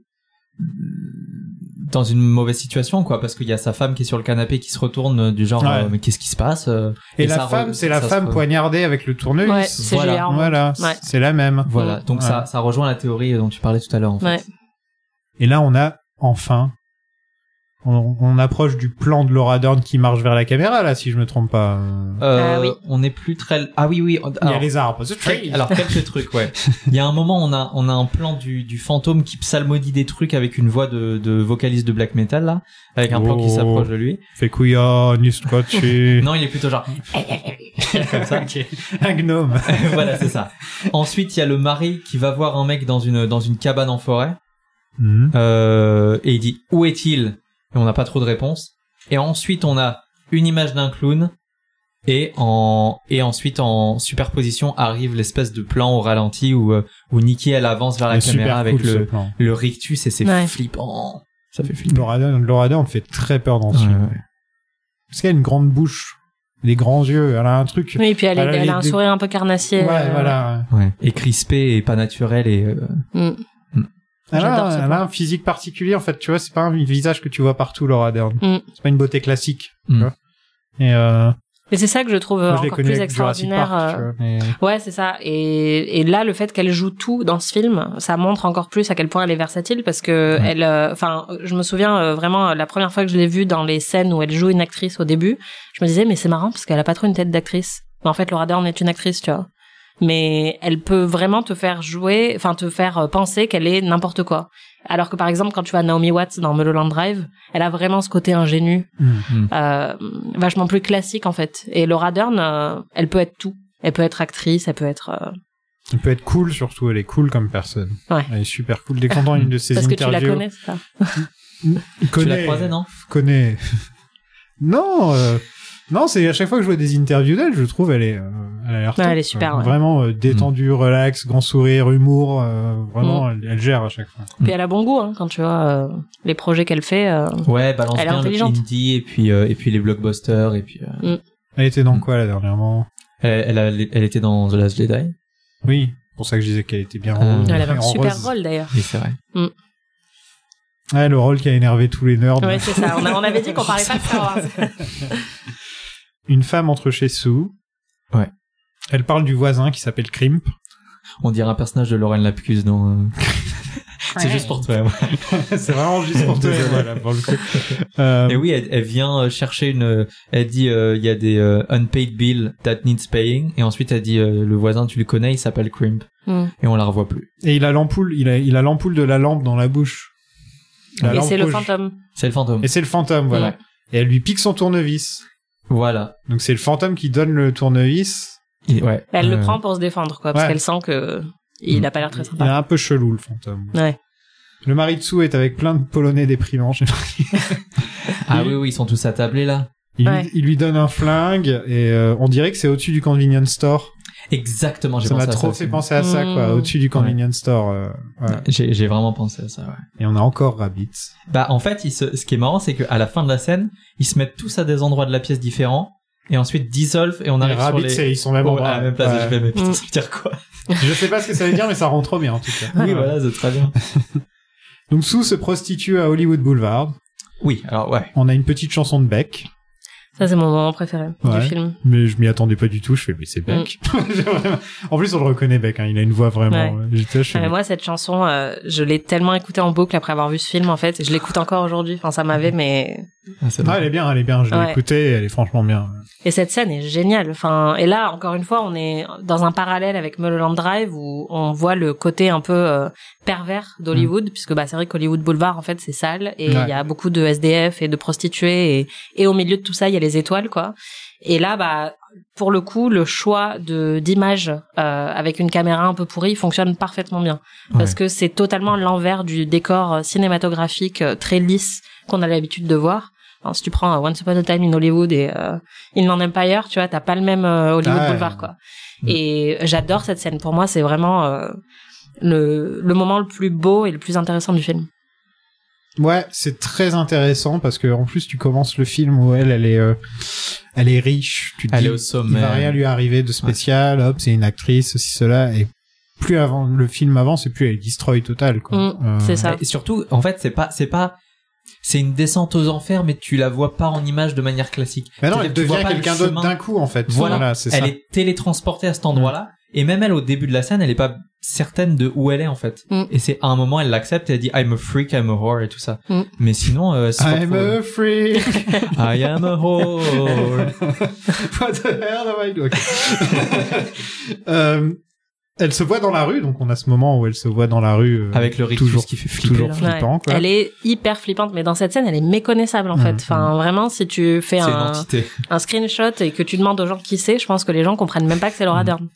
dans une mauvaise situation, quoi, parce qu'il y a sa femme qui est sur le canapé qui se retourne euh, du genre, Ouais. euh, mais qu'est-ce qui se passe euh, Et, la ça femme, c'est la se femme poignardée avec le tournevis. Ouais, c'est Voilà. Voilà, Ouais. c'est la même. Voilà, donc Ouais. ça ça rejoint la théorie dont tu parlais tout à l'heure, en fait. Ouais. Et là, on a enfin. On, on approche du plan de Laura Dern qui marche vers la caméra, là, si je me trompe pas. Euh, Ah oui. On n'est plus très. Ah oui, oui. Il y a les arbres. The trees. Alors quelques trucs, ouais. Il y a un moment, on a on a un plan du, du fantôme qui psalmodie des trucs avec une voix de, de vocaliste de black metal là, avec un plan qui Oh. s'approche de lui. Fait scotché. Non, il est plutôt genre comme ça. Ok. Un gnome. voilà, c'est ça. Ensuite, il y a le mari qui va voir un mec dans une dans une cabane en forêt Mhm. euh, et il dit où est-il? Et on n'a pas trop de réponse. Et ensuite, on a une image d'un clown et en et ensuite en superposition arrive l'espèce de plan au ralenti où euh, où Nikki elle avance vers la C'est caméra avec cool, le le rictus et c'est Ouais. flippant. Ça fait flipper. Laura Dern, Laura Dern fait très peur dans ce Ouais, film. ouais. Parce qu'elle a une grande bouche, des grands yeux, elle a un truc. Oui, et puis elle, Elle a elle les- a un des- sourire un peu carnassier. Ouais, euh, voilà. Ouais. Et crispé et pas naturel et euh, mm. Elle J'adore a, ce elle a un physique particulier, en fait, tu vois, c'est pas un visage que tu vois partout, Laura Dern. Mm. C'est pas une beauté classique, tu Mm. vois. Et euh, Mais c'est ça que je trouve moi, encore plus extraordinaire. Park, euh, vois, mais- Ouais, c'est ça. Et, et là, le fait qu'elle joue tout dans ce film, ça montre encore plus à quel point elle est versatile parce que Ouais. elle, euh, enfin, je me souviens euh, vraiment la première fois que je l'ai vue dans les scènes où elle joue une actrice au début, je me disais mais c'est marrant parce qu'elle a pas trop une tête d'actrice. Mais en fait, Laura Dern est une actrice, tu vois. Mais elle peut vraiment te faire jouer, enfin te faire euh, penser qu'elle est n'importe quoi. Alors que par exemple, quand tu vois Naomi Watts dans Mulholland Drive, elle a vraiment ce côté ingénu, Mm. euh, vachement plus classique en fait. Et Laura Dern, euh, elle peut être tout. Elle peut être actrice, elle peut être euh, Elle peut être cool, surtout, elle est cool comme personne. Ouais. Elle est super cool. Dès qu'on entend une de ses Parce que tu interviews. la connais, c'est ça. Tu l'as croisé non? Connaît. non, euh, non, c'est à chaque fois que je vois des interviews d'elle, je trouve elle est, euh, elle a l'air Ouais, top, elle est super, ouais. Vraiment euh, détendue, relax, grand sourire, humour, euh, vraiment, Mm. elle, elle gère à chaque fois. Puis elle a bon goût hein, quand tu vois euh, les projets qu'elle fait. euh, Ouais, balance Elle est bien le intelligente. indie et puis euh, et puis les blockbusters et puis euh, Elle était Mm. dans quoi là dernièrement? Elle, elle, a- elle était dans The Last Jedi. Oui, c'est pour ça que je disais qu'elle était bien. Euh, rose, Elle avait un en super rose. rôle d'ailleurs. Oui, c'est vrai. Ouais, le rôle qui a énervé tous les nerds. Ouais, c'est ça. On, a- on avait dit qu'on parlait pas de Star Wars. Une femme entre chez Sue. Ouais. Elle parle du voisin qui s'appelle Crimp. On dirait un personnage de Lauren Lapkus dans. euh, c'est juste pour toi. ouais. c'est vraiment juste pour Désolé. voilà, pour le coup. Euh, Et oui, elle, elle vient euh, chercher une. Elle dit euh, il y a des euh, unpaid bills that needs paying et ensuite elle dit euh, le voisin tu le connais il s'appelle Crimp Mm. et on la revoit plus. Et il a l'ampoule, il a, il a l'ampoule de la lampe dans la bouche. La Et c'est le fantôme. C'est le fantôme. Et c'est le fantôme, voilà. Et elle lui pique son tournevis. Voilà. Donc c'est le fantôme qui donne le tournevis. Et- ouais. Elle le Euh, prend pour se défendre, quoi, parce ouais. qu'elle sent que il a pas l'air très Il est sympa. un peu chelou le fantôme. Ouais. Le mari de Sue est avec plein de polonais déprimants. j'ai l'impression. Ah oui oui ils sont tous attablés là. Il, Ouais. lui, il lui donne un flingue et euh, on dirait que c'est au-dessus du convenience store. Exactement. J'ai Ça m'a pensé à trop ça fait penser à ça, quoi, Mm. au-dessus du convenience store. euh. J'ai vraiment pensé à ça. Ouais. Et on a encore Rabbit. Bah en fait, se- ce qui est marrant, c'est qu'à la fin de la scène, ils se mettent tous à des endroits de la pièce différents et ensuite dissolvent et on Et arrive sur Rabbit, les. c'est- ils sont même Oh, endroit. à la même place. Ouais. Et je mais putain, Mm. ça veut dire quoi Je sais pas ce que ça veut dire, mais ça rend trop bien en tout cas. Oui, voilà, c'est très bien. Donc Sue se prostitue à Hollywood Boulevard. Oui, alors ouais. On a une petite chanson de Beck. Ça, c'est mon moment préféré Ouais. du film. Mais je m'y attendais pas du tout. Je fais, mais c'est Beck. Vraiment- en plus, on le reconnaît, Beck. hein. Il a une voix vraiment. Ouais. euh, J'étais je moi, cette chanson, euh, je l'ai tellement écoutée en boucle après avoir vu ce film, en fait, et je l'écoute encore aujourd'hui. Enfin, ça m'avait, mais Ah, c'est Ah, elle est bien, elle est bien. Je l'ai Ouais. écoutée, elle est franchement bien. Et cette scène est géniale. Enfin, et là, encore une fois, on est dans un parallèle avec Mulholland Drive où on voit le côté un peu euh, pervers d'Hollywood, puisque bah c'est vrai qu'Hollywood Boulevard en fait c'est sale et il Ouais. y a beaucoup de SDF et de prostituées et, et au milieu de tout ça il y a les étoiles quoi. Et là bah pour le coup le choix de d'image euh, avec une caméra un peu pourrie fonctionne parfaitement bien parce Ouais. que c'est totalement l'envers du décor euh, cinématographique euh, très lisse qu'on a l'habitude de voir. Alors, si tu prends Once Upon a Time in Hollywood et euh, Inland Empire, tu vois, t'as pas le même euh, Hollywood Ah. Boulevard, quoi. Mm. Et j'adore cette scène. Pour moi, c'est vraiment le, le moment le plus beau et le plus intéressant du film. Ouais, c'est très intéressant parce que en plus tu commences le film où elle, elle est, euh, elle est riche. Tu te Elle dis, est au sommet. Il va rien lui arriver de spécial. Hop, c'est une actrice, ceci, cela. Et plus avant le film avance, et plus elle est destroy total. Quoi. Mm, Euh, c'est ça. Et surtout, en fait, c'est pas, c'est pas, c'est une descente aux enfers, mais tu la vois pas en image de manière classique. Mais non, elle devient quelqu'un d'autre d'un coup en fait. Voilà, c'est elle ça. est télétransportée à cet endroit-là, Et même elle, au début de la scène, elle est pas certaine de où elle est en fait. Mm. Et c'est à un moment, elle l'accepte et elle dit I'm a freak, I'm a whore et tout ça. Mm. Mais sinon, euh, c'est I'm a freak. I am a whore. What the hell am I doing? euh, elle se voit dans la rue, donc on a ce moment où elle se voit dans la rue. euh, Avec le toujours qui fait flipper, Toujours flippant, Ouais. quoi. Elle est hyper flippante, mais dans cette scène, elle est méconnaissable en fait. Mhm. Enfin, vraiment, si tu fais un, screenshot et que tu demandes aux gens qui c'est, je pense que les gens comprennent même pas que c'est Laura. Dern.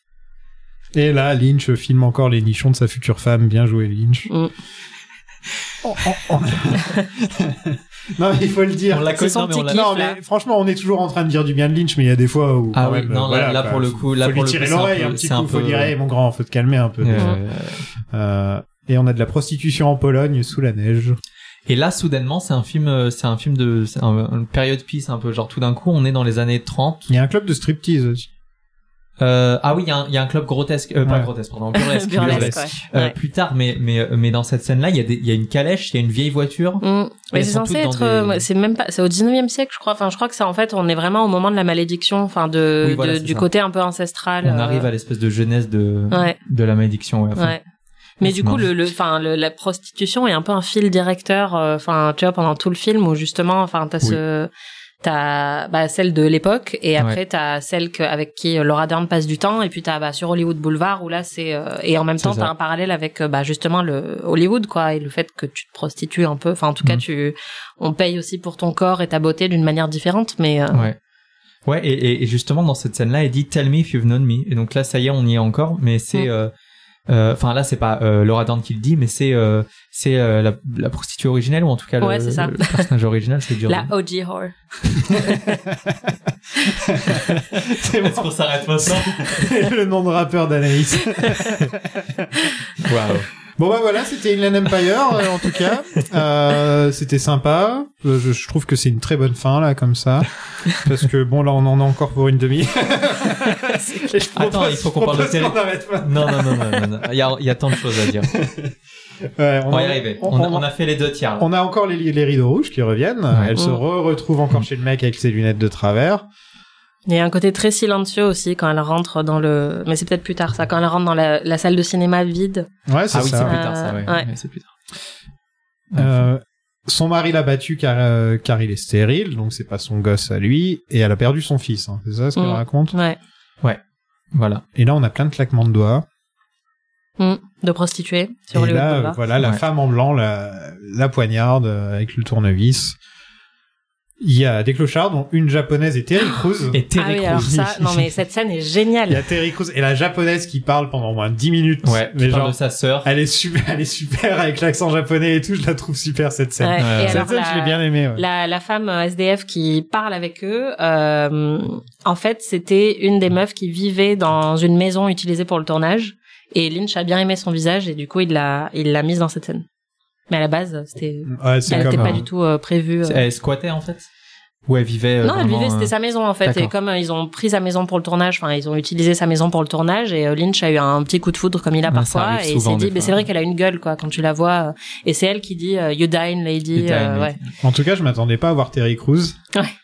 Et là, Lynch filme encore les nichons de sa future femme. Bien joué, Lynch. Mm. Oh, oh, oh. non, mais il faut le dire. On l'a non, mais on l'a- Non, franchement, on est toujours en train de dire du bien de Lynch, mais il y a des fois où. Ah quand oui, même, non, euh, là- voilà, là, quoi. pour le coup- là, faut pour lui le tirer coup, un l'oreille peu- un petit c'est un coup. Faut dire, hey, mon grand, faut te calmer un peu. Euh, Euh, et on a de la prostitution en Pologne sous la neige. Et là, soudainement, c'est un film, euh, c'est un film de, c'est un, une période piece un peu, genre tout d'un coup, on est dans les années 30. Il y a un club de striptease aussi. Euh, ah oui, il y, a un- il y a un club grotesque, euh, pas grotesque, pardon, burlesque. Burlesque, burlesque. ouais. Euh, Ouais. Plus tard, mais mais mais dans cette scène-là, il y a des, il y a une calèche, il y a une vieille voiture. Mm. Mais c'est censé être, des- euh, c'est même pas, c'est au 19e siècle, je crois. Enfin, je crois que c'est en fait, on est vraiment au moment de la malédiction, enfin de, Oui, voilà, de- c'est du ça. côté un peu ancestral. On euh, arrive à l'espèce de jeunesse de Ouais. de la malédiction. Ouais, enfin. Ouais. Mais du coup, le, le, enfin, le- la prostitution est un peu un fil directeur. euh, Enfin, tu vois, pendant tout le film où justement, enfin, t'as ce, t'as bah, celle de l'époque et après Ouais. t'as celle que, avec qui euh, Laura Dern passe du temps et puis t'as bah, sur Hollywood Boulevard où là c'est euh, et en même temps t'as un parallèle avec euh, bah justement le Hollywood quoi et le fait que tu te prostitues un peu. Enfin, en tout cas, Mhm. tu, on paye aussi pour ton corps et ta beauté d'une manière différente, mais euh, Ouais. Ouais, et, justement dans cette scène-là, elle dit Tell me if you've known me. Et donc là, ça y est, on y est encore, mais c'est, Mm. euh, enfin là, c'est pas euh, Laura Dern qui le dit, mais c'est c'est c'est euh, la, la prostituée originelle ou en tout cas Ouais, le, ça. le personnage original, c'est dur. la OG whore. C'est Est-ce qu'on s'arrête maintenant? Le nom de rappeur d'Anaïs. Waouh. Bon bah voilà, c'était Inland Empire euh, en tout cas. Euh, c'était sympa. Euh, je, je trouve que c'est une très bonne fin là comme ça, parce que bon là on en a encore pour une demi. Je Attends, propose- il faut qu'on parle de série. Non, non, non, non, non, non. Il y a, il y a tant de choses à dire. Ouais, On va y en- arriver. on- On, a, on- on a fait les deux tiers. On a encore les, les rideaux rouges qui reviennent. Ouais. Elle se Mm. re-retrouve encore chez le mec avec ses lunettes de travers. Il y a un côté très silencieux aussi quand elle rentre dans le, mais c'est peut-être plus tard ça, quand elle rentre dans la, la salle de cinéma vide. Ouais, c'est Ah oui, c'est plus tard ça, ouais. Euh, ouais. Ouais, c'est plus tard. Euh, son mari l'a battu car, euh, car il est stérile, donc c'est pas son gosse à lui, et elle a perdu son fils. hein. C'est ça ce qu'elle Mm. raconte? Ouais. Voilà. Et là, on a plein de claquements de doigts. Mm. De prostituée sur et là, voilà, la Ouais. femme en blanc, la, la poignarde euh, avec le tournevis. Il y a des clochards, dont une japonaise et Terry Crews. Et Ah Terry oui, alors ça, non mais cette scène est Il y géniale. a Terry Crews et la japonaise qui parle pendant au moins 10 minutes. Ouais, mais qui parle genre, de sa sœur. elle est super, elle est super avec l'accent japonais et tout. Je la trouve super cette scène. Ouais, Ouais. et Cette alors, scène, la- je l'ai bien aimée. Ouais. La, la femme euh, SDF qui parle avec eux, euh, en fait, c'était une des meufs qui vivait dans une maison utilisée pour le tournage. Et Lynch a bien aimé son visage et du coup, il l'a, il l'a mise dans cette scène. Mais à la base, c'était, Ouais, elle n'était pas du tout euh, prévue. euh. Elle squattait en fait? Ou elle vivait euh, Non, elle vivait, c'était euh, sa maison en fait. Et comme euh, ils ont pris sa maison pour le tournage, enfin ils ont utilisé sa maison pour le tournage, et euh, Lynch a eu un petit coup de foudre comme il a Ouais, parfois, et il s'est dit, mais c'est vrai qu'elle a une gueule quoi quand tu la vois. euh, Et c'est elle qui dit euh, You lady. Euh, lady. ouais. En tout cas, je m'attendais pas à voir Terry Crews.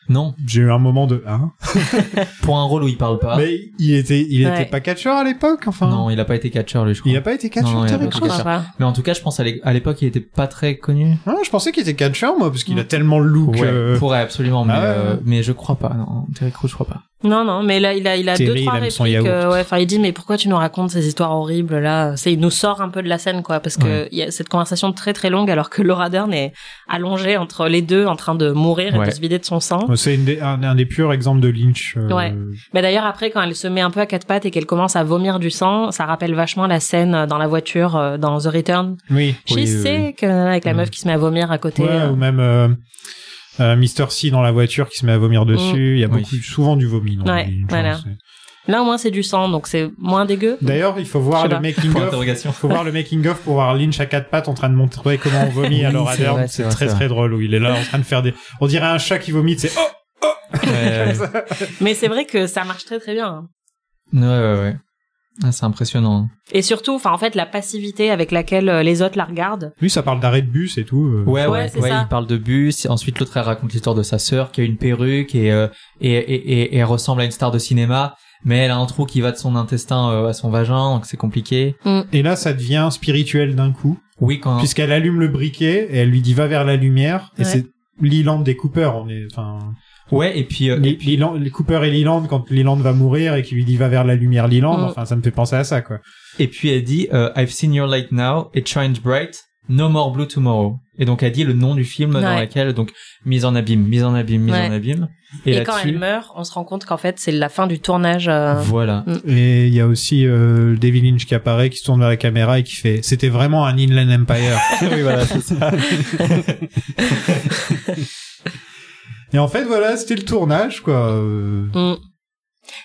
Non, J'ai eu un moment de hein. pour un rôle où il parle pas. Mais il était, il Ouais. était pas catcheur à l'époque, enfin. Non, il a pas été catcheur lui, je crois. Il a pas été catcheur, Non. Mais en tout cas, je pense à l'é- à l'époque, il était pas très connu. Ah, je pensais qu'il était catcheur, moi, parce qu'il a tellement le look. Ouais, euh, pourrait absolument, mais Ah ouais, euh, ouais. mais je crois pas. Non, Terry Crews, je crois pas. Non, non, mais là, il a, il a deux, trois il répliques. euh, ouais, enfin, il dit, mais pourquoi tu nous racontes ces histoires horribles, là? C'est, il nous sort un peu de la scène, quoi, parce que Ouais. il y a cette conversation très, très longue, alors que Laura Dern est allongée entre les deux, en train de mourir et de se vider de son sang. C'est un, un des purs exemples de Lynch. euh, Ouais. Mais d'ailleurs, après, quand elle se met un peu à quatre pattes et qu'elle commence à vomir du sang, ça rappelle vachement la scène dans la voiture, euh, dans The Return. Oui. She's oui, oui. avec la meuf qui se met à vomir à côté. Ouais, euh. ou même euh, Mr. C dans la voiture qui se met à vomir dessus. Il y a Oui. beaucoup, souvent du vomi. dans Mm. Ouais, voilà. Là, au moins, c'est du sang, donc c'est moins dégueu. D'ailleurs, il faut voir le making of. faut voir le making of pour voir Lynch à quatre pattes en train de montrer comment on vomit à Oui, Laura c'est Dern. c'est très très drôle où il est là en train de faire des. On dirait un chat qui vomit. C'est oh. Ouais, Mais c'est vrai que ça marche très, très bien. hein. ouais, ouais. ouais. Ah, c'est impressionnant. Et surtout, enfin, en fait, la passivité avec laquelle euh, les autres la regardent. Lui, ça parle d'arrêt de bus et tout. euh. Ouais, Ouais, ouais, c'est ouais, ça. il parle de bus. Ensuite, l'autre, elle raconte l'histoire de sa sœur qui a une perruque et, euh, et, et, et, et elle ressemble à une star de cinéma. mais elle a un trou qui va de son intestin euh, à son vagin, donc c'est compliqué. Et là, ça devient spirituel d'un coup. Oui, quand Puisqu'elle allume le briquet et elle lui dit va vers la lumière. Et Ouais. c'est Leland des Cooper. On est, enfin, ouais, et puis euh, les, Leland- les Cooper et Leland quand Leland va mourir et qu'il lui dit va vers la lumière Leland. Mm. Enfin, ça me fait penser à ça, quoi. et puis elle dit euh, I've seen your light now, it shines bright, no more blue tomorrow. Et donc elle dit le nom du film dans lequel donc mise en abîme, mise en abîme, mise Ouais. en abîme. Et, Et, quand elle meurt, on se rend compte qu'en fait, c'est la fin du tournage. euh, voilà. Et il y a aussi euh, David Lynch qui apparaît, qui se tourne vers la caméra et qui fait c'était vraiment un Inland Empire. oui, voilà, c'est ça. et en fait, voilà, c'était le tournage, quoi. Mm.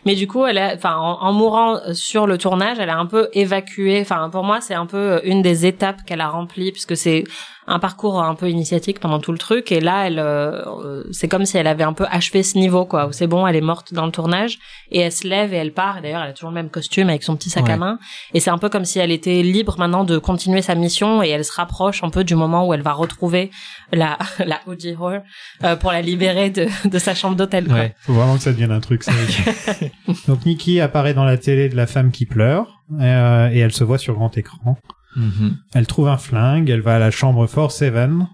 Mais du coup, elle en mourant sur le tournage, elle a un peu évacué. Enfin, pour moi, c'est un peu une des étapes qu'elle a remplies, puisque c'est un parcours un peu initiatique pendant tout le truc. Et là, elle, euh, c'est comme si elle avait un peu achevé ce niveau, quoi. Où c'est bon, elle est morte dans le tournage et elle se lève et elle part. D'ailleurs, elle a toujours le même costume avec son petit sac à main. Et c'est un peu comme si elle était libre maintenant de continuer sa mission et elle se rapproche un peu du moment où elle va retrouver la la OG euh, pour la libérer de, de sa chambre d'hôtel. quoi. Ouais. Faut vraiment que ça devienne un truc, ça. Donc Nikki apparaît dans la télé de la femme qui pleure euh, et elle se voit sur grand écran. Mhm. Elle trouve un flingue, elle va à la chambre 4-7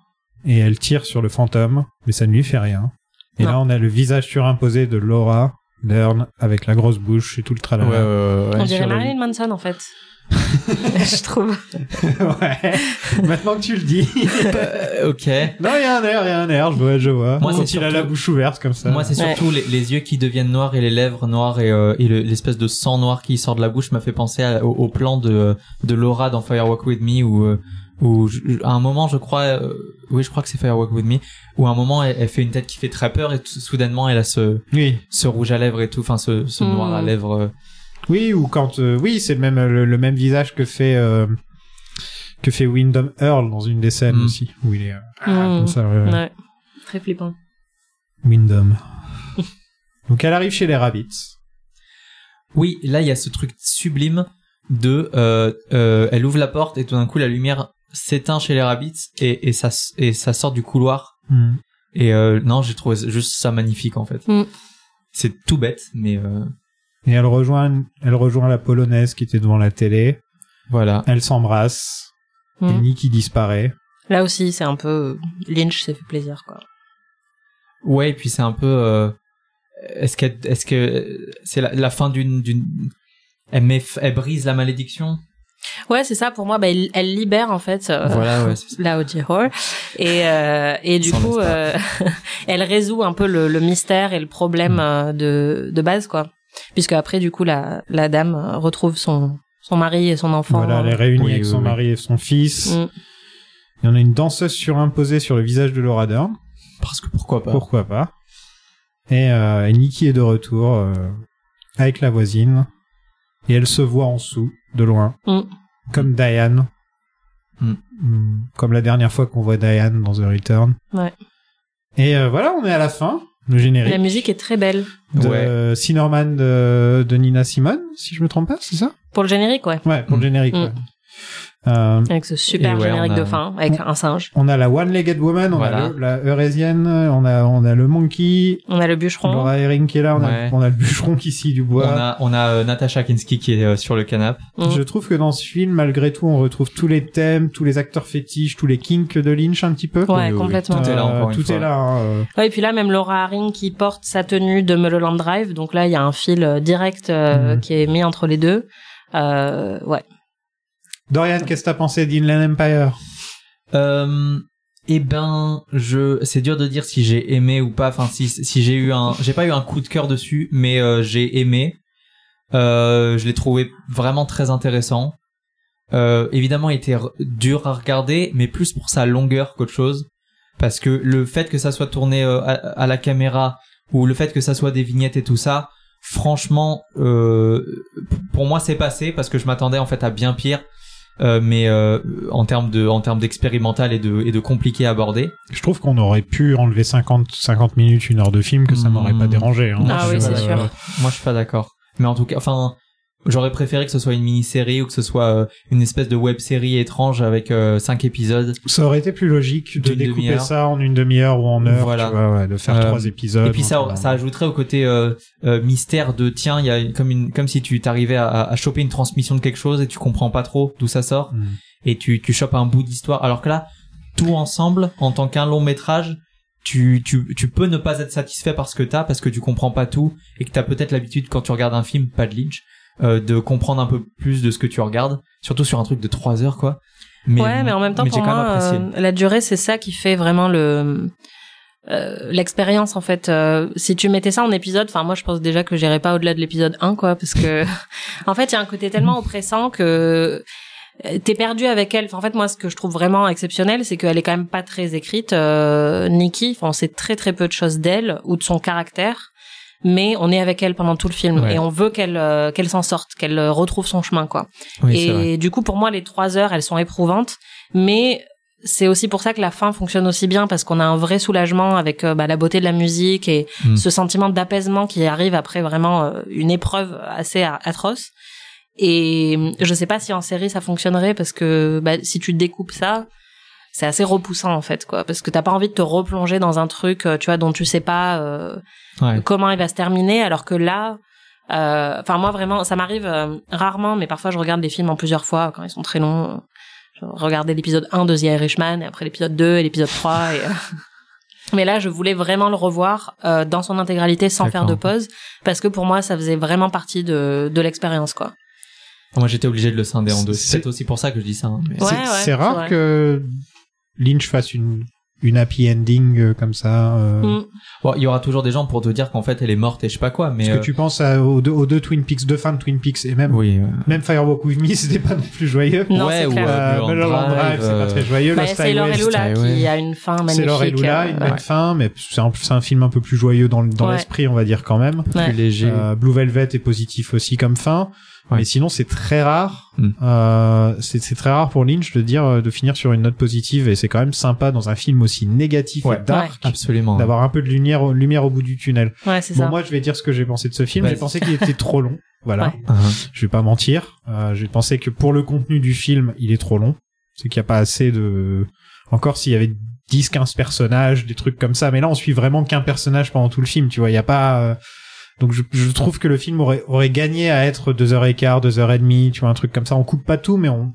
et elle tire sur le fantôme, mais ça ne lui fait rien. Et Non. là, on a le visage surimposé de Laura Dern avec la grosse bouche et tout le Ouais, ouais, tralala. ouais, ouais. On dirait Marilyn Manson en fait. je trouve. Ouais. Maintenant que tu le dis. Euh, ok. non, il y a un air, il y a un air, je vois, je vois. Moi, c'est il a surtout- la bouche ouverte comme ça. Moi, c'est Ouais. surtout les, les yeux qui deviennent noirs et les lèvres noires et, euh, et le- l'espèce de sang noir qui sort de la bouche m'a fait penser à- au, au plan de, de Laura dans Firewalk With Me où, euh, où je- à un moment, je crois, euh, oui, je crois que c'est Firewalk With Me, où à un moment, elle, elle fait une tête qui fait très peur et tout- soudainement, elle a ce, Oui. ce rouge à lèvres et tout, enfin, ce, ce Mm. noir à lèvres. Euh. Oui, ou quand, euh, oui, c'est le même, le, le même visage que fait, euh, que fait Wyndham Earl dans une des scènes Mm. aussi, où il est, euh, ah, Mm. comme ça, ouais. Très flippant. Wyndham. Donc elle arrive chez les Rabbits. Oui, là, il y a ce truc sublime de, euh, euh, elle ouvre la porte et tout d'un coup, la lumière s'éteint chez les rabbits et, et ça, et ça sort du couloir Mm. Et euh, non, j'ai trouvé juste ça magnifique en fait. C'est tout bête, mais euh, Et elle rejoint, elle rejoint la polonaise qui était devant la télé. voilà. Elle s'embrasse. Mm. Et Nicky disparaît. Là aussi, c'est un peu Lynch s'est fait plaisir quoi. Ouais, et puis c'est un peu. euh, est-ce que est-ce que c'est la, la fin d'une d'une elle, met, elle brise la malédiction? Ouais, c'est ça. Pour moi, bah, elle, elle libère en fait euh, Voilà, ouais. la OG Horror et euh, et du coup, euh, elle résout un peu le, le mystère et le problème euh, de de base quoi. Puisque après, du coup, la la dame euh, retrouve son son mari et son enfant. Voilà, elle est réunie Oui, avec oui, son oui. mari et son fils. Mm. Il y en a une danseuse surimposée sur le visage de Laura Dern. Parce que pourquoi pas. Pourquoi pas. Et, euh, et Nikki est de retour euh, avec la voisine. Et elle se voit en dessous, de loin. Mm. Comme Diane. Mm. Mm, Comme la dernière fois qu'on voit Diane dans The Return. Ouais. Et euh, voilà, on est à la fin. Le générique. La musique est très belle. de Ouais. Cinnamon de, de Nina Simone, si je me trompe pas, c'est ça? Pour le générique, ouais. Ouais, pour Mm. le générique. Mm. ouais. Euh, Avec ce super ouais, générique on a- de fin, avec un singe. on a la One-Legged Woman, on Voilà. a le- la Eurésienne, on a, on a le Monkey, On a le bûcheron. Laura Herring qui est là, on, Ouais. a, on a le bûcheron qui scie du On bois. a on a euh, Natasha Kinski qui est euh, sur le canapé. Mm. Je trouve que dans ce film, malgré tout, on retrouve tous les thèmes, tous les acteurs fétiches, tous les kinks de Lynch un petit peu. Ouais, Oui, oui, complètement. Tout est là Euh, encore une tout fois. est là. hein. Ouais, et puis là, même Laura Haring qui porte sa tenue de Mulholland Drive. Donc là, il y a un fil direct euh, Mhm. qui est mis entre les deux. Euh, ouais. Dorian, qu'est-ce que t'as pensé d'Inland Empire? Euh, eh ben, je, c'est dur de dire si j'ai aimé ou pas. Enfin, si si j'ai eu un, j'ai pas eu un coup de cœur dessus, mais euh, j'ai aimé. Euh, je l'ai trouvé vraiment très intéressant. Euh, évidemment, il était dur à regarder, mais plus pour sa longueur qu'autre chose. Parce que le fait que ça soit tourné euh, à, à la caméra ou le fait que ça soit des vignettes et tout ça, franchement, euh, pour moi, c'est passé parce que je m'attendais en fait à bien pire. Euh, mais euh, en termes de en termes d'expérimental et de et de compliqué à aborder. Je trouve qu'on aurait pu enlever 50, 50 minutes, une heure de film, que ça m'aurait pas dérangé. hein. Ah je oui, c'est sûr. Moi, je suis pas d'accord. Mais en tout cas, enfin, j'aurais préféré que ce soit une mini-série ou que ce soit euh, une espèce de web-série étrange avec euh, cinq épisodes. Ça aurait été plus logique de découper ça en une demi-heure ou en heure, Voilà. tu vois, ouais, de faire Euh, trois épisodes. Et puis ça, donc, ça ajouterait au côté euh, euh, mystère de tiens, il y a comme une, comme si tu t'arrivais à, à choper une transmission de quelque chose et tu comprends pas trop d'où ça sort Mm. et tu tu chopes un bout d'histoire. Alors que là, tout ensemble, en tant qu'un long métrage, tu, tu, tu peux ne pas être satisfait par ce que t'as parce que tu comprends pas tout et que t'as peut-être l'habitude quand tu regardes un film, pas de Lynch, euh, de comprendre un peu plus de ce que tu regardes, surtout sur un truc de trois heures quoi. Mais, ouais, mais en même temps, pour moi, euh, la durée, c'est ça qui fait vraiment le euh, l'expérience en fait. Euh, si tu mettais ça en épisode, enfin moi je pense déjà que j'irais pas au-delà de l'épisode 1 quoi, parce que en fait il y a un côté tellement oppressant que t'es perdu avec elle. Enfin, en fait moi ce que je trouve vraiment exceptionnel, c'est qu'elle est quand même pas très écrite. Euh, Nikki, enfin on sait très très peu de choses d'elle ou de son caractère. Mais on est avec elle pendant tout le film Ouais. et on veut qu'elle euh, qu'elle s'en sorte, qu'elle euh, retrouve son chemin quoi. Oui. Et du coup, pour moi, les trois heures, elles sont éprouvantes, mais c'est aussi pour ça que la fin fonctionne aussi bien parce qu'on a un vrai soulagement avec euh, bah, la beauté de la musique et Mm. ce sentiment d'apaisement qui arrive après vraiment euh, une épreuve assez atroce. Et je sais pas si en série ça fonctionnerait parce que bah, si tu découpes ça, c'est assez repoussant en fait quoi parce que t'as pas envie de te replonger dans un truc euh, tu vois dont tu sais pas euh, Ouais. comment il va se terminer alors que là euh, enfin moi vraiment ça m'arrive euh, rarement mais parfois je regarde des films en plusieurs fois quand ils sont très longs je regardais l'épisode 1 de The Irishman et après l'épisode 2 et l'épisode 3 et euh, mais là je voulais vraiment le revoir euh, dans son intégralité sans faire de pause parce que pour moi ça faisait vraiment partie de de l'expérience quoi Moi j'étais obligé de le scinder en deux. C'est- aussi pour ça que je dis ça. hein, mais- Ouais, c'est ouais, rare que Lynch fasse une une happy ending euh, comme ça. euh. Mm. Bon, il y aura toujours des gens pour te dire qu'en fait elle est morte et je sais pas quoi, mais Parce euh, que tu penses à- aux, deux, aux deux Twin Peaks, deux fins de Twin Peaks, et même, oui. euh, même Firewalk With Me, c'était pas non plus joyeux. Non, ouais, c'est ou clair. euh, Euh, Mulholland Drive, c'est pas très joyeux. Bah, c'est Laure et Lula qui a une fin magnifique c'est Laure et Lula, une euh, ouais. fin, mais c'est un, film un peu plus joyeux dans, dans Ouais. l'esprit, on va dire quand même. Ouais. plus léger. Euh, Blue Velvet est positif aussi comme fin, Ouais. mais sinon c'est très rare. Mm. Euh, c'est très rare pour Lynch de dire euh, de finir sur une note positive, et c'est quand même sympa dans un film aussi négatif Ouais. et dark Absolument. d'avoir un peu de lumière, lumière au bout du tunnel. ouais c'est Bon, ça moi je vais dire ce que j'ai pensé de ce film. Vas-y. J'ai pensé qu'il était trop long. Voilà. Ouais. Uh-huh. Je vais pas mentir. Euh, j'ai pensé que pour le contenu du film, il est trop long. C'est qu'il y a pas assez de... Encore s'il y avait 10, 15 personnages, des trucs comme ça. Mais là, on suit vraiment qu'un personnage pendant tout le film, tu vois. Il y a pas... euh, Donc je, je trouve que le film aurait, aurait gagné à être deux heures et quart, deux heures et demie, tu vois, un truc comme ça. On coupe pas tout, mais on...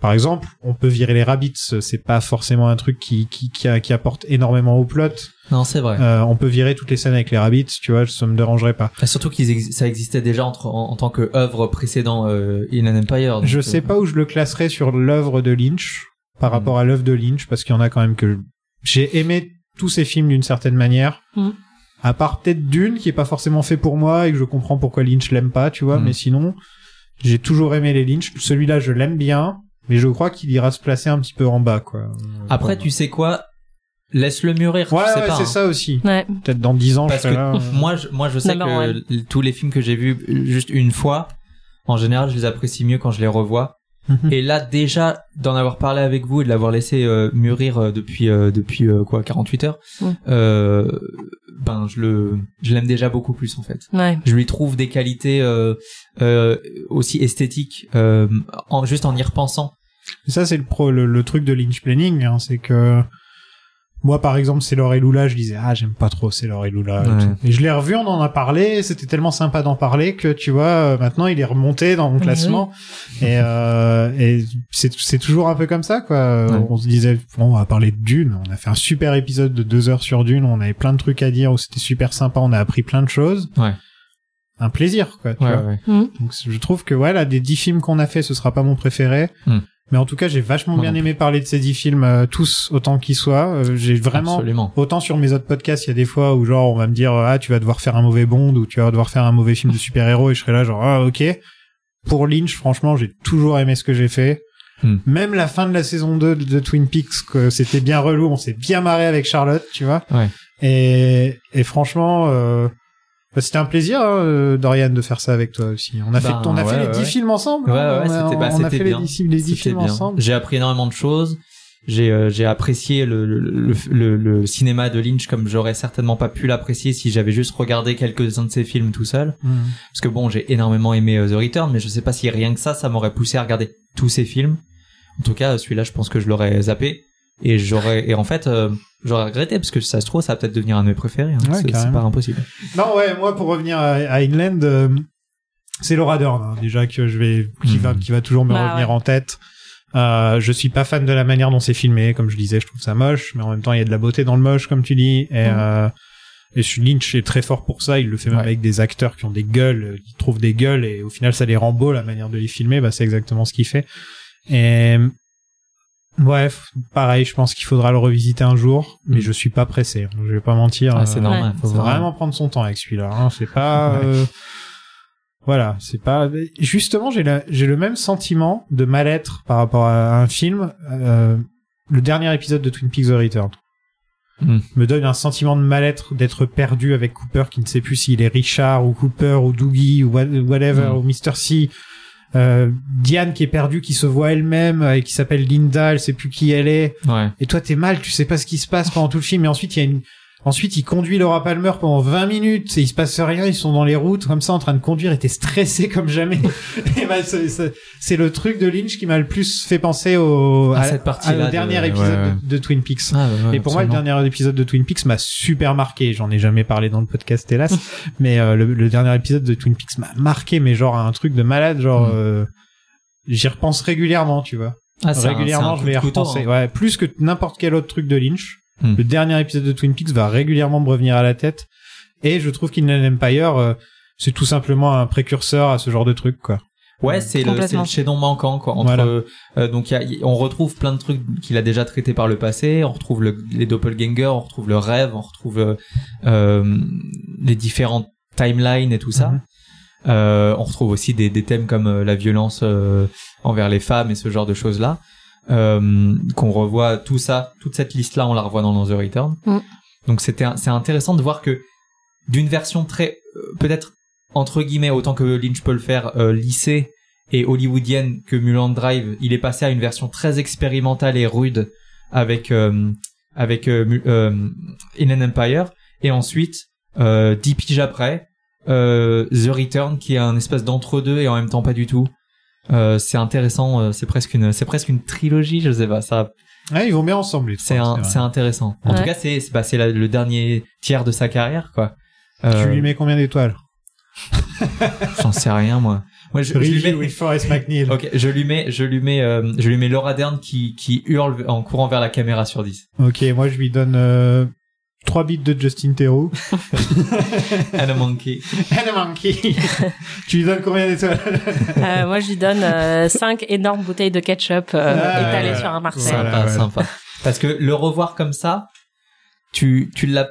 Par exemple, on peut virer les rabbits. C'est pas forcément un truc qui, qui, qui, a- qui apporte énormément au plot. Non, c'est vrai. Euh, on peut virer toutes les scènes avec les rabbits, tu vois, ça me dérangerait pas. Enfin, surtout qu'ils ex- ça existait déjà entre, en, en tant que œuvre précédent euh, In an Empire. donc, Je euh, sais pas où je le classerais sur l'œuvre de Lynch par Mm. rapport à l'œuvre de Lynch parce qu'il y en a quand même que j'ai aimé tous ces films d'une certaine manière. Mm. À part peut-être Dune qui est pas forcément fait pour moi et que je comprends pourquoi Lynch l'aime pas, tu vois, Mm. mais sinon j'ai toujours aimé les Lynch. Celui-là, je l'aime bien, mais je crois qu'il ira se placer un petit peu en bas quoi. Après, tu sais quoi? Laisse-le mûrir. Ouais, tu sais ouais, pas. c'est hein. ça aussi. ouais Peut-être dans 10 ans, Parce je que serai là. euh. moi, je, moi, je sais que tous les films que j'ai vus juste une fois, en général, je les apprécie mieux quand je les revois. Mhm. Et là, déjà, d'en avoir parlé avec vous et de l'avoir laissé euh, mûrir euh, depuis euh, depuis euh, quoi 48 heures, Mm. euh, ben je le je l'aime déjà beaucoup plus en fait. ouais Je lui trouve des qualités euh, euh, aussi esthétiques euh, en juste en y repensant. Et ça, c'est le, pro, le, le truc de Lynch Planning, hein, c'est que moi, par exemple, c'est et Lula, je disais, ah, j'aime pas trop c'est et Lula. et Ouais. tout. Et je l'ai revu, on en a parlé, c'était tellement sympa d'en parler que, tu vois, euh, maintenant, il est remonté dans mon classement. Et, euh, et c'est, c'est toujours un peu comme ça, quoi. Ouais. On se disait, bon, on va parler de Dune. On a fait un super épisode de deux heures sur Dune. On avait plein de trucs à dire où c'était super sympa. On a appris plein de choses. Ouais. Un plaisir, quoi. Tu Ouais, vois. ouais. Donc je trouve que voilà, des dix films qu'on a fait, ce sera pas mon préféré. Hmm. Mais en tout cas, j'ai vachement Moi bien aimé parler de ces dix films, euh, tous autant qu'ils soient. Euh, j'ai vraiment Absolument. autant sur mes autres podcasts, il y a des fois où genre on va me dire ah tu vas devoir faire un mauvais Bond ou tu vas devoir faire un mauvais film de super-héros et je serai là genre ah ok. Pour Lynch, franchement, j'ai toujours aimé ce que j'ai fait. Hmm. Même la fin de la saison 2 de, de Twin Peaks, que c'était bien relou, on s'est bien marré avec Charlotte, tu vois. Ouais. Et, et franchement, euh, bah, c'était un plaisir, hein, euh, Dorian, de faire ça avec toi aussi. On a fait, Ben, on a ouais, fait les 10 ouais. films ensemble. Ouais, hein. ouais, on a, c'était bah, on a fait bien. les 10, les 10 C'était films bien. ensemble. J'ai appris énormément de choses. j'ai euh, j'ai apprécié le, le, le, le- cinéma de Lynch comme j'aurais certainement pas pu l'apprécier si j'avais juste regardé quelques-uns de ses films tout seul. Mhm. Parce que bon, j'ai énormément aimé euh, The Return, mais je sais pas si rien que ça, ça m'aurait poussé à regarder tous ses films. En tout cas, celui-là, je pense que je l'aurais zappé. Et j'aurais, et en fait, euh, j'aurais regretté parce que ça se trouve, ça va peut-être devenir un de mes préférés. hein. Ouais, c'est, pas impossible. Non, ouais, moi, pour revenir à, à Inland, euh, c'est Laura Dern, hein, déjà, que je vais, qui Mhm. va, qui va toujours me Bah, revenir ouais. en tête. Euh, je suis pas fan de la manière dont c'est filmé, comme je disais, je trouve ça moche, mais en même temps, il y a de la beauté dans le moche, comme tu dis, et, Mhm. euh, et Lynch est très fort pour ça, il le fait même Ouais. avec des acteurs qui ont des gueules, qui trouvent des gueules, et au final, ça les rend beaux, la manière de les filmer, bah, c'est exactement ce qu'il fait. Et, bref, pareil, je pense qu'il faudra le revisiter un jour, mais Mhm. je suis pas pressé, je vais pas mentir. Ah, c'est euh, normal. Faut vraiment prendre son temps avec celui-là. Hein. C'est pas. Ouais. euh, Voilà, c'est pas. Justement, j'ai la- j'ai le même sentiment de mal-être par rapport à un film. euh, le dernier épisode de Twin Peaks The Return Hmm. me donne un sentiment de mal-être d'être perdu avec Cooper qui ne sait plus s'il est Richard ou Cooper ou Doogie ou what- whatever Hmm. ou Mr. C. Euh, Diane qui est perdue, qui se voit elle-même et qui s'appelle Linda, elle sait plus qui elle est. Ouais. Et toi, t'es mal, tu sais pas ce qui se passe pendant tout le film. Et ensuite, il y a une, ensuite, il conduit Laura Palmer pendant 20 minutes et il se passe rien. Ils sont dans les routes comme ça en train de conduire et t'es stressé comme jamais. bah, c'est, le truc de Lynch qui m'a le plus fait penser au, À cette partie-là au de- dernier épisode ouais. De, de Twin Peaks. Ah, ouais, et pour moi, le dernier épisode de Twin Peaks m'a super marqué. J'en ai jamais parlé dans le podcast, hélas. mais euh, le, le dernier épisode de Twin Peaks m'a marqué, mais genre un truc de malade. Genre, Mm. euh, j'y repense régulièrement, tu vois Ah, un- régulièrement, un je vais y couteau, repenser. hein. Ouais, plus que n'importe quel autre truc de Lynch. Hmm. Le dernier épisode de Twin Peaks va régulièrement me revenir à la tête. Et je trouve qu'Inland Empire, euh, c'est tout simplement un précurseur à ce genre de truc, quoi. Ouais, c'est le, le chaînon manquant quoi. Entre, Voilà. euh, donc il y a- y- on retrouve plein de trucs qu'il a déjà traités par le passé. On retrouve le, les doppelgangers, on retrouve le rêve, on retrouve euh, euh, les différentes timelines et tout ça. Mhm. Euh, on retrouve aussi des, des thèmes comme euh, la violence euh, envers les femmes et ce genre de choses là. Euh, qu'on revoit tout ça, toute cette liste là, on la revoit dans The Return. Mm. Donc c'était c'est intéressant de voir que d'une version très euh, peut-être entre guillemets autant que Lynch peut le faire euh, lissée et hollywoodienne que Mulholland Drive, il est passé à une version très expérimentale et rude avec euh, avec euh, euh, Inland Empire et ensuite euh, dix piges après euh, The Return qui est un espèce d'entre-deux et en même temps pas du tout. Euh, c'est intéressant, euh, c'est presque une c'est presque une trilogie, je sais pas, ça Ouais, ils vont bien ensemble, c'est c'est intéressant. En Ouais. tout cas, c'est c'est bah, c'est le dernier tiers de sa carrière quoi. Tu Euh, lui mets combien d'étoiles? J'en sais rien moi. Moi je, je lui mets Forrest McNeil. Ok, je lui mets, je lui mets, euh, je lui mets Laura Dern qui, qui hurle en courant vers la caméra sur 10. Ok, moi je lui donne euh, 3 bits de Justin Theroux. And a monkey. And a monkey. tu lui donnes combien d'étoiles Euh, moi, je lui donne 5 énormes bouteilles de ketchup euh, Ah, étalées voilà. sur un Marseille. Sympa, voilà. sympa. Parce que le revoir comme ça, tu, tu l'as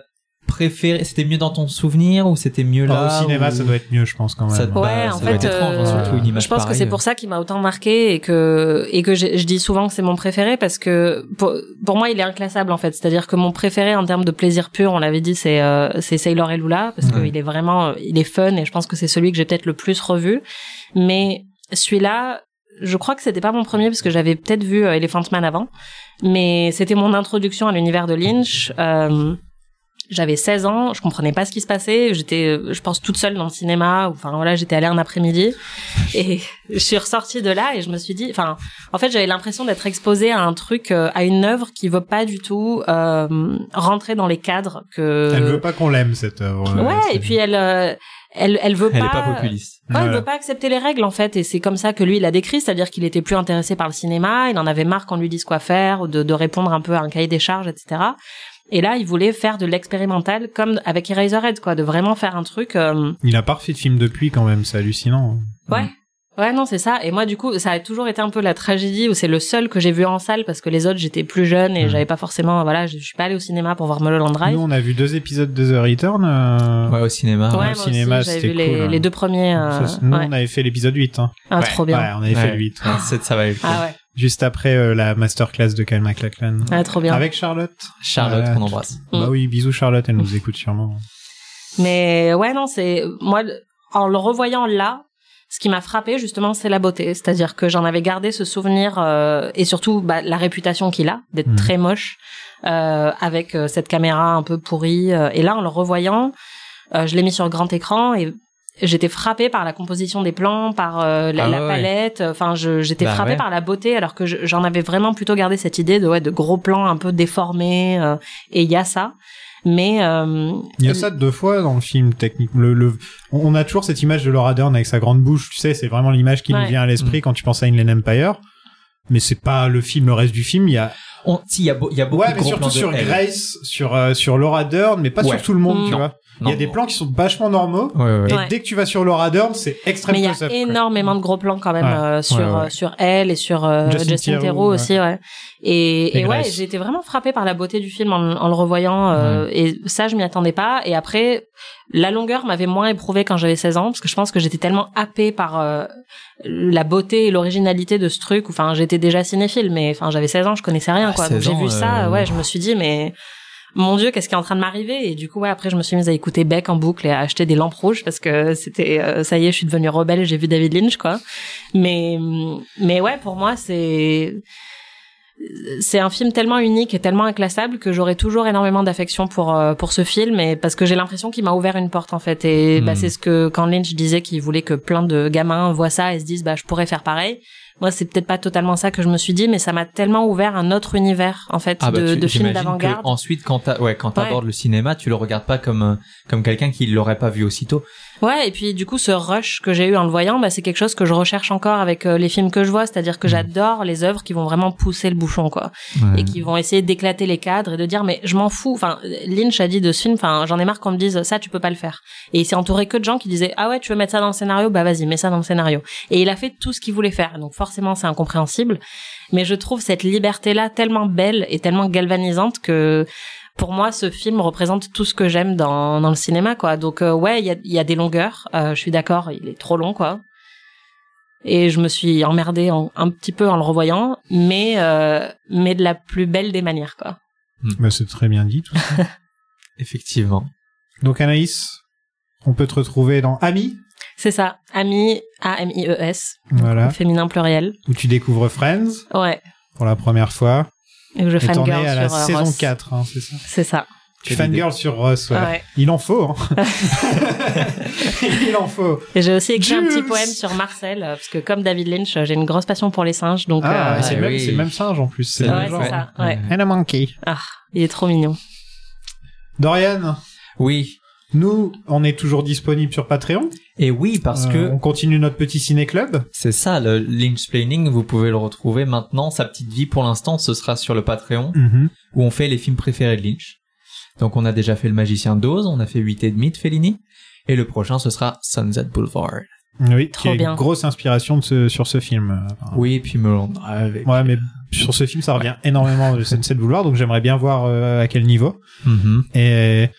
préféré, c'était mieux dans ton souvenir ou c'était mieux là Au cinéma, ou- ça doit être mieux, je pense, quand même. Ça- Ouais, Bah, en ça doit fait, être étrange, euh, surtout une image je pense que c'est pour ça qu'il m'a autant marqué et que et que je, je dis souvent que c'est mon préféré parce que pour, pour moi il est inclassable en fait. C'est-à-dire que mon préféré en termes de plaisir pur, on l'avait dit, c'est euh, c'est Sailor et Lula parce Ouais. qu'il est vraiment il est fun et je pense que c'est celui que j'ai peut-être le plus revu. Mais celui-là, je crois que c'était pas mon premier parce que j'avais peut-être vu euh, Elephant Man avant, mais c'était mon introduction à l'univers de Lynch. Euh, j'avais 16 ans, je comprenais pas ce qui se passait, j'étais, euh, je pense, toute seule dans le cinéma, ou, enfin voilà, j'étais allée un après-midi, et je suis ressortie de là et je me suis dit, enfin, en fait, j'avais l'impression d'être exposée à un truc, euh, à une œuvre qui veut pas du tout euh, rentrer dans les cadres que. Elle veut pas qu'on l'aime, cette œuvre. Ouais, c'est- et puis elle, euh, elle, elle veut Elle pas. est pas populiste. Ouais, il Voilà. veut pas accepter les règles en fait, et c'est comme ça que lui il a décrit, c'est-à-dire qu'il était plus intéressé par le cinéma, il en avait marre qu'on lui dise quoi faire, ou de, de répondre un peu à un cahier des charges, etc. Et là, il voulait faire de l'expérimental, comme avec Eraserhead, quoi, de vraiment faire un truc. euh, Il a pas refait de film depuis, quand même, c'est hallucinant. Ouais. Ouais, non, c'est ça. Et moi, du coup, ça a toujours été un peu la tragédie où c'est le seul que j'ai vu en salle parce que les autres, j'étais plus jeune et Mhm. j'avais pas forcément, voilà, je suis pas allée au cinéma pour voir Mulholland Drive. Nous, on a vu deux épisodes de The Return. euh, Ouais, au cinéma. ouais, au cinéma, c'était vu les, cool, hein. les deux premiers. euh, ça, nous, ouais. on avait fait l'épisode 8. Hein. Ah, Ouais. trop bien. Ouais, on avait fait le 8. Ah, c'est- ça va être Ah ouais. Juste après euh, la masterclass de Kyle MacLachlan. Ah, trop bien. Avec Charlotte. Charlotte Ouais. qu'on embrasse. Bah Mm. oui, bisous Charlotte, elle nous écoute sûrement. Mais ouais, non, c'est moi en le revoyant là, ce qui m'a frappé justement, c'est la beauté. C'est-à-dire que j'en avais gardé ce souvenir euh, et surtout bah, la réputation qu'il a d'être Mhm. très moche euh, avec euh, cette caméra un peu pourrie. euh, et là, en le revoyant, euh, je l'ai mis sur grand écran et j'étais frappée par la composition des plans, par euh, la, Ah la ouais, ouais. palette. Enfin, je- j'étais Bah frappée ouais. par la beauté, alors que je- j'en avais vraiment plutôt gardé cette idée de ouais de gros plans un peu déformés. euh, et il y a ça. Mais euh, Il y a ça deux fois dans le film technique. Le, le, on a toujours cette image de Laura Dern avec sa grande bouche. Tu sais, c'est vraiment l'image qui nous Ouais. vient à l'esprit Mm. quand tu penses à Inland Empire. Mais c'est pas le film, le reste du film. Il y a, On, si, il y a, il y a beaucoup ouais, de mais surtout sur. Grace, sur euh, sur Laura Dern, mais pas Ouais. sur tout le monde, Mm. tu Non. vois. Il y a des plans qui sont vachement normaux. Ouais, ouais, ouais. Et Ouais. dès que tu vas sur Laura Dern, c'est extrême mais il y a quoi. énormément de gros plans quand même Ouais. euh, sur Ouais, ouais. euh, sur elle et sur euh, Justin Justin, Theroux, Theroux ouais. aussi ouais et, Et et ouais j'ai été vraiment frappée par la beauté du film en, en le revoyant euh, et ça je m'y attendais pas et après la longueur m'avait moins éprouvée quand j'avais 16 ans parce que je pense que j'étais tellement happée par euh, la beauté et l'originalité de ce truc enfin j'étais déjà cinéphile mais enfin j'avais 16 ans je connaissais rien Ah, quoi donc 16 j'ai vu ça ouais je me suis dit mais mon dieu, qu'est-ce qui est en train de m'arriver? Et du coup, ouais, après, je me suis mise à écouter Beck en boucle et à acheter des lampes rouges parce que c'était, euh, ça y est, je suis devenue rebelle, j'ai vu David Lynch, quoi. Mais, mais ouais, pour moi, c'est, c'est un film tellement unique et tellement inclassable que j'aurai toujours énormément d'affection pour euh, pour ce film et parce que j'ai l'impression qu'il m'a ouvert une porte en fait et Hmm. bah c'est ce que quand Lynch disait qu'il voulait que plein de gamins voient ça et se disent bah je pourrais faire pareil moi c'est peut-être pas totalement ça que je me suis dit mais ça m'a tellement ouvert un autre univers en fait Ah bah, de, tu- de films d'avant-garde Ensuite, quand t'as- ouais, quand t'abordes le cinéma, tu le regardes pas comme euh, comme quelqu'un qui l'aurait pas vu aussitôt. Ouais, et puis du coup, ce rush que j'ai eu en le voyant, bah, c'est quelque chose que je recherche encore avec euh, les films que je vois, c'est-à-dire Mm. que j'adore les œuvres qui vont vraiment pousser le bouchon, quoi, et qui vont essayer d'éclater les cadres et de dire mais je m'en fous. Enfin, Lynch a dit de ce film, enfin, j'en ai marre qu'on me dise ça, tu peux pas le faire. Et il s'est entouré que de gens qui disaient ah ouais, tu veux mettre ça dans le scénario, bah vas-y, mets ça dans le scénario. Et il a fait tout ce qu'il voulait faire, donc forcément c'est incompréhensible. Mais je trouve cette liberté-là tellement belle et tellement galvanisante que pour moi, ce film représente tout ce que j'aime dans, dans le cinéma, quoi. Donc, euh, ouais, il y a, il y a des longueurs. euh, je suis d'accord, il est trop long, quoi. Et je me suis emmerdée en- un petit peu en le revoyant, mais euh, mais de la plus belle des manières, quoi. Bah, c'est très bien dit, tout ça. Effectivement. Donc, Anaïs, on peut te retrouver dans Ami, C'est ça. Ami, A-M-I-E-S, voilà, féminin pluriel. où tu découvres Friends Ouais. pour la première fois. Et que je fangirl à la sur euh, saison Ross. 4, hein, c'est ça C'est ça. Tu fangirl sur Ross, ouais. Ouais. Il en faut, hein. Il en faut. Et j'ai aussi écrit un petit poème sur Marcel, euh, parce que comme David Lynch, euh, j'ai une grosse passion pour les singes, donc Ah, euh, c'est le, même- oui. c'est le même singe en plus. C'est le ouais, même genre. c'est ça. Ouais. And a monkey. Ah, il est trop mignon. Dorian, Oui. nous, on est toujours disponible sur Patreon. Et oui, parce Euh, que on continue notre petit ciné-club. c'est ça, le Lynch Planning, vous pouvez le retrouver maintenant. Sa petite vie, pour l'instant, ce sera sur le Patreon, Mhm. où on fait les films préférés de Lynch. Donc, on a déjà fait Le Magicien d'Oz, on a fait 8 et demi de Fellini. Et le prochain, ce sera Sunset Boulevard. Oui, Trop qui a bien. une grosse inspiration de ce, sur ce film. euh, Oui, puis Mulholland Drive. Ouais, mais sur ce film, ça revient énormément de Sunset Boulevard, donc j'aimerais bien voir euh, à quel niveau. Mhm. Et,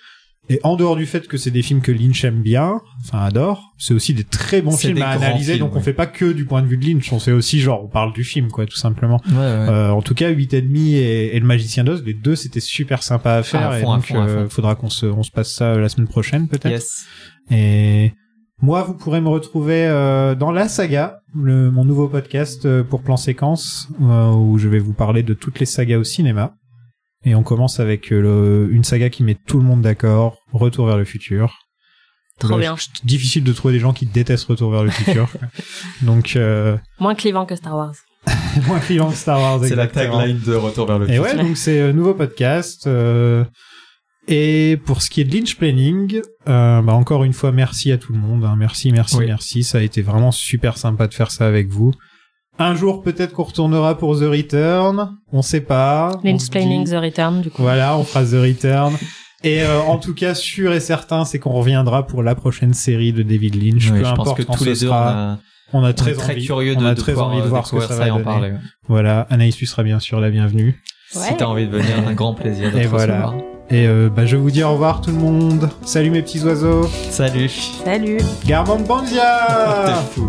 et en dehors du fait que c'est des films que Lynch aime bien, enfin adore, c'est aussi des très bons films à analyser, films, donc on ouais. fait pas que du point de vue de Lynch, on fait aussi genre, on parle du film, quoi, tout simplement. Ouais, ouais. Euh, en tout cas, 8 et demi et, le Magicien d'Oz, les deux, c'était super sympa à faire, À et fond, donc fond, euh, faudra qu'on se, on se passe ça la semaine prochaine, peut-être. yes. Et moi, vous pourrez me retrouver euh, dans La Saga, le, mon nouveau podcast euh, pour plan séquence, euh, où je vais vous parler de toutes les sagas au cinéma. Et on commence avec euh, le- une saga qui met tout le monde d'accord, Retour vers le futur. Trop Là, bien. difficile de trouver des gens qui détestent Retour vers le futur. Donc, euh, Moins clivant que Star Wars. moins client que Star Wars. C'est la tagline de Retour vers le Et futur. ouais, donc c'est un nouveau podcast. euh, et pour ce qui est de Lynch Planning, euh, bah encore une fois, merci à tout le monde. hein. Merci, merci, Oui. merci. Ça a été vraiment super sympa de faire ça avec vous. Un jour, peut-être qu'on retournera pour The Return. On sait pas. On Lynch se Planning dit- The Return, du coup. Voilà, on fera The Return. Et euh, en tout cas, sûr et certain, c'est qu'on reviendra pour la prochaine série de David Lynch. Ouais, peu je pense importe que quand tous ce les deux, on sera. a, on a on est très, très envie, curieux on de, a de très envie de euh, voir ce que ça va et en donner. parler. ouais. Voilà, Anaïs, tu seras bien sûr la bienvenue. Si t'as envie de venir, un grand plaisir de Et te voilà. recevoir. Et euh, bah, je vous dis au revoir tout le monde. Salut mes petits oiseaux. Salut. Salut. Garmon Bandia T'es fou.